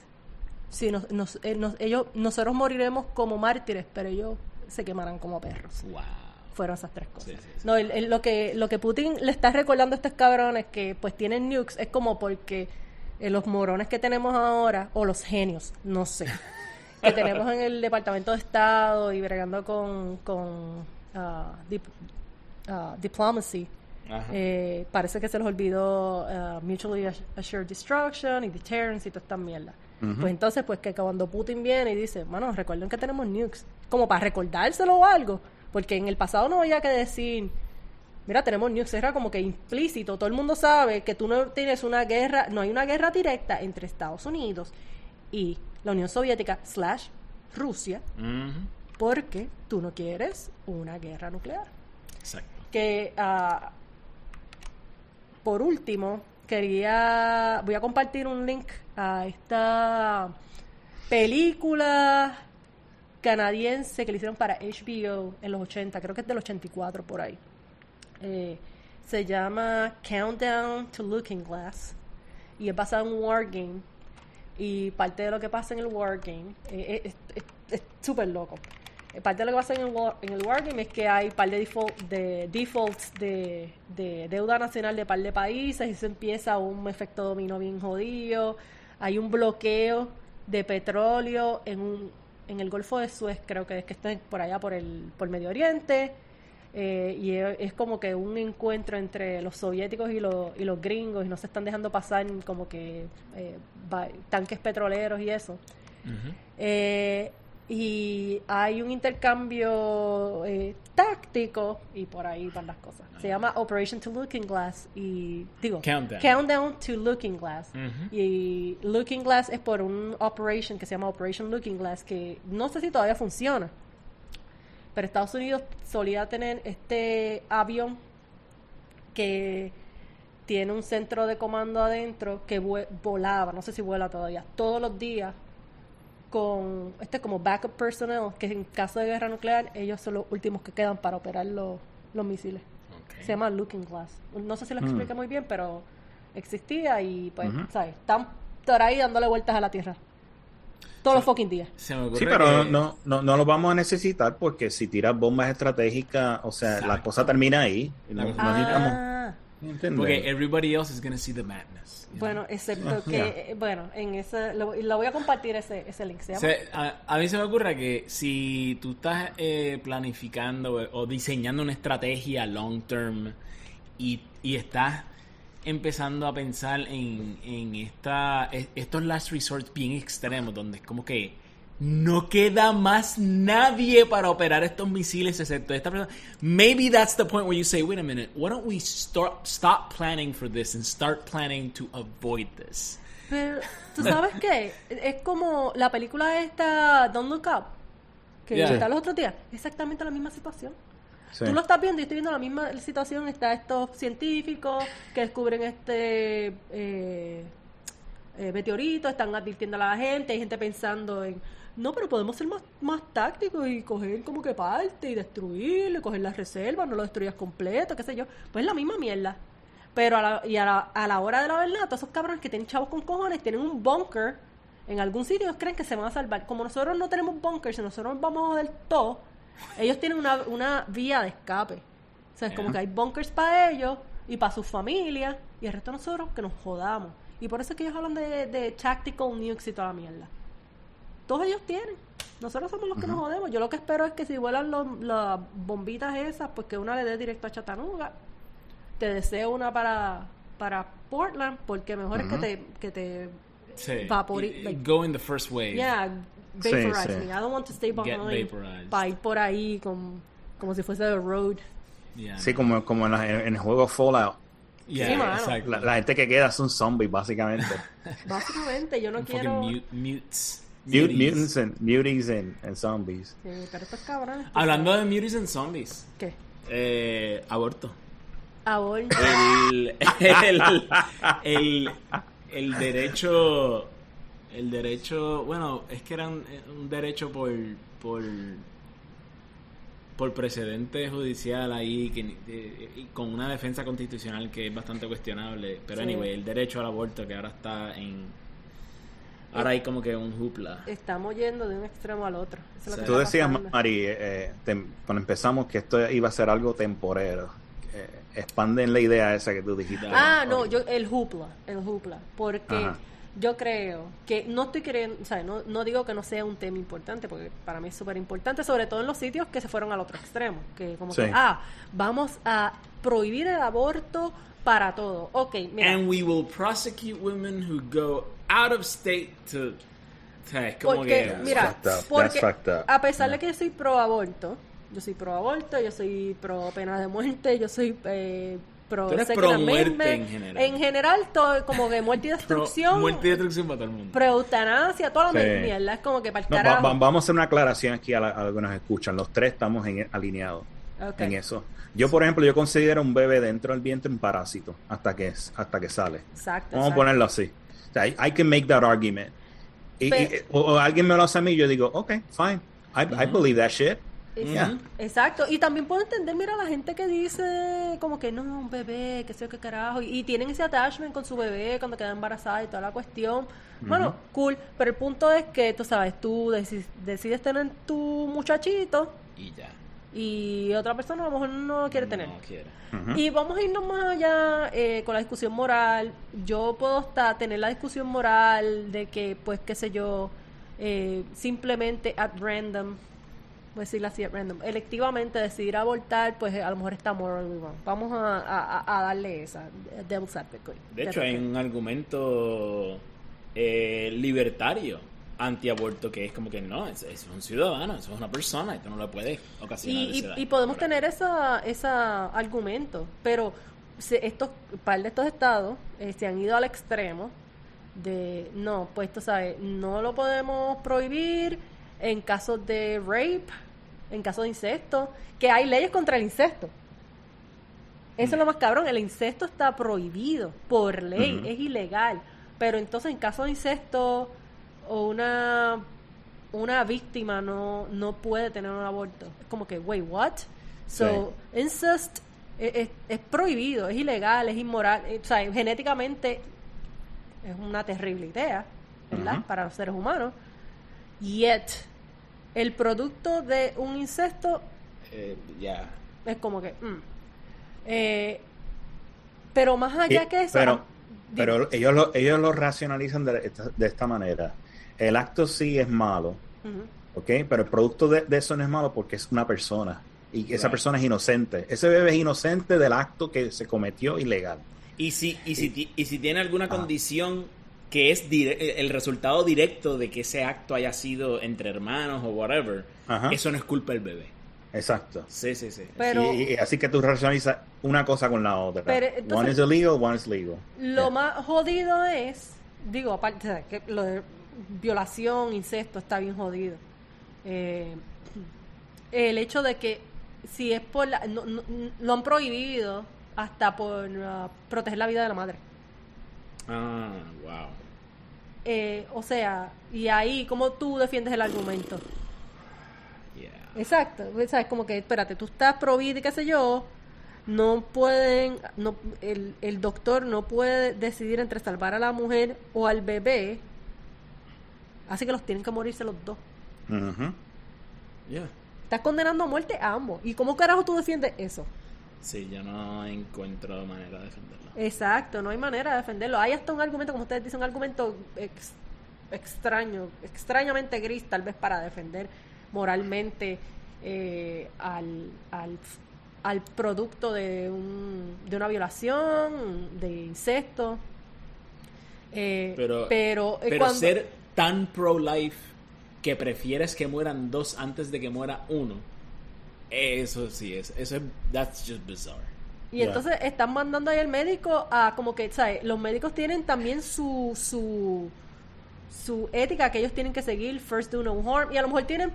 si nos, nos- eh, nos- ellos nosotros moriremos como mártires, pero ellos se quemarán como perros. Wow. Fueron esas tres cosas. Sí, sí, sí. No, el- el- lo que lo que Putin le está recordando a estos cabrones que pues tienen nukes es como porque eh, los morones que tenemos ahora o los genios, no sé, que tenemos en el Departamento de Estado y bregando con con dip- ah, diplomacy. Eh, parece que se les olvidó ah, Mutually Assured Destruction y Deterrence y toda esta mierda. Pues entonces, pues que cuando Putin viene y dice, bueno, recuerden que tenemos nukes, como para recordárselo o algo, porque en el pasado no había que decir, mira, tenemos nukes, era como que implícito, todo el mundo sabe que tú no tienes una guerra, no hay una guerra directa entre Estados Unidos y la Unión Soviética slash Rusia, porque tú no quieres una guerra nuclear. Exacto. que ah, por último quería voy a compartir un link a esta película canadiense que le hicieron para HBO en los 80 creo que es del 84 por ahí Eh, se llama Countdown to Looking Glass. Y es basada en un wargame y parte de lo que pasa en el wargame eh, es es- súper loco. Eh, parte de lo que pasa en el, war, en wargame es que hay par de, default, de defaults de, de deuda nacional de par de países. Y se empieza un efecto dominó bien jodido. Hay un bloqueo de petróleo en un en el Golfo de Suez creo que es que está por allá por el por Medio Oriente eh, y es, como que un encuentro entre los soviéticos y los, y los gringos y no se están dejando pasar como que eh, tanques petroleros y eso. Eh, y hay un intercambio eh, táctico y por ahí van las cosas. Se llama Operation to Looking Glass y digo Countdown. Countdown to Looking Glass. Y Looking Glass es por un operation que se llama Operation Looking Glass que no sé si todavía funciona. Pero Estados Unidos solía tener este avión que tiene un centro de comando adentro que volaba, no sé si vuela todavía, todos los días con este como backup personnel, que en caso de guerra nuclear ellos son los últimos que quedan para operar los, los misiles. Se llama Looking Glass. No sé si lo Mm. expliqué muy bien, pero existía y pues, Ujú. ¿sabes? Están por ahí dándole vueltas a la Tierra. Todos los fucking días. Se me ocurre Sí, pero que- no, no, no lo vamos a necesitar porque si tiras bombas estratégicas, o sea, la cosa termina ahí. No, La cosa- no necesitamos. Ah. Porque everybody else is gonna see the madness. know? bueno, excepto que, eh, bueno, en ese, lo, lo voy a compartir ese, ese link. Se llama Se- a, a mí se me ocurre que si tú estás eh, planificando o- o diseñando una estrategia long term y, y estás empezando a pensar en, en esta, estos last resorts bien extremos, donde es como que no queda más nadie para operar estos misiles excepto esta persona. Maybe that's the point where you say, wait a minute, why don't we start, stop planning for this and start planning to avoid this? Pero, ¿tú sabes qué? Es como la película esta, Don't Look Up, que Yeah. está los otros días. Exactamente la misma situación. Sí. Tú lo estás viendo y estoy viendo la misma situación. Está estos científicos que descubren este eh, eh, meteorito, están advirtiendo a la gente, hay gente pensando en, no, pero podemos ser más, más tácticos y coger como que parte y destruirlo, coger las reservas, no lo destruyas completo, qué sé yo. Pues es la misma mierda. Pero a la, y a la, a la hora de la verdad, todos esos cabrones que tienen chavos con cojones, tienen un bunker en algún sitio, ellos creen que se van a salvar. Como nosotros no tenemos bunkers, si nosotros vamos del todo, ellos tienen una, una vía de escape. O sea, es como que hay bunkers para ellos y para sus familias, y el resto de nosotros que nos jodamos. Y por eso es que ellos hablan de, de tactical nukes y toda la mierda. Todos ellos tienen. Nosotros somos los que nos jodemos. Yo lo que espero es que si vuelan los- las bombitas esas, pues que una le dé directo a Chattanooga. Te deseo una para, para Portland, porque mejor es que te, que te Sí. vapori- Y- y like- Go in the first wave. Yeah, vaporize sí. me. I don't want to stay Get behind. vaporized. Para ir por ahí con, como si fuese The Road. Yeah, Sí, no. como, como en, la- en el juego Fallout. Yeah, Sí, exacto. La, la gente que queda son zombies, básicamente. Básicamente, yo no quiero. mute- mutes. Mut- Muties. mutants and muties and, and zombies. Sí, pero estos cabrones. tú Hablando de muties and zombies. ¿Qué? Eh, aborto. Aborto. el, el, el, el derecho el derecho bueno es que era un, un derecho por por por precedente judicial ahí que, eh, y con una defensa constitucional que es bastante cuestionable pero Sí. anyway el derecho al aborto que ahora está en ahora hay como que un hoopla Estamos yendo de un extremo al otro. Eso es lo Sí. que Tú decías. Mari, eh, tem- cuando empezamos que esto iba a ser algo temporero. Eh, expanden la idea esa que tú dijiste. Ah, no, yo el hoopla, el hoopla, porque Ajá. Yo creo que no estoy queriendo, o sea, no, no digo que no sea un tema importante, porque para mí es súper importante, sobre todo en los sitios que se fueron al otro extremo, que como Sí. que, ah, vamos a prohibir el aborto para todo. Ok, mira, and we will prosecute women who go out of state to porque, que mira, fucked up, porque that's fucked up. a pesar de que yo soy pro aborto, yo soy pro aborto, yo soy pro pena de muerte, yo soy eh, pro Tú eres Second pro muerte en general. En general, todo, como que muerte y pro- destrucción. muerte y destrucción para todo el mundo Pro eutanasia, toda la Sí. mierda. Es como que para el No, va- carajo. va- vamos a hacer una aclaración aquí a, la- a los que nos escuchan. Los tres estamos en- alineados en eso. Yo, por ejemplo, yo considero un bebé dentro del vientre un parásito hasta que, hasta que sale. Exacto. Vamos a ponerlo así. O sea, I, I can make that argument. Y- Pe- y- o, o alguien me lo hace a mí, yo digo, ok, fine. I, I believe that shit. Exacto. Yeah. Exacto. Y también puedo entender, mira, la gente que dice como que no, un bebé, que sé yo qué carajo. Y, y tienen ese attachment con su bebé cuando queda embarazada y toda la cuestión. Bueno, cool. Pero el punto es que, tú sabes, tú deci- decides tener tu muchachito y ya y otra persona a lo mejor no quiere tener. Y vamos a irnos más allá eh, con la discusión moral. Yo puedo hasta tener la discusión moral de que, pues, qué sé yo, eh, simplemente at random, voy a decirlo así, at random, electivamente decidir abortar, pues a lo mejor está morally wrong. Vamos a, a- a darle esa, devil's advocate. De hecho, hay un argumento eh, libertario antiaborto que es como que no, es, es un ciudadano, eso es una persona tú no le puedes ocasionar y podemos tener esa, esa argumento, pero se, estos par de estos estados eh, se han ido al extremo de no, pues tú sabes, no lo podemos prohibir en casos de rape, en casos de incesto, que hay leyes contra el incesto. Eso es lo más cabrón, el incesto está prohibido por ley, es ilegal. Pero entonces en caso de incesto o una una víctima no, no puede tener un aborto. Es como que, wait, what? So, incest es, es- es prohibido, es ilegal, es inmoral. eh, O sea, genéticamente es una terrible idea, ¿verdad? Para los seres humanos. Yet, el producto de un incesto Eh, ya. es como que... mm. Eh, pero más allá Y- que eso... Pero, ah, pero ellos, lo, ellos lo racionalizan de esta, de esta manera. El acto sí es malo, Ujú. ¿ok? Pero el producto de, de eso no es malo porque es una persona. Y esa Right. persona es inocente. Ese bebé es inocente del acto que se cometió ilegal. Y si, y si, y si tiene alguna condición que es dire- el resultado directo de que ese acto haya sido entre hermanos o whatever, Ajá. eso no es culpa del bebé. Exacto. Sí, sí, sí. Pero Y- y- así que tú racionalizas una cosa con la otra. Pero, one is illegal, one is legal. lo Yeah. más jodido es, digo, aparte, ¿sabes? que lo de violación, incesto, está bien jodido. Eh, el hecho de que si es por la, no- no- lo han prohibido hasta por ah, proteger la vida de la madre. Ah, wow. Eh, o sea, y ahí, ¿cómo tú defiendes el argumento? Yeah. Exacto, es como que, espérate, tú estás pro vida y qué sé yo, no pueden, no, el, el doctor no puede decidir entre salvar a la mujer o al bebé, así que los tienen que morirse los dos. Ujú. Yeah. Estás condenando a muerte a ambos. ¿Y cómo carajo tú defiendes eso? Sí, yo no encuentro manera de defenderlo. Exacto, no hay manera de defenderlo. Hay hasta un argumento, como ustedes dicen, un argumento ex- extraño, extrañamente gris, tal vez para defender moralmente eh, al, al, al producto de, un, de una violación, de incesto. Eh, Pero, pero, eh, pero cuando- ser tan pro-life que prefieres que mueran dos antes de que muera uno, eso sí es, eso es, that's just bizarre. Y entonces están mandando ahí al médico a como que, ¿sabes? Los médicos tienen también su, su, su ética que ellos tienen que seguir, first do no harm. Y a lo mejor tienen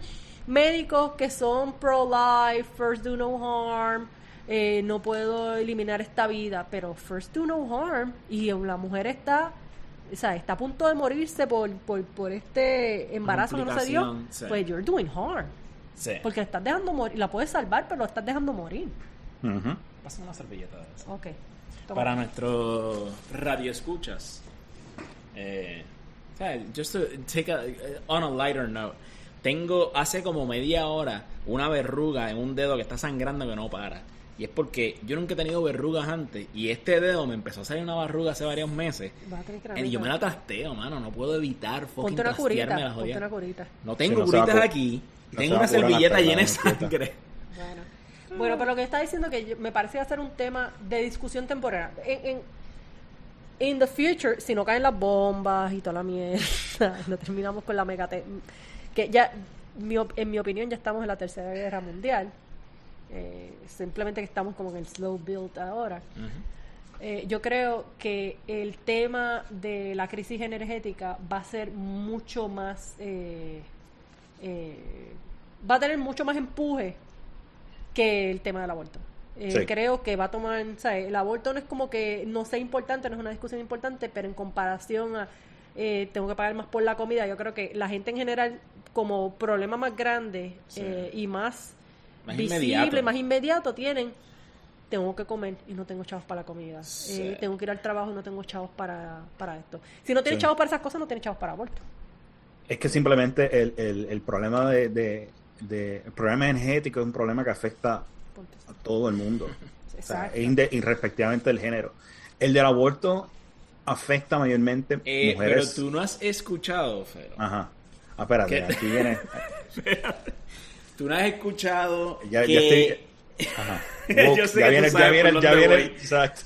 médicos que son pro-life, first do no harm, eh, no puedo eliminar esta vida, pero first do no harm. Y la mujer está, o sea, está a punto de morirse por, por, por este embarazo que no se dio. Sí. Pues you're doing harm. Sí. Porque la estás dejando morir, la puedes salvar, pero la estás dejando morir. Ujú. Pásame una servilleta de eso. Ok. Toma. Para nuestros radioescuchas. Eh, o sea, just to take a, on a lighter note. Tengo hace como media hora una verruga en un dedo que está sangrando que no para. Y es porque yo nunca he tenido verrugas antes. Y este dedo me empezó a salir una verruga hace varios meses. Vas a tener que Y yo me la trasteo, mano. No puedo evitar fucking Ponte una curita, ponte una. No tengo no a curitas cu- aquí. No tengo una servilleta llena de sangre. Bueno. Bueno, pero lo que está diciendo que yo- me parece va a ser un tema de discusión temporal. En, en in the future, si no caen las bombas y toda la mierda, no terminamos con la megate que ya mi en mi opinión ya estamos en la tercera guerra mundial. Eh, simplemente que estamos como en el slow build ahora. Eh, yo creo que el tema de la crisis energética va a ser mucho más, eh, eh, va a tener mucho más empuje que el tema del aborto. Eh, Sí. Creo que va a tomar, ¿sabes? El aborto no es como que no sea importante, no es una discusión importante, pero en comparación a eh, tengo que pagar más por la comida, yo creo que la gente en general como problema más grande Sí. eh, y más, Más visible, inmediato. más inmediato tienen tengo que comer y no tengo chavos para la comida. Sí. Eh, tengo que ir al trabajo y no tengo chavos para, para esto. Si no tienes chavos para esas cosas, no tienes chavos para aborto. Es que simplemente el, el, el problema de, de- de- el problema energético es un problema que afecta a todo el mundo. O sea, irrespectivamente del género. El del aborto afecta mayormente Eh, pero mujeres. tú no has escuchado, Fero. Ajá. Ah, espérate, ¿Qué? aquí viene. Tú no has escuchado Ya, que... ya estoy. Ajá. Yo sé ya que viene, tú sabes ya viene, por ya dónde viene. voy. Exacto.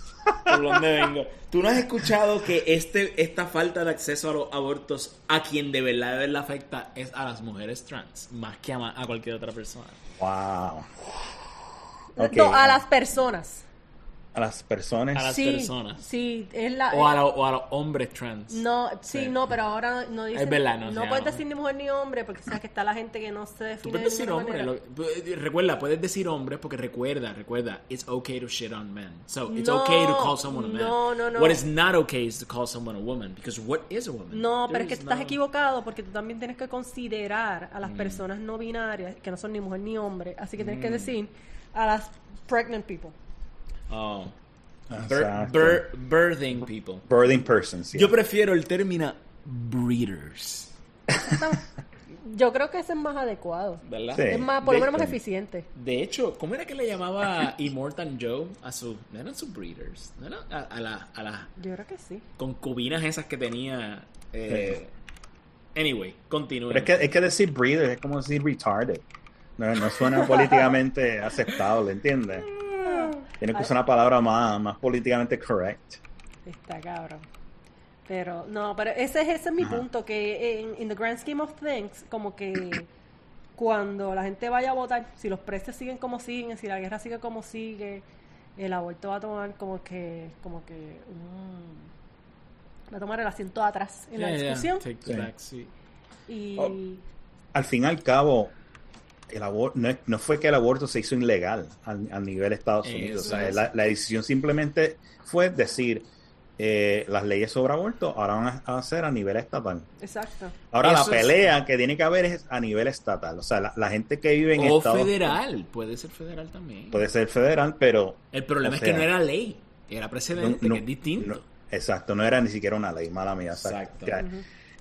¿Por dónde vengo? ¿Tú no has escuchado que este esta falta de acceso a los abortos a quien de verdad, de verdad afecta es a las mujeres trans, más que a, cualquier otra persona? Wow. No, a las personas. A las personas. A las sí, personas. Sí, es la... O a, lo- o a los hombres trans. No, sí, Sí. no, pero ahora no dice. Es verdad, no se puedes decir ni mujer ni hombre, porque sabes que está la gente que no se Tú define puedes de decir hombre. lo- recuerda, puedes decir hombre porque recuerda, recuerda, it's okay to shit on men. So it's No, okay to call someone a man. no, no, no. What is not okay is to call someone a woman because what is a woman? No, There pero es que tú estás no- equivocado porque tú también tienes que considerar Mm. a las personas no binarias, que no son ni mujer ni hombre, así que tienes Mm. que decir a las pregnant people. Oh. Bir- birthing people. Birthing persons. yeah. Yo prefiero el término breeders. Yo creo que ese es más adecuado. ¿Verdad? Sí. Es más, por lo menos más eficiente. De hecho, ¿cómo era que le llamaba Immortal Joe a su... No eran sus breeders. No eran a, a, la- a las Yo creo que sí. concubinas esas que tenía... eh, Anyway, continúe. Pero es que, es que decir breeder es como decir retarded. No, no suena políticamente aceptable, ¿entiendes? Tiene que usar una palabra más, más políticamente correct. Está cabrón. Pero, no, pero ese, es- ese es mi Ajá. punto, que en in the grand scheme of things, como que cuando la gente vaya a votar, si los precios siguen como siguen, si la guerra sigue como sigue, el aborto va a tomar como que, como que va a tomar el asiento atrás en la yeah, discusión. take the Sí. back seat. Y Oh. Al fin y al cabo, el abor- no, es- no fue que el aborto se hizo ilegal al, al nivel de Estados Eso Unidos. O sea, es. la, la decisión simplemente fue decir, eh, las leyes sobre aborto ahora van a, a ser a nivel estatal. exacto. Ahora Eso la es- pelea que tiene que haber es a nivel estatal. O sea, la, la gente que vive en O Estados federal, puede ser federal también. puede ser federal, pero El problema es que no era ley, era precedente, no- que es distinto. no- exacto, no era ni siquiera una ley, mala mía. exacto.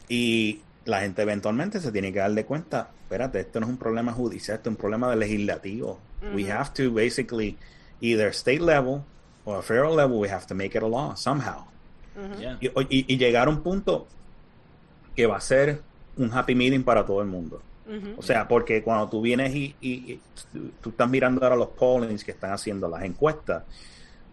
Y la gente eventualmente se tiene que dar de cuenta, espérate, esto no es un problema judicial, esto es un problema de legislativo. We have to basically, either state level or federal level, we have to make it a law somehow. Yeah. Y, y- y llegar a un punto que va a ser un happy meeting para todo el mundo. O sea, porque cuando tú vienes y, y- y tú, tú estás mirando ahora los pollings que están haciendo, las encuestas,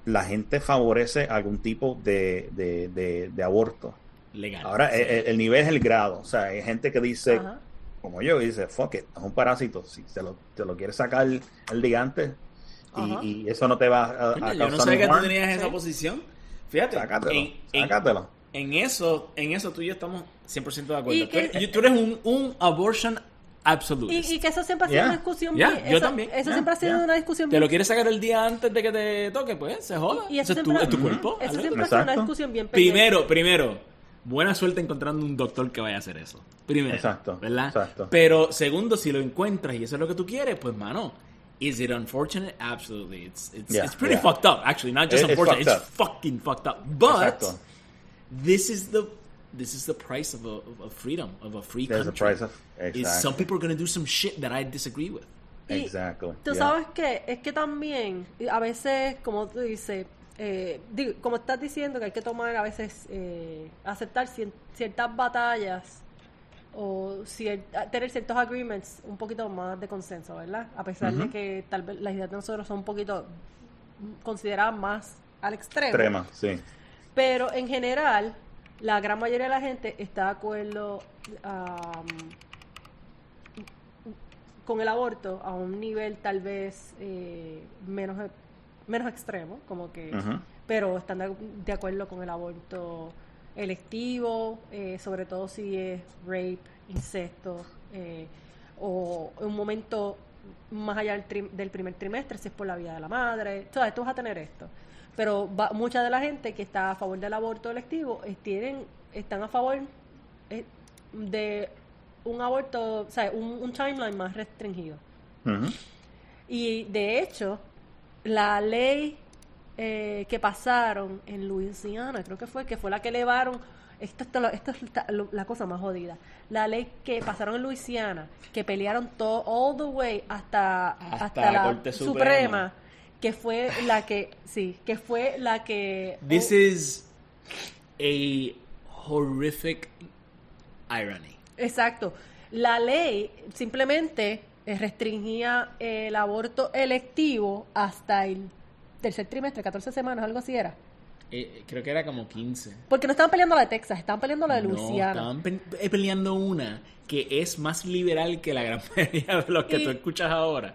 la gente favorece algún tipo de, de, de- de aborto. Legal. Ahora, Sí. el, el- el nivel es el grado. O sea, hay gente que dice, Ajá. Como yo, y dice, fuck it, es un parásito. Si te lo, te lo quieres sacar el día antes Ajá. y, y eso no te va a, a Coño, yo causar no sabía que tú tenías esa Sí. posición. Fíjate, sácatelo, en, en- sácatelo. en eso, en eso tú y yo estamos 100% de acuerdo. Y Tú que- eres, tú eres un, un abortion absolutist. Y, y que eso siempre ha sido Yeah. una discusión Yeah, bien- yo eso, también. Eso Yeah, siempre ha sido yeah. una discusión ¿Te lo quieres sacar el día antes de que te toque? Pues se joda. Y eso es tu, es tu cuerpo. Eso siempre ha sido una discusión bien pequeña. Primero, primero, buena suerte encontrando un doctor que vaya a hacer eso. Primero. Exacto, ¿Verdad? exacto. Pero segundo, si lo encuentras y eso es lo que tú quieres, pues mano. Is it unfortunate? Absolutely. It's, it's, Yeah, it's pretty yeah. fucked up, actually. Not just It- it's unfortunate, fucked it's fucking fucked up. But Exacto. this is the this is the price of a, of a freedom, of a free There's a country. price of- Is exactly. some people are going to do some shit that I disagree with. Y Exactly. Tú Yeah. sabes que es que también a veces, como tú dices, eh, digo, como estás diciendo que hay que tomar a veces, eh, aceptar ciertas batallas o cier- tener ciertos agreements un poquito más de consenso, ¿verdad? A pesar de que tal vez las ideas de nosotros son un poquito consideradas más al extremo. Extrema, sí. Pero en general, la gran mayoría de la gente está de acuerdo con el aborto a un nivel tal vez eh, menos, menos extremo, como que, pero están de, de acuerdo con el aborto electivo, eh, sobre todo si es rape, incesto, eh, o en un momento más allá del, trim- del primer trimestre, si es por la vida de la madre, tú, sabes, tú vas a tener esto. Pero va- mucha de la gente que está a favor del aborto electivo eh, tienen, están a favor eh, de un aborto, o sea, un, un timeline más restringido. Y de hecho, la ley eh, que pasaron en Luisiana, creo que fue, que fue la que elevaron, esto, esto, esto es la- cosa más jodida, la ley que pasaron en Luisiana, que pelearon todo, all the way hasta, Hasta hasta, la Corte Suprema. Suprema. que fue la que, sí, que fue la que... This oh, is a horrific irony. Exacto. La ley simplemente restringía el aborto electivo hasta el tercer trimestre, 14 semanas, algo así era. Eh, creo que era como 15. Porque no estaban peleando la de Texas, estaban peleando la de No, Luisiana. estaban pe- eh, peleando una que es más liberal que la gran mayoría de los que Y- tú escuchas ahora.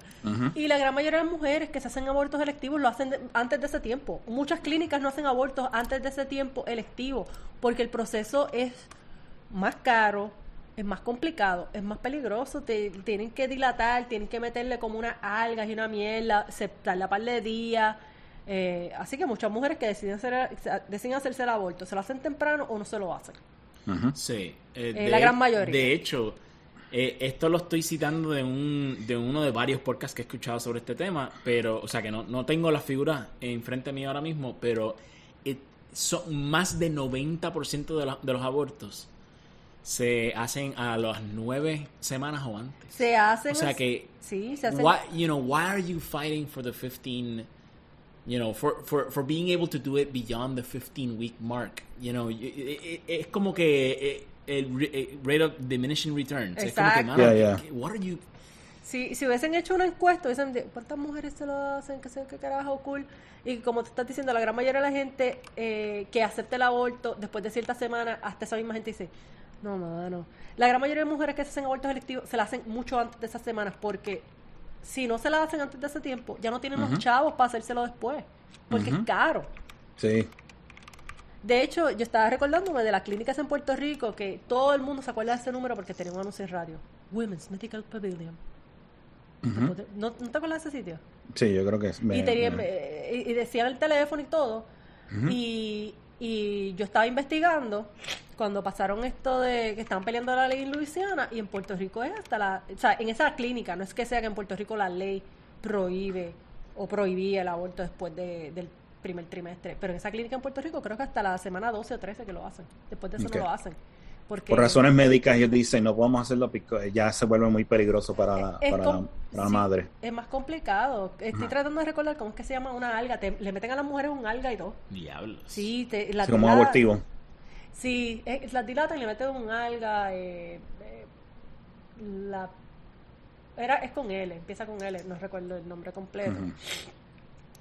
Y la gran mayoría de las mujeres que se hacen abortos electivos lo hacen de- antes de ese tiempo. Muchas clínicas no hacen abortos antes de ese tiempo electivo porque el proceso es más caro, es más complicado, es más peligroso. Te, tienen que dilatar, tienen que meterle como unas algas y una mierda, se tarda par de días. Eh, así que muchas mujeres que deciden, hacer, deciden hacerse el aborto, se lo hacen temprano o no se lo hacen. Sí. eh, Eh, la gran mayoría. De hecho, eh, esto lo estoy citando de, un, de uno de varios podcasts que he escuchado sobre este tema, pero, o sea, que no, no tengo las figuras enfrente mío ahora mismo, pero eh, son más de 90% de, la- de los abortos se hacen a las nueve semanas o antes. Se hacen. O sea que Sí, se hacen. why you know why are you fighting for the 15 you know for for for being able to do it beyond the 15 week mark you know es como que eh, el eh, rate of diminishing returns es como que Exacto. mano, Yeah, yeah. what are you Si, si hubiesen hecho una encuesta, hubiesen dicho, ¿cuántas mujeres se lo hacen? ¿Qué sé qué carajo cool? Y como te estás diciendo, la gran mayoría de la gente eh, que acepta el aborto después de ciertas semanas, hasta esa misma gente dice, no, mano. La gran mayoría de mujeres que se hacen abortos electivos se la hacen mucho antes de esas semanas porque si no se la hacen antes de ese tiempo, ya no tienen los chavos para hacérselo después. Porque es caro. Sí. De hecho, yo estaba recordándome de las clínicas en Puerto Rico que todo el mundo se acuerda de ese número porque tenía un anuncio en radio. Women's Medical Pavilion. ¿No, ¿No te acuerdas de ese sitio? Sí, yo creo que es. me- y, tenía- me- y decían el teléfono y todo. y, y yo estaba investigando cuando pasaron esto de que estaban peleando la ley en Luisiana y en Puerto Rico es hasta la... O sea, en esa clínica, no es que sea que en Puerto Rico la ley prohíbe o prohibía el aborto después de- del primer trimestre, pero en esa clínica en Puerto Rico creo que hasta la semana 12 o 13 que lo hacen. Después de eso no lo hacen. Porque Por razones médicas ellos dicen no podemos hacerlo porque ya se vuelve muy peligroso para la, Es para com- la, para la sí, madre. Es más complicado. Estoy tratando de recordar cómo es que se llama una alga. Te- le meten a las mujeres un alga y todo. Diablos. Sí, te, la Sí, como dilata- abortivo. Sí, eh, las dilatan y le meten un alga. eh, eh, la, era, es con L, empieza con L, no recuerdo el nombre completo.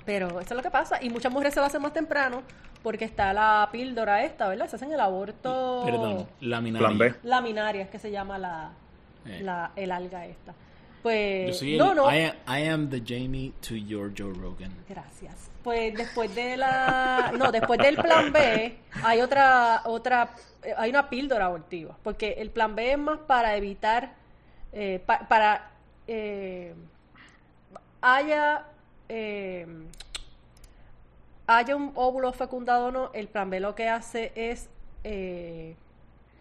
Pero eso es lo que pasa. Y muchas mujeres se lo hacen más temprano porque está la píldora esta, ¿verdad? Se hacen el aborto. Perdón, laminaria. Plan B. Laminaria, es que se llama la, Eh. la el alga esta. Pues. Yo soy el, no, no. I, am, I am the Jamie to your Joe Rogan. Gracias. Pues después de la no, después del plan B hay otra otra eh, hay una píldora abortiva, porque el plan B es más para evitar eh, pa- para eh, haya eh, haya un óvulo fecundado o no, el plan B lo que hace es eh,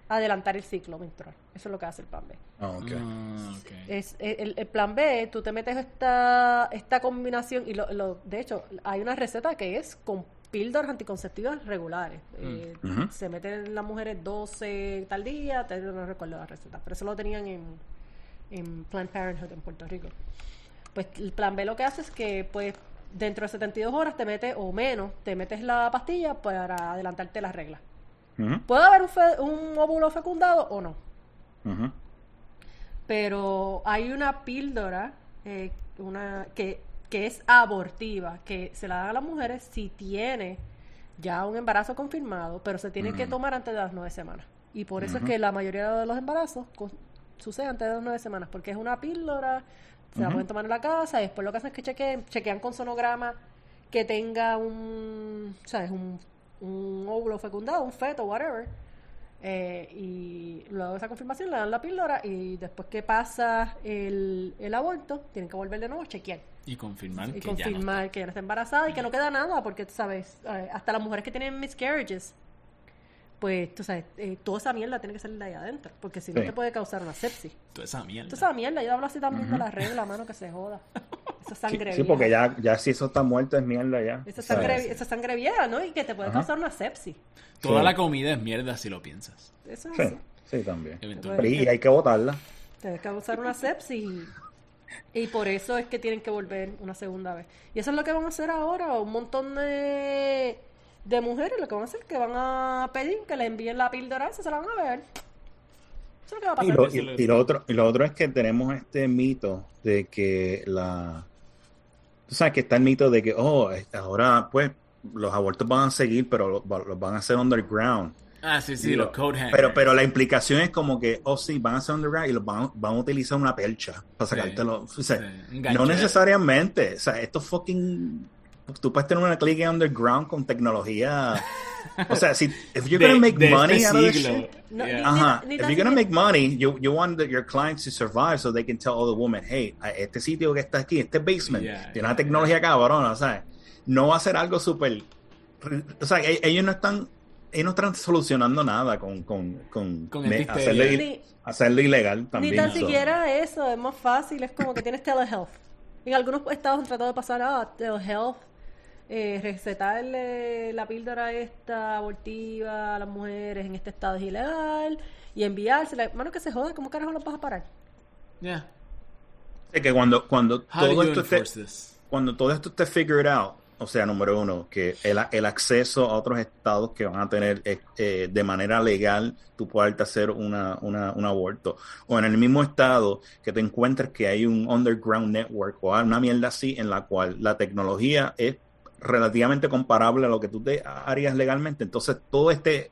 adelantar el ciclo menstrual. Eso es lo que hace el plan B. Ah, ok. Ah, ok. Es, el, el plan B, tú te metes esta, esta combinación y lo, lo- de hecho hay una receta que es con píldoras anticonceptivas regulares. Eh, Ujú. Se meten las mujeres 12 tal día, te- no recuerdo la receta, pero eso lo tenían en, en Planned Parenthood en Puerto Rico. Pues el plan B lo que hace es que pues dentro de 72 horas te metes o menos, te metes la pastilla para adelantarte las reglas. ¿Puede haber un, fe- un óvulo fecundado o no? pero hay una píldora eh, una que, que es abortiva, que se la dan a las mujeres si tiene ya un embarazo confirmado, pero se tiene que tomar antes de las nueve semanas. Y por eso es que la mayoría de los embarazos sucede antes de las nueve semanas, porque es una píldora, se la pueden tomar en la casa y después lo que hacen es que chequeen, chequean con sonograma que tenga un, ¿sabes? Un, un óvulo fecundado, un feto, whatever. Eh, y luego de esa confirmación le dan la píldora y después que pasa el, el aborto, tienen que volver de nuevo a chequear Y confirmar y que confirmar que ya no está embarazada y que no queda nada, porque sabes, eh, hasta las mujeres que tienen miscarriages, pues tú sabes, eh, toda esa mierda tiene que salir de ahí adentro, porque si no Sí. te puede causar una sepsis. Toda esa mierda. Toda esa mierda, yo hablo así también de la regla, mano, que se joda. Esa Sí, sangre sí, vieja. porque ya, ya si eso está muerto es mierda ya. Esa sangre, esa sangre vieja, ¿no? Y que te puede Ajá. causar una sepsis. Toda Sí. la comida es mierda si lo piensas. Eso es Sí, así. sí, también. Pero y hay que botarla. Te debe causar una sepsis y, y por eso es que tienen que volver una segunda vez. Y eso es lo que van a hacer ahora. Un montón de, de mujeres lo que van a hacer es que van a pedir que le envíen la píldora esa, se la van a ver. Eso es lo que va a Y lo, eso y- le- y lo otro, y lo otro es que tenemos este mito de que la... Tú sabes que está el mito de que, oh, ahora pues los abortos van a seguir, pero los van a hacer underground. Ah, sí, sí, los code hackers. Pero, pero la implicación es como que, oh sí, van a hacer underground y los van, van a utilizar una percha para Sí, sacártelo. O sea, sí, un no necesariamente. O sea, esto fucking... Tú puedes tener una clínica underground con tecnología... O sea, si if you're De- gonna make de money este out of this siglo. shit, No, Yeah. ni- Ajá. ni If tan you're gonna siquiera- make money, you, you want the- your clients to survive so they can tell other women, hey, este sitio que está aquí, este basement, Yeah, tiene yeah, una tecnología cabrona, ¿sabes? No va a ser algo súper... O sea, e- ellos no están... Ellos no están solucionando nada con, con, con, Con me- il- Ni- hacerlo ilegal también. Ni tan so. siquiera eso, es más fácil, es como que tienes telehealth. En algunos estados han tratado de pasar a telehealth, eh, recetarle la píldora esta abortiva a las mujeres en este estado es ilegal y enviársela. Mano, que se joda, ¿cómo carajo lo vas a parar? Yeah. Es que cuando, cuando todo you esto esté, cuando todo esto esté figured out, o sea, número uno, que el, el acceso a otros estados que van a tener eh, eh, de manera legal, tú puedes hacer una, una, un aborto. O en el mismo estado que te encuentres que hay un underground network o una mierda así en la cual la tecnología es relativamente comparable a lo que tú te harías legalmente. Entonces, todo este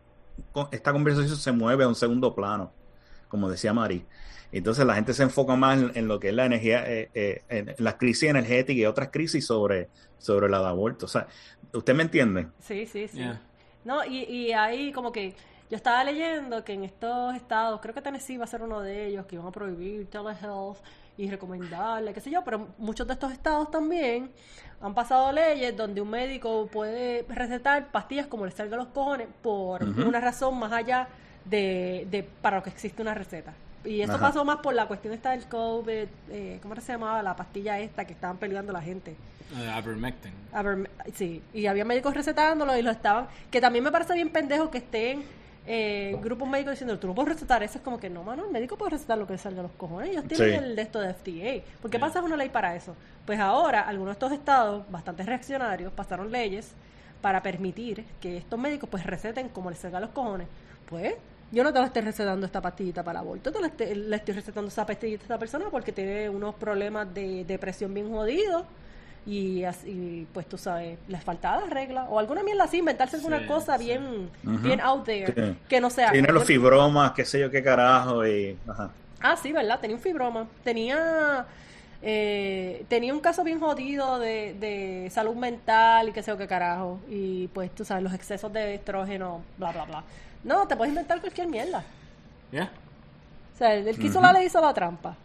esta conversación se mueve a un segundo plano, como decía Mari. Entonces la gente se enfoca más en, lo que es la energía, eh, eh, en las crisis energéticas y otras crisis sobre, sobre la de aborto. O sea, ¿usted me entiende? Sí, sí, sí. No, y, y ahí como que yo estaba leyendo que en estos estados, creo que Tennessee va a ser uno de ellos, que iban a prohibir telehealth y recomendarle, qué sé yo, pero muchos de estos estados también han pasado leyes donde un médico puede recetar pastillas como le salga los cojones por una razón más allá de, de para lo que existe una receta. Y eso pasó más por la cuestión esta del COVID, eh, ¿cómo se llamaba? La pastilla esta que estaban peleando la gente. Uh, sí, y había médicos recetándolo y lo estaban... Que también me parece bien pendejo que estén eh, grupos médicos diciendo, tú no puedes recetar eso. Es como que no, mano, el médico puede recetar lo que salga de los cojones. Ellos tienen el de esto de FDA. ¿Por qué pasa una ley para eso? Pues ahora, algunos de estos estados, bastante reaccionarios, pasaron leyes para permitir que estos médicos pues receten como les salga los cojones. Pues yo no te lo estoy recetando esta pastillita para aborto, te le estoy, recetando esa pastillita a esta persona porque tiene unos problemas de depresión bien jodidos y, así, pues tú sabes, les faltaba la regla o alguna mierda así, inventarse alguna cosa bien bien out there que no sea. Tiene los fibromas, qué sé yo qué carajo y Ah, sí, ¿verdad? Tenía un fibroma. Tenía eh, tenía un caso bien jodido de, de salud mental y qué sé yo qué carajo. Y pues tú sabes, los excesos de estrógeno, bla, bla, bla. No, te puedes inventar cualquier mierda. Ya. O sea, el, que hizo la ley hizo la trampa.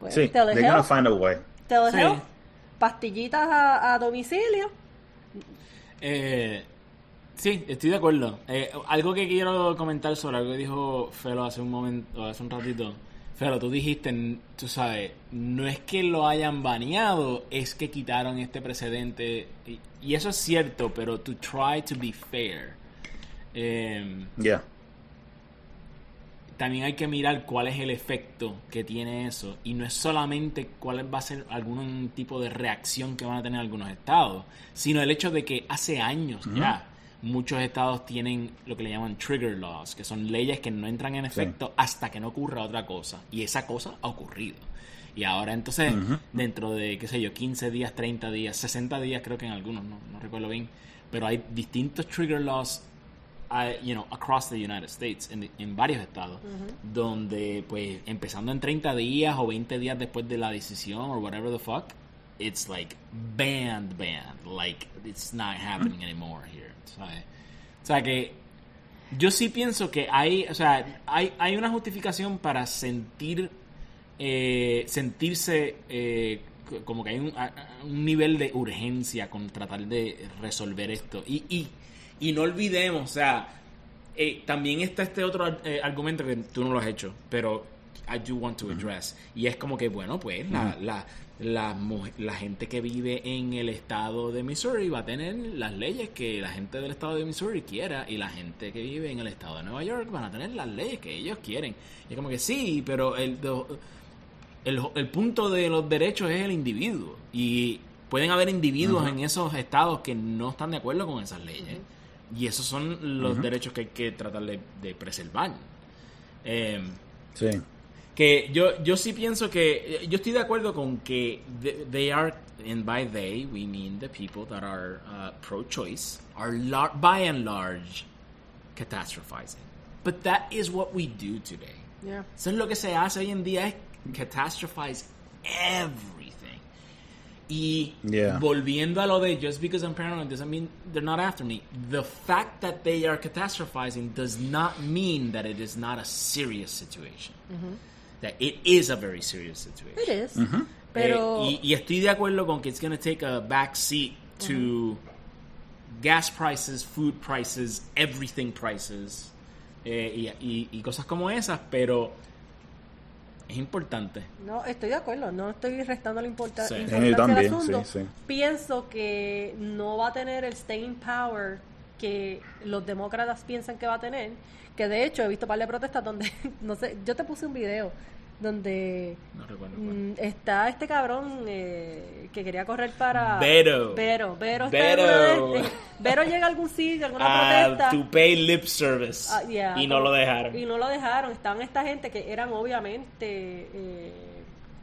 Pues, sí, they're gonna find a way. sí. Pastillitas a, domicilio. Eh, sí, estoy de acuerdo. Eh, algo que quiero comentar sobre algo que dijo Felo hace un momento, hace un ratito. Felo, tú dijiste, tú sabes, no es que lo hayan baneado, es que quitaron este precedente. Y, y eso es cierto, pero to try to be fair eh, ya. También hay que mirar cuál es el efecto que tiene eso. Y no es solamente cuál va a ser algún tipo de reacción que van a tener algunos estados, sino el hecho de que hace años ya muchos estados tienen lo que le llaman trigger laws, que son leyes que no entran en efecto hasta que no ocurra otra cosa. Y esa cosa ha ocurrido. Y ahora entonces, dentro de, qué sé yo, 15 días, 30 días, 60 días creo que en algunos, no, no recuerdo bien, pero hay distintos trigger laws you know, across the United States, en, varios estados, donde, pues, empezando en 30 días o 20 días después de la decisión o whatever the fuck, it's like banned, banned. Like, it's not happening anymore here. O sea, que yo sí pienso que hay, o sea, hay, hay una justificación para sentir, eh, sentirse eh, como que hay un, un, nivel de urgencia con tratar de resolver esto. Y, y y no olvidemos, o sea, eh, también está este otro eh, argumento que tú no lo has hecho, pero I do want to address. Y es como que, bueno, pues la, la, la, la, gente que vive en el estado de Missouri va a tener las leyes que la gente del estado de Missouri quiera y la gente que vive en el estado de Nueva York van a tener las leyes que ellos quieren. Y es como que sí, pero el, el, el punto de los derechos es el individuo. Y pueden haber individuos en esos estados que no están de acuerdo con esas leyes. Y esos son los derechos que hay que tratar de, preservar. Em, sí. Que yo, yo sí pienso que. Yo estoy de acuerdo con que they are, and by they, we mean the people that are uh, pro choice, are by and large catastrophizing. But that is what we do today. Yeah. Eso es lo que se hace hoy en día, es catastrophize everything. Y volviendo a lo de just because I'm paranoid doesn't mean they're not after me. The fact that they are catastrophizing does not mean that it is not a serious situation. That it is a very serious situation. It is. Pero... Eh, y, estoy de acuerdo con que it's going to take a back seat to gas prices, food prices, everything prices eh, y, y cosas como esas, pero es importante. No, estoy de acuerdo, no estoy restando la importancia al asunto. Pienso que no va a tener el staying power que los demócratas piensan que va a tener, que de hecho he visto un par de protestas donde, no sé, yo te puse un video donde No recuerdo mm, está este cabrón eh, que quería correr para... Vero. Vero, Vero. está Vero. de- eh, Vero llega a algún sitio, alguna Ah, protesta. to pay lip service. Ah, yeah, y no como- lo dejaron. Y no lo dejaron. Estaban esta gente que eran obviamente, eh,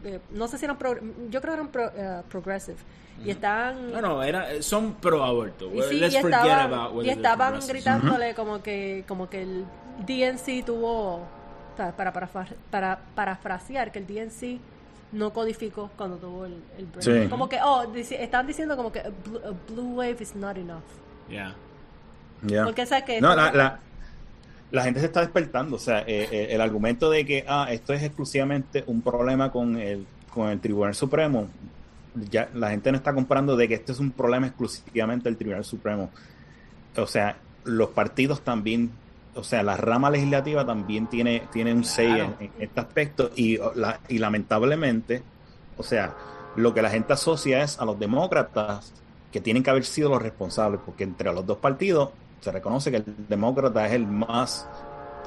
eh, no sé si eran, pro- yo creo que eran pro- eh, progressive. Y estaban... No, no, era, son pro aborto. Y, sí, Let's y forget estaban, about y estaban gritándole como que como que el DNC tuvo o sea, para, para, para parafrasear que el DNC no codificó cuando tuvo el, el break. Sí. Como que, oh, dici- están diciendo como que a blue, a blue wave is not enough. Yeah. Ya. Porque sabes que No, la, la, la gente se está despertando. O sea, eh, eh, el argumento de que ah, esto es exclusivamente un problema con el, con el Tribunal Supremo, ya la gente no está comprando de que este es un problema exclusivamente del Tribunal Supremo. O sea, los partidos también, o sea, la rama legislativa también tiene, tiene un Claro. en, en este aspecto y, la- y lamentablemente, o sea, lo que la gente asocia es a los demócratas que tienen que haber sido los responsables, porque entre los dos partidos se reconoce que el demócrata es el más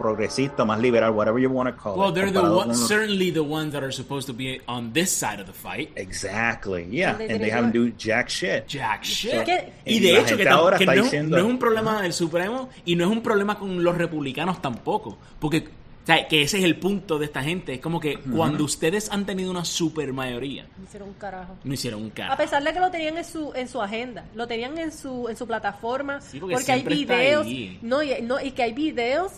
progresista, más liberal, whatever you want to call Well, it. they're the one, certainly the ones that are supposed to be on this side of the fight. Exactly, yeah, And they and they didn't haven't do jack shit. Jack shit. Y de hecho que, ahora que está no, es- diciendo- no es un problema del Supremo y no es un problema con los republicanos tampoco. Porque, o sea, que ese es el punto de esta gente. Es como que cuando ustedes han tenido una super mayoría, no hicieron un carajo. no hicieron un A carajo. pesar de que lo tenían en su en su agenda, lo tenían en su en su plataforma, Sí, porque porque hay videos, ahí. no y, no y que hay videos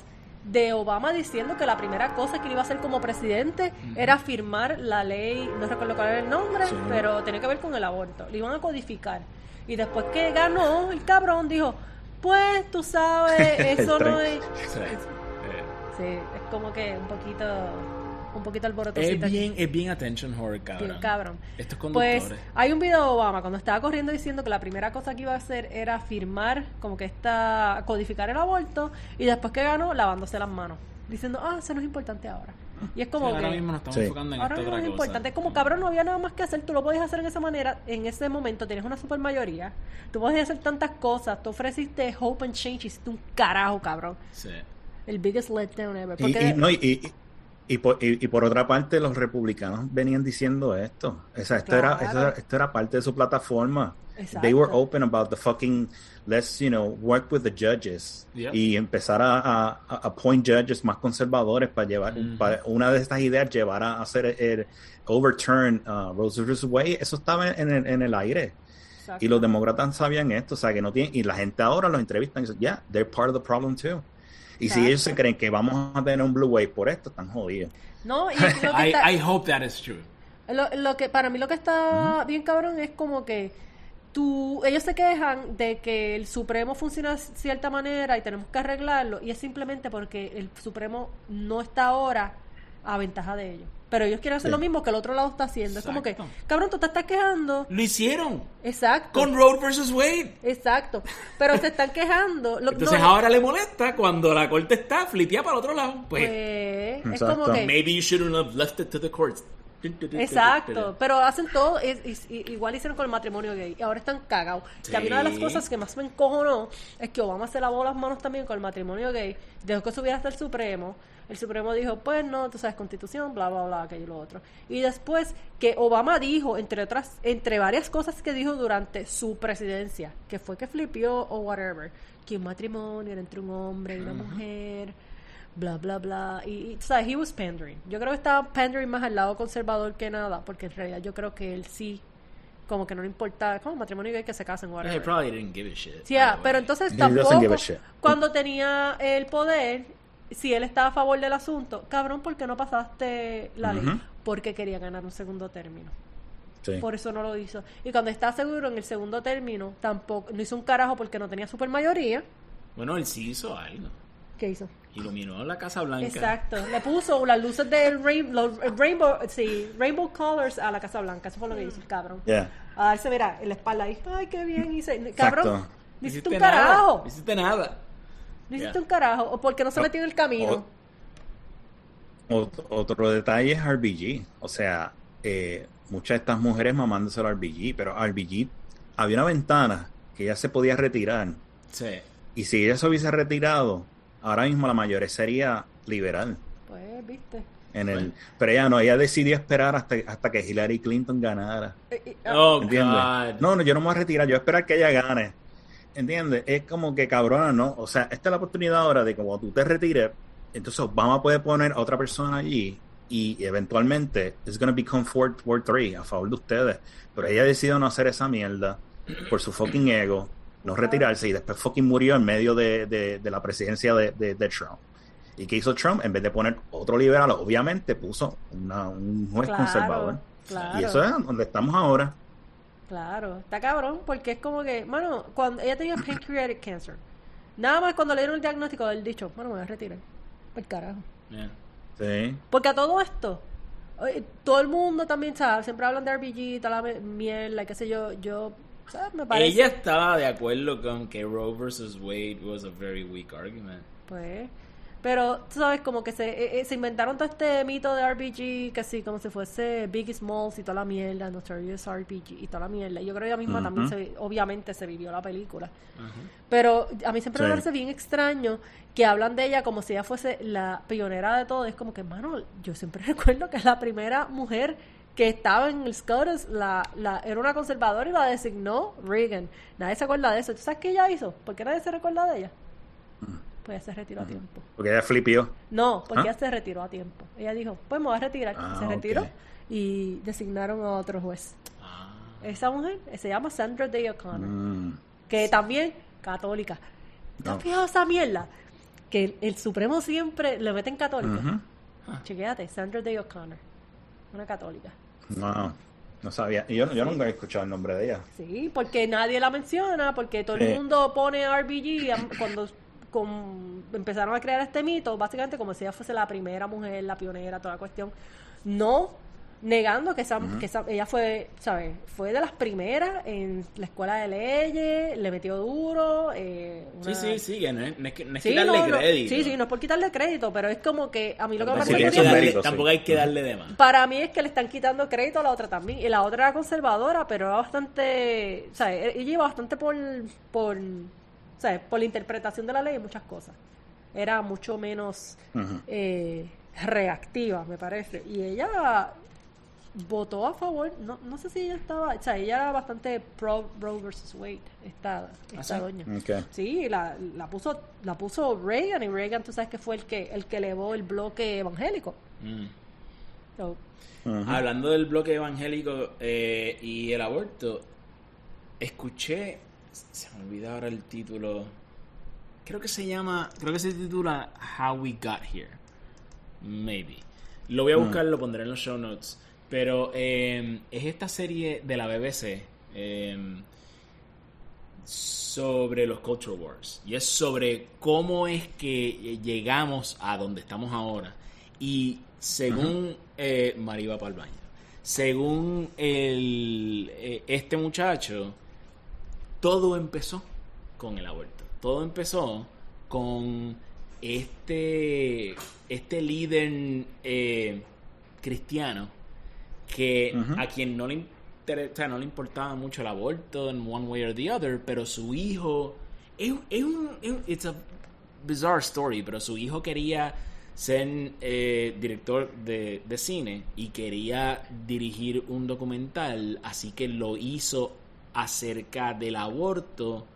de Obama diciendo que la primera cosa que él iba a hacer como presidente era firmar la ley, no recuerdo cuál era el nombre, Sí. pero tenía que ver con el aborto, lo iban a codificar. Y después que ganó, el cabrón dijo, pues tú sabes, eso no es Sí, es como que un poquito un poquito Es alborotosito. bien, es bien attention horror, cabrón. Bien cabrón. Estos Pues conductores. hay un video de Obama cuando estaba corriendo diciendo que la primera cosa que iba a hacer era firmar, como que esta, codificar el aborto, y después que ganó, lavándose las manos, diciendo, ah, eso no es importante ahora. Y es como Sí, que. ahora mismo nos estamos Sí. enfocando en Ahora esta no otra es cosa. importante, es como cabrón, no había nada más que hacer, tú lo podías hacer en esa manera, en ese momento tienes una super mayoría, tú podías hacer tantas cosas, tú ofreciste hope and change y hiciste un carajo, cabrón. Sí. El biggest letdown ever. Y, Porque y, no, y, y- por, y- y por otra parte, los republicanos venían diciendo esto. O sea, esto, era, Claro. esto, era, esto era parte de su plataforma. Exacto. They were open about the fucking, let's, you know, work with the judges. Yep. Y empezar a, a, a appoint judges más conservadores para llevar, Ujú. para una de estas ideas llevar a hacer el, overturn uh, Roe vs. Wade. Eso estaba en el, en el aire. Exacto. Y los demócratas sabían esto, o sea, que no tienen, y la gente ahora los entrevistan y dicen, yeah, they're part of the problem too. Y si ellos se creen que vamos a tener un blue wave por esto, están jodidos. No, y lo que I, está- I hope that is true. Lo, lo que para mí lo que está bien cabrón es como que tú ellos se quejan de que el Supremo funciona de cierta manera y tenemos que arreglarlo y es simplemente porque el Supremo no está ahora a ventaja de ellos. Pero ellos quieren hacer Sí. lo mismo que el otro lado está haciendo. Es como que, cabrón, tú te estás quejando. Lo hicieron Exacto. con Roe versus Wade. Exacto. Pero se están quejando. Lo- Entonces no, ahora le molesta cuando la corte está flipeada para el otro lado. Pues, pues, es como que maybe you shouldn't have left it to the courts. Exacto, pero hacen todo, es- es- igual hicieron con el matrimonio gay, y ahora están cagados. Que a mí una de las Sí. cosas que más me encojonó es que Obama se lavó las manos también con el matrimonio gay, dejó que subiera hasta el Supremo, el Supremo dijo, pues no, tú sabes, constitución, bla, bla, bla, aquello y lo otro. Y después que Obama dijo, entre otras, entre varias cosas que dijo durante su presidencia, que fue que flipió o whatever, que un matrimonio era entre un hombre y una mujer, bla bla bla y, y, tú sabes he was pandering yo creo que estaba pandering más al lado conservador que nada porque en realidad yo creo que él sí como que no le importa como matrimonio gay que se casen whatever probably didn't give a shit. Ah, the pero entonces He tampoco cuando tenía el poder si él estaba a favor del asunto cabrón ¿por qué no pasaste la ley? Porque quería ganar un segundo término Sí. por eso no lo hizo y cuando está seguro en el segundo término tampoco no hizo un carajo porque no tenía super mayoría Bueno, él sí hizo algo. ¿qué hizo? Iluminó la Casa Blanca. Exacto, le puso las luces del rain- los rainbow, sí, rainbow colors a la Casa Blanca, eso fue lo que hizo el cabrón. Yeah. A darse, mira, en la espalda ahí, ay, qué bien hice. Cabrón, Exacto. no hiciste Hiciste un nada, carajo, No hiciste nada. No hiciste un carajo, o porque no se metió en el camino. Ot- Otro detalle es RBG. O sea, eh, muchas de estas mujeres mamándose al RBG, pero RBG había una ventana que ella se podía retirar. Sí. Y si ella se hubiese retirado, ahora mismo la mayoría sería liberal. Pues, viste. En el, pero ella no, ella decidió esperar hasta, hasta que Hillary Clinton ganara. Eh, eh, ah, Oh, ¿Entiendes? God. No, no, yo no me voy a retirar, yo voy a esperar que ella gane. ¿Entiendes? Es como que cabrona, ¿no? O sea, esta es la oportunidad ahora de como tú te retires, entonces Obama puede poner a otra persona allí y eventualmente it's gonna become World War 3 a favor de ustedes. Pero ella decidió no hacer esa mierda por su fucking ego, no retirarse y después fucking murió en medio de, de- de la presidencia de, de- de Trump. ¿Y qué hizo Trump? En vez de poner otro liberal, obviamente puso una- un juez Claro, conservador. claro. Y eso es donde estamos ahora. Claro, está cabrón, porque es como que, mano, cuando ella tenía pancreatic cancer, nada más cuando le dieron el diagnóstico, él dicho, bueno, me voy a retirar. Por carajo. Yeah. Sí. Porque a todo esto, oye, todo el mundo también, ¿sabes? Siempre hablan de RBG y toda la qué sé yo, yo, ¿sabes? Me parece. Ella estaba de acuerdo con que Roe versus Wade was a very weak argument. Pues. Pero, tú sabes, como que se, eh, eh, se inventaron todo este mito de RPG, que sí, como si fuese Biggie Smalls y toda la mierda, Notorious RPG y toda la mierda. Y Yo creo que ella misma también, se, obviamente, se vivió la película. Pero a mí siempre me parece bien extraño que hablan de ella como si ella fuese la pionera de todo. Es como que, mano, yo siempre recuerdo que la primera mujer que estaba en el SCOTUS la, la, era una conservadora y la designó Reagan. Nadie se acuerda de eso. ¿Tú sabes qué ella hizo? ¿Por qué nadie se recuerda de ella? Pues ella se retiró a tiempo. Porque ella flipió. No, porque ¿Ah? ella se retiró a tiempo. Ella dijo, pues me voy a retirar. Ah, se retiró y designaron a otro juez. Ah. Esa mujer eh, se llama Sandra Day O'Connor Mm. que también católica. ¿Te has No. fijado esa mierda? Que el, el Supremo siempre le meten católica. Ujú. Chequéate, Sandra Day O'Connor, una católica. Wow. No sabía. Y yo, yo nunca he escuchado el nombre de ella. Sí, porque nadie la menciona, porque todo el mundo pone RBG cuando con- empezaron a crear este mito, básicamente como si ella fuese la primera mujer, la pionera, toda la cuestión. No negando que, esa, que esa- ella fue, ¿sabes? Fue de las primeras en la escuela de leyes, le metió duro. Eh, Sí, una- sí, sí, que no es, no es, que- no es Sí, quitarle no, crédito. sí, sí, no es por quitarle crédito, pero es como que a mí lo que me parece Sí, que darle, mérito, sí. tampoco hay que darle de más. para mí es que le están quitando crédito a la otra también. Y la otra era conservadora, pero era bastante. O sea, ella iba bastante por. por sea, por la interpretación de la ley y muchas cosas. Era mucho menos eh, reactiva, me parece. Y ella votó a favor. No, no sé si ella estaba. O sea, ella era bastante pro Roe versus Wade, esta, esta sí? doña. Sí, la, la puso la puso Reagan y Reagan, tú sabes que fue el que el que elevó el bloque evangélico. Mm. So. Hablando del bloque evangélico eh, y el aborto, escuché, se me olvida ahora el título, creo que se llama, creo que se titula How We Got Here, maybe. Lo voy a buscar, lo pondré en los show notes, pero eh, es esta serie de la BBC eh, sobre los Culture Wars. Y es sobre cómo es que llegamos a donde estamos ahora. Y según eh, Mariva para el baño. Según el, eh, este muchacho todo empezó con el aborto. Todo empezó con este este líder eh, cristiano que a quien no le inter- o sea, no le importaba mucho el aborto en one way or the other, pero su hijo es, es un es- it's a bizarre story, pero su hijo quería ser eh, director de, de cine y quería dirigir un documental, así que lo hizo acerca del aborto.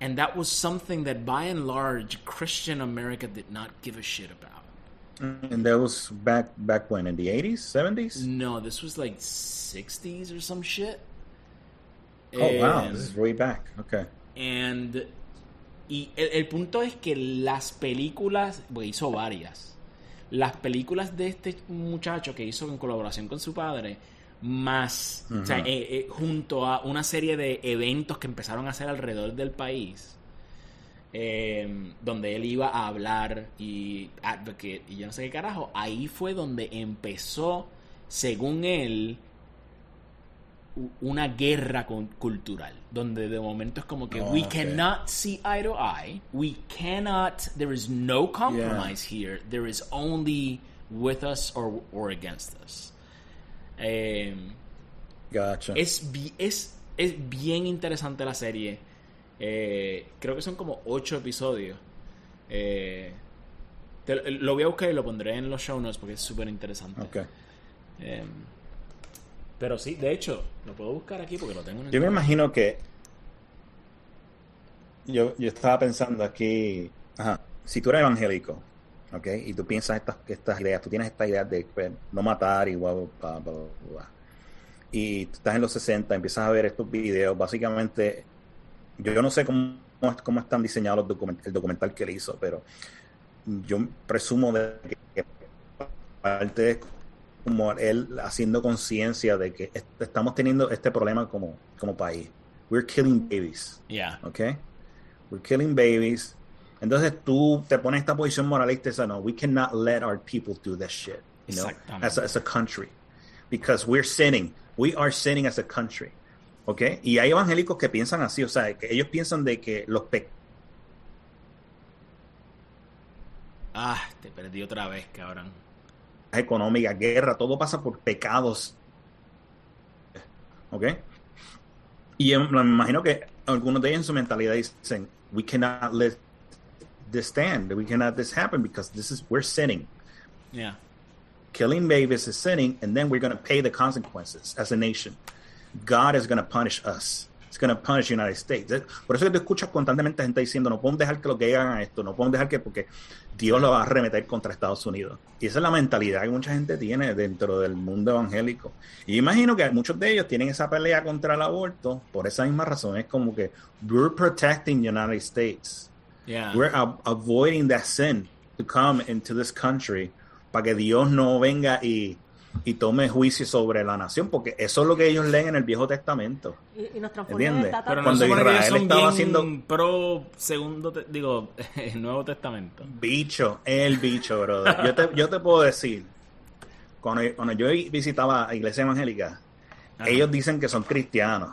And that was something that by and large Christian America did not give a shit about. And that was back back when in the 80s, 70s. No, this was like 60s or some shit. Oh wow, this is way back. Okay. And. Y el, el punto es que las películas. Porque hizo varias. Las películas de este muchacho que hizo en colaboración con su padre. Más. O sea, eh, eh, junto a una serie de eventos que empezaron a hacer alrededor del país. eh, donde él iba a hablar y advocate y yo no sé qué carajo. Ahí fue donde empezó, según él, una guerra con- cultural, donde de momento es como que Oh, we ok. cannot see eye to eye, we cannot, there is no compromise here, there is only with us or, or against us. Eh, Gotcha. es, es, es bien interesante la serie. Eh, creo que son como ocho episodios. Eh, Te- lo voy a buscar y lo pondré en los show notes porque es súper interesante. Ok. Eh, pero sí, de hecho, lo puedo buscar aquí porque lo tengo en el Yo me imagino que. Yo, yo estaba pensando aquí. Ajá, si tú eres evangélico, ¿ok? Y tú piensas estas, estas ideas, tú tienes estas ideas de pues, no matar y bla, bla, bla, bla. Y tú estás en los 60, empiezas a ver estos videos. Básicamente, yo, yo no sé cómo, cómo están diseñados los document, el documental que él hizo, pero yo presumo de que parte es como él haciendo conciencia de que est- estamos teniendo este problema como, como país. We're killing babies, Yeah. ¿ok? We're killing babies. Entonces tú te pones esta posición moralista y dices, no, we cannot let our people do this shit, you know, as a, as a country. Because we're sinning. We are sinning as a country. ¿Ok? Y hay evangélicos que piensan así, o sea, que ellos piensan de que los pecados Ah, te perdí otra vez, cabrón. económica, guerra, todo pasa por pecados. ¿Ok? Y me imagino que algunos de ellos en su mentalidad dicen, we cannot let this stand, we cannot this happen because this is, we're sinning. Yeah. Killing babies is sinning, and then we're going to pay the consequences as a nation. God is going to punish us. It's going to punish the United States. Por eso que tú escuchas constantemente gente diciendo, no podemos dejar que lo que hagan esto, no podemos dejar que, porque Dios lo va a arremeter contra Estados Unidos. Y esa es la mentalidad que mucha gente tiene dentro del mundo evangélico. Y imagino que muchos de ellos tienen esa pelea contra el aborto por esa misma razón. Es como que, we're protecting the United States. Yeah. We're a- avoiding that sin to come into this country para que Dios no venga y, y tome juicio sobre la nación, porque eso es lo que ellos leen en el Viejo Testamento. Y, y nos en ¿Entiendes? tata- Pero no Cuando ellos Israel estaba haciendo- pro segundo, te- digo, el Nuevo Testamento. Bicho, el bicho, brother. Yo te, yo te puedo decir, cuando, cuando yo visitaba a iglesia evangélica, Ajá. ellos dicen que son cristianos,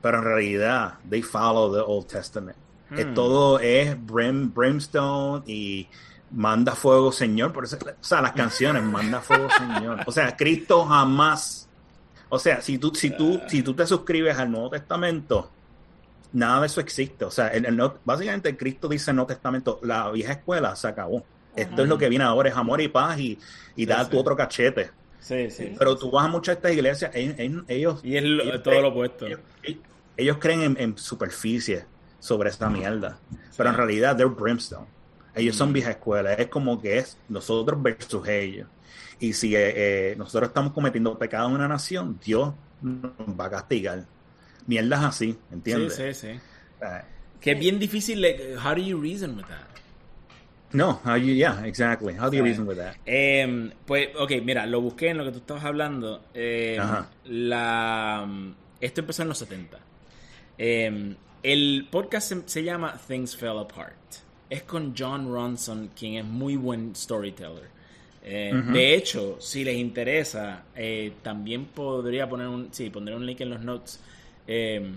pero en realidad, they follow the Old Testament. Hmm. todo es brim, brimstone y manda fuego, Señor. Por eso, o sea, las canciones, manda fuego, Señor. O sea, Cristo jamás. O sea, si tú, si tú, si tú te suscribes al Nuevo Testamento, nada de eso existe. O sea, el, el básicamente Cristo dice en el Nuevo Testamento, la vieja escuela se acabó. Esto es lo que viene ahora, es amor y paz y, y Sí, dar sí. tu otro cachete. Sí, sí. Pero tú vas a muchas de estas iglesias, ellos, ellos- ellos- Y es lo- ellos todo creen- lo opuesto. Ellos, ellos creen en, en superficie sobre esta mierda, pero en realidad they're brimstone. Ellos Mm. son vieja escuela, es como que es nosotros versus ellos. Y si eh, eh, nosotros estamos cometiendo pecado en una nación, Dios nos va a castigar. Mierdas así, Sí, ¿entiendes? sí, sí. Eh, Que es bien difícil. like, How do you reason with that? no, how you, yeah, exactly. How do you Sí. reason with that? Eh, pues, ok, mira, lo busqué en lo que tú estabas hablando. Eh, Ajá. la, esto empezó en los 70. Eh, el podcast se, se llama Things Fell Apart. Es con John Ronson, quien es muy buen storyteller. Eh. De hecho, si les interesa, eh, también podría poner un, sí, pondré un link en los notes. Eh,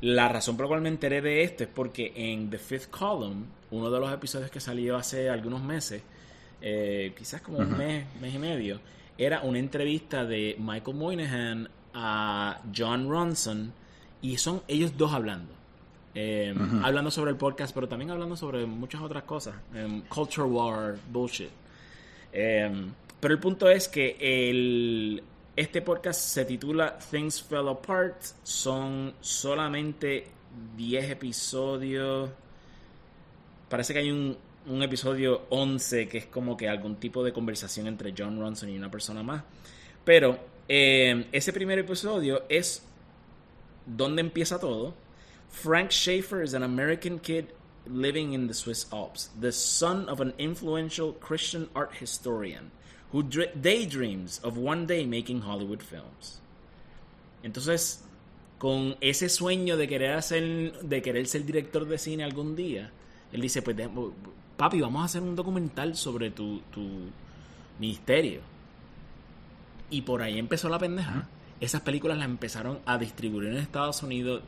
la razón por la cual me enteré de esto es porque en The Fifth Column, uno de los episodios que salió hace algunos meses, eh, quizás como un Ujú. mes, mes y medio, era una entrevista de Michael Moynihan a John Ronson y son ellos dos hablando. Eh, Ujú. Hablando sobre el podcast, pero también hablando sobre muchas otras cosas. em, culture war, bullshit. Eh, pero el punto es que el, este podcast se titula Things Fell Apart. Son solamente 10 episodios. Parece que hay un, un episodio 11 que es como que algún tipo de conversación entre John Ronson y una persona más. Pero eh, ese primer episodio es donde empieza todo. Frank Schaefer is an American kid living in the Swiss Alps, the son of an influential Christian art historian who dr- daydreams of one day making Hollywood films. Entonces, con ese sueño de querer hacer, de querer ser director de cine algún día, él dice, pues, papi, vamos a hacer un documental sobre tu, tu ministerio. Y por ahí empezó la pendeja. Esas películas las empezaron a distribuir en Estados Unidos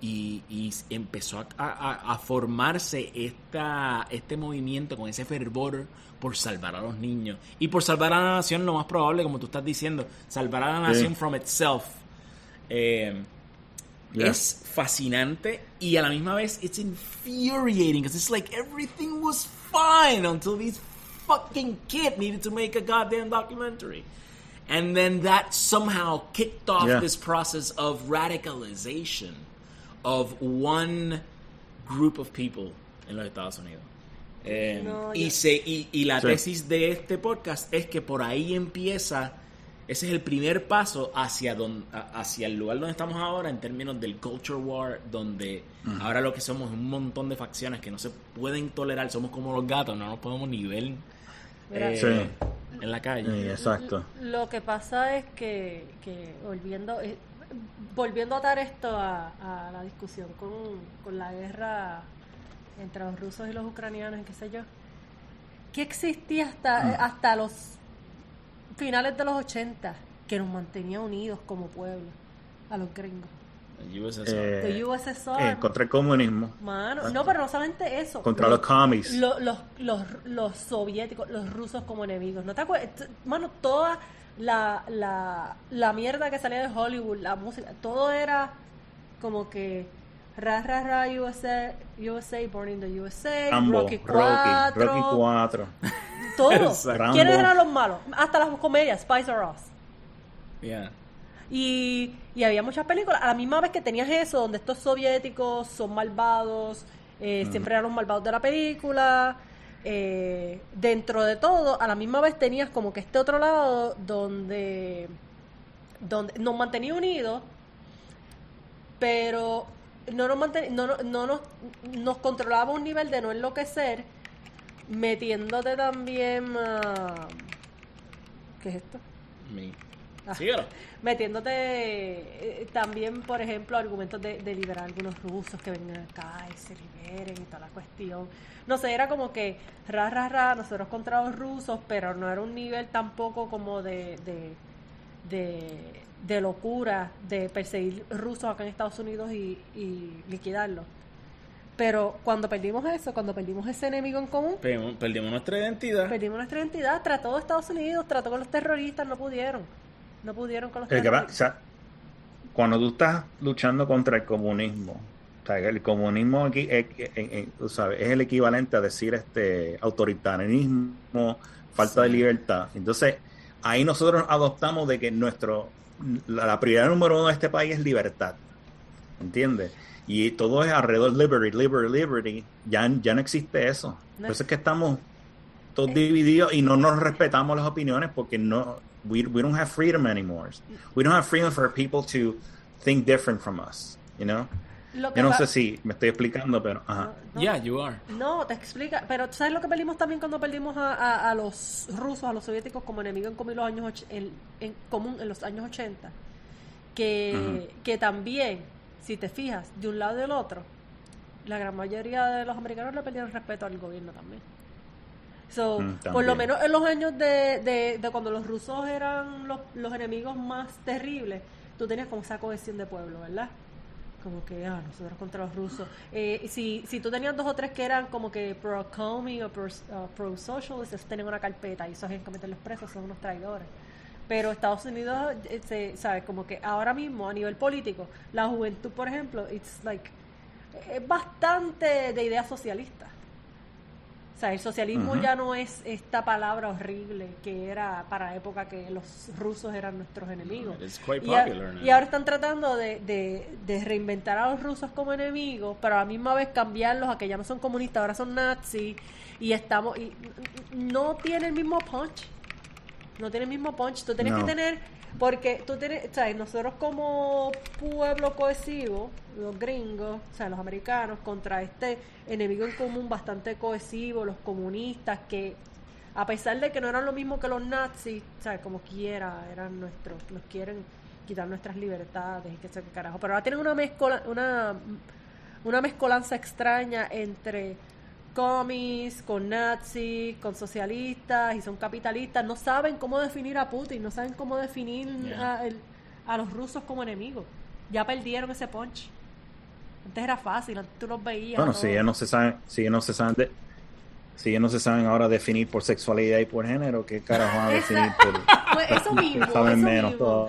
y, y empezó a, a- a formarse esta, este movimiento con ese fervor por salvar a los niños. Y por salvar a la nación, lo más probable, como tú estás diciendo, salvar a la Sí. nación from itself. Eh, Yeah. Es fascinante y a la misma vez it's infuriating because it's like everything was fine until these fucking kid needed to make a goddamn documentary. And then that somehow kicked off Yeah. this process of radicalization of one group of people en los Estados Unidos. Eh, No, y, se, y, y la Sí. tesis de este podcast es que por ahí empieza, ese es el primer paso hacia, don- hacia el lugar donde estamos ahora en términos del culture war, donde ahora lo que somos es un montón de facciones que no se pueden tolerar, somos como los gatos, no nos podemos ni ver Mira, eh, Sí. en la calle. Sí, exacto. Lo que pasa es que, que volviendo, eh, volviendo a atar esto a, a la discusión con, con la guerra entre los rusos y los ucranianos, y qué sé yo, ¿qué existía hasta, eh, hasta los finales de los 80 que nos mantenía unidos como pueblo a los gringos? El USSR. Eh, The USSR. eh, contra el comunismo, Mano, no, pero no solamente eso. contra los commies. Lo- los, los, los soviéticos, los rusos como enemigos. ¿No te acuerdas? Mano, toda la, la, la mierda que salía de Hollywood, la música, todo era como que ra, ra, ra, USA, USA, Born in the USA, Rambo, Rocky Rocky, 4, Rocky 4. todo. ¿Quiénes eran los malos? Hasta las comedias, Spice or Us. Yeah. Y, y había muchas películas, a la misma vez que tenías eso, donde estos soviéticos son malvados, eh, siempre eran los malvados de la película, eh, dentro de todo, a la misma vez tenías como que este otro lado donde, donde nos mantenía unidos, pero no nos, manten- no, no, no nos, nos controlaba a un nivel de no enloquecer, metiéndote también... ah, ¿Qué es esto? Me. Ah. Síguelo. metiéndote eh, también, por ejemplo, argumentos de, de liberar a algunos rusos que vengan acá y se liberen y toda la cuestión. No sé, era como que ra, ra, ra, nosotros contra los rusos, pero no era un nivel tampoco como de, de, de, de locura de perseguir rusos acá en Estados Unidos y, y liquidarlos. Pero cuando perdimos eso, cuando perdimos ese enemigo en común, Perdimos, perdimos nuestra identidad. perdimos nuestra identidad, trató Estados Unidos, trató con los terroristas, no pudieron. No pudieron con los El que va- o sea, cuando tú estás luchando contra el comunismo, o sea, el comunismo aquí es, es- es- tú sabes, es el equivalente a decir este autoritarismo, falta de libertad. Entonces, ahí nosotros adoptamos de que nuestro la, la prioridad número uno de este país es libertad. ¿Entiendes? Y todo es alrededor liberty, liberty, liberty. Ya, ya no existe eso. No. Por eso es que estamos todos Eh. divididos y no nos respetamos las opiniones porque no we, we don't have freedom anymore. We don't have freedom for people to think different from us, you know? Lo que Yo no pa- sé si me estoy explicando, pero ajá. No, no. Yeah, you are. No, te explica. Pero ¿tú sabes lo que perdimos también cuando perdimos a, a- a los rusos, a los soviéticos como enemigos en común los años, och- en, en común en los años 80? Que, que también, si te fijas, de un lado y del otro, la gran mayoría de los americanos le perdieron respeto al gobierno también. So, Mm, por lo menos en los años de, de, de cuando los rusos eran los, los enemigos más terribles, tú tenías como esa cohesión de pueblo, ¿verdad? Como que, ah, nosotros contra los rusos. Eh, si, si tú tenías dos o tres que eran como que pro-commie o pro- uh, pro-socialist, esos tenían una carpeta y esos habían que meterlos presos, son unos traidores. Pero Estados Unidos, eh, se- ¿sabes? Como que ahora mismo, a nivel político, la juventud, por ejemplo, it's like, es bastante de idea socialista. O sea, el socialismo ya no es esta palabra horrible que era para la época que los rusos eran nuestros enemigos. It's quite Y, a- y ahora están tratando de, de- de reinventar a los rusos como enemigos, pero a la misma vez cambiarlos a que ya no son comunistas, ahora son nazis. Y estamos. Y no tiene el mismo punch. No tiene el mismo punch. Tú tienes No. que tener. Porque tú tienes. O sea, nosotros como pueblo cohesivo, los gringos, o sea, los americanos, contra este enemigo en común bastante cohesivo, los comunistas, que a pesar de que no eran lo mismo que los nazis, ¿sabes? Como quiera, eran nuestros, nos quieren quitar nuestras libertades y sé qué carajo. Pero ahora tienen una mezcola, una, una mezcolanza extraña entre comis, con nazis, con socialistas y son capitalistas. No saben cómo definir a Putin, no saben cómo definir Yeah. a, el- a los rusos como enemigos. Ya perdieron ese punch. Antes era fácil, antes tú los veías. Bueno, si ellos no se saben, si ellos no se saben de- si ellos no se saben ahora definir por sexualidad y por género, ¿qué carajo van a definir por Pues eso mismo, saben eso menos mismo.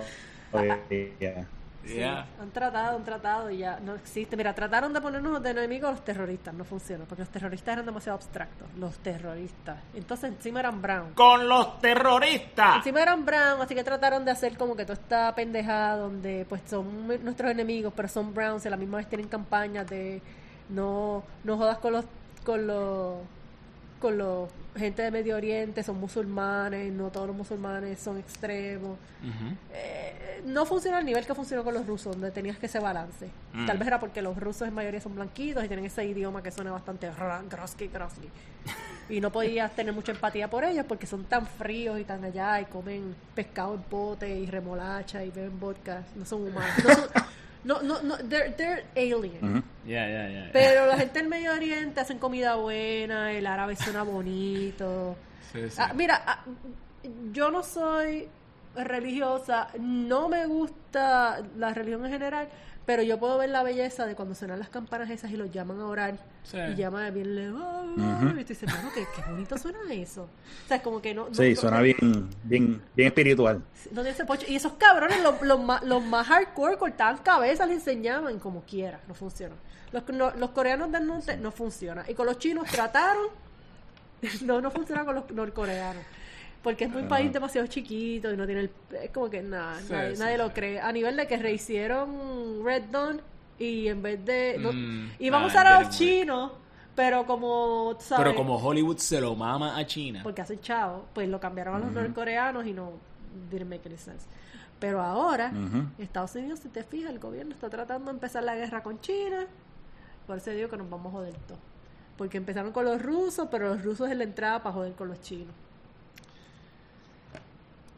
Sí, Yeah. han tratado, han tratado y ya no existe. Mira, trataron de ponernos de enemigos a los terroristas, no funcionó, porque los terroristas eran demasiado abstractos. Los terroristas. Entonces encima eran brown. Con los terroristas. Encima eran brown, así que trataron de hacer como que toda esta pendejada donde pues son nuestros enemigos, pero son browns y a la misma vez tienen campañas de no, no jodas con los con los con los gente de Medio Oriente, son musulmanes, no todos los musulmanes son extremos. Eh, no funciona al nivel que funcionó con los rusos, donde tenías que ese balance. Mm. Tal vez era porque los rusos en mayoría son blanquitos y tienen ese idioma que suena bastante grosky, grosky. Y no podías tener mucha empatía por ellos porque son tan fríos y tan allá y comen pescado en pote y remolacha y beben vodka. No son humanos. No, son- no, no, no, they're, they're alien. Ya, ya, ya. Pero la gente del Medio Oriente hacen comida buena, el árabe suena bonito. Sí, sí. Ah, mira, ah, yo no soy religiosa, no me gusta la religión en general, pero yo puedo ver la belleza de cuando suenan las campanas esas y los llaman a orar Sí. y llaman bien lejos y tú dices, bueno, qué, qué bonito suena eso. O sea, es como que no... no- Sí, no- suena bien, bien, bien espiritual. pocho. Y esos cabrones, los, los, más, los más hardcore, cortaban cabezas, les enseñaban como quiera, no funciona. Los, no- los coreanos del norte no funciona. Y con los chinos trataron, no, no funciona con los norcoreanos. Porque es muy país demasiado chiquito y no tiene el... Es como que nada, Sí, nadie, sí, nadie sí. lo cree. A nivel de que rehicieron Red Dawn y en vez de... no- Mm, iban a ah, usar a los chinos, pero como... sabes, Pero como Hollywood se lo mama a China. porque hacen chavo, pues lo cambiaron a los norcoreanos y no didn't make any sense. Pero ahora. Estados Unidos, si te fijas, el gobierno está tratando de empezar la guerra con China. Por eso digo que nos vamos a joder todo. Porque empezaron con los rusos, pero los rusos es la entrada para joder con los chinos.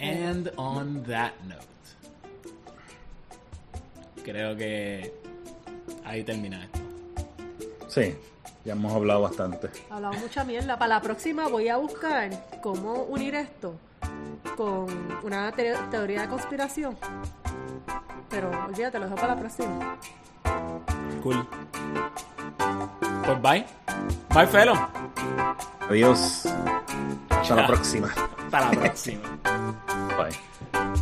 And on that note, creo que ahí termina esto. Sí, ya hemos hablado bastante. Hablamos mucha mierda. Para la próxima voy a buscar cómo unir esto con una te- teoría de conspiración. Pero olvídate, lo dejo para la próxima. Cool. Pues bye. Bye, Felo. Adiós. Hasta la próxima. Hasta la próxima. Bye.